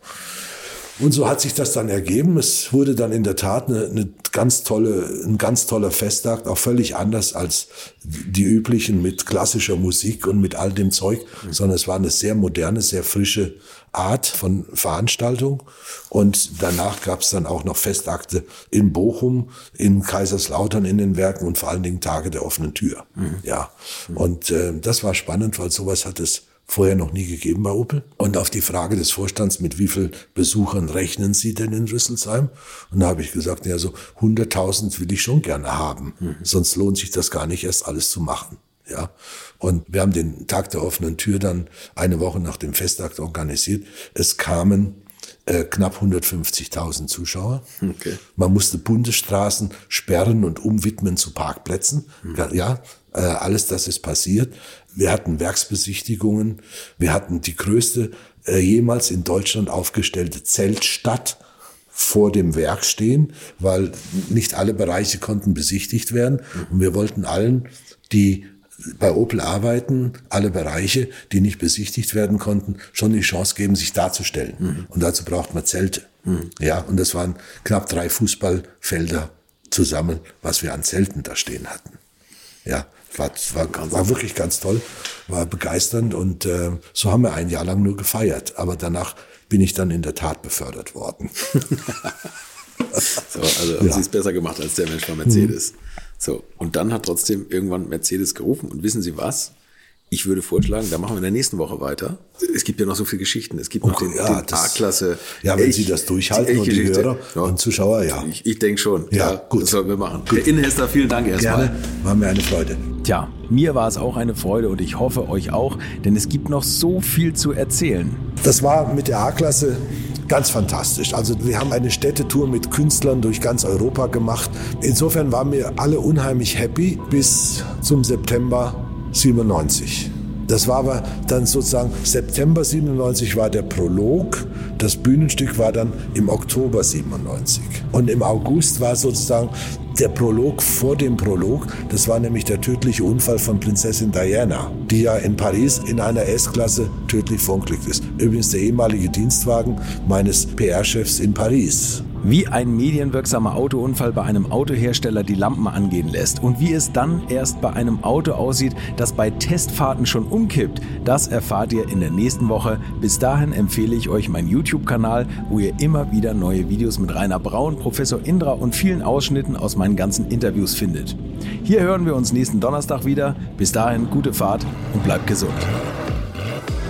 Und so hat sich das dann ergeben. Es wurde dann in der Tat eine, eine ganz tolle, ein ganz toller Festtag, auch völlig anders als die üblichen mit klassischer Musik und mit all dem Zeug, sondern es war eine sehr moderne, sehr frische Art von Veranstaltung. Und danach gab es dann auch noch Festakte in Bochum, in Kaiserslautern in den Werken und vor allen Dingen Tage der offenen Tür. Ja. Und äh, das war spannend, weil sowas hat es vorher noch nie gegeben bei Opel. Und auf die Frage des Vorstands, mit wie viel Besuchern rechnen Sie denn in Rüsselsheim? Und da habe ich gesagt, ja, so 100.000 will ich schon gerne haben. Sonst lohnt sich das gar nicht erst alles zu machen. Ja. Und wir haben den Tag der offenen Tür dann eine Woche nach dem Festakt organisiert. Es kamen äh, knapp 150.000 Zuschauer.
Okay.
Man musste Bundesstraßen sperren und umwidmen zu Parkplätzen. Ja, äh, alles das ist passiert. Wir hatten Werksbesichtigungen. Wir hatten die größte äh, jemals in Deutschland aufgestellte Zeltstadt vor dem Werk stehen, weil nicht alle Bereiche konnten besichtigt werden. Und wir wollten allen, die bei Opel arbeiten, alle Bereiche, die nicht besichtigt werden konnten, schon die Chance geben, sich darzustellen. Und dazu braucht man Zelte. Ja, und das waren knapp drei Fußballfelder zusammen, was wir an Zelten da stehen hatten. Ja, war, war, war wirklich ganz toll, war begeisternd und äh, so haben wir ein Jahr lang nur gefeiert. Aber danach bin ich dann in der Tat befördert worden.
So, also haben
Ja.
sie es besser gemacht als der Mensch bei Mercedes. So, und dann hat trotzdem irgendwann Mercedes gerufen und wissen Sie was? Ich würde vorschlagen, da machen wir in der nächsten Woche weiter. Es gibt ja noch so viele Geschichten. Es gibt noch
Okay,
den,
ja,
den A-Klasse.
Ja, wenn
Elch-
Sie das durchhalten und die. Hörer und Zuschauer, ja.
Ich, ich denke schon.
Ja, gut.
Das sollten wir machen. Herr Innenhester, vielen Dank erstmal.
Gerne, war mir eine Freude.
Tja, mir war es auch eine Freude und ich hoffe euch auch, denn es gibt noch so viel zu erzählen.
Das war mit der A-Klasse ganz fantastisch. Also wir haben eine Städtetour mit Künstlern durch ganz Europa gemacht. Insofern waren wir alle unheimlich happy bis zum September 97. Das war aber dann sozusagen September 97 war der Prolog. Das Bühnenstück war dann im Oktober 97. Und im August war sozusagen der Prolog vor dem Prolog. Das war nämlich der tödliche Unfall von Prinzessin Diana, die ja in Paris in einer S-Klasse tödlich verunglückt ist. Übrigens der ehemalige Dienstwagen meines PR-Chefs in Paris.
Wie ein medienwirksamer Autounfall bei einem Autohersteller die Lampen angehen lässt und wie es dann erst bei einem Auto aussieht, das bei Testfahrten schon umkippt, das erfahrt ihr in der nächsten Woche. Bis dahin empfehle ich euch meinen YouTube-Kanal, wo ihr immer wieder neue Videos mit Rainer Braun, Professor Indra und vielen Ausschnitten aus meinen ganzen Interviews findet. Hier hören wir uns nächsten Donnerstag wieder. Bis dahin gute Fahrt und bleibt gesund.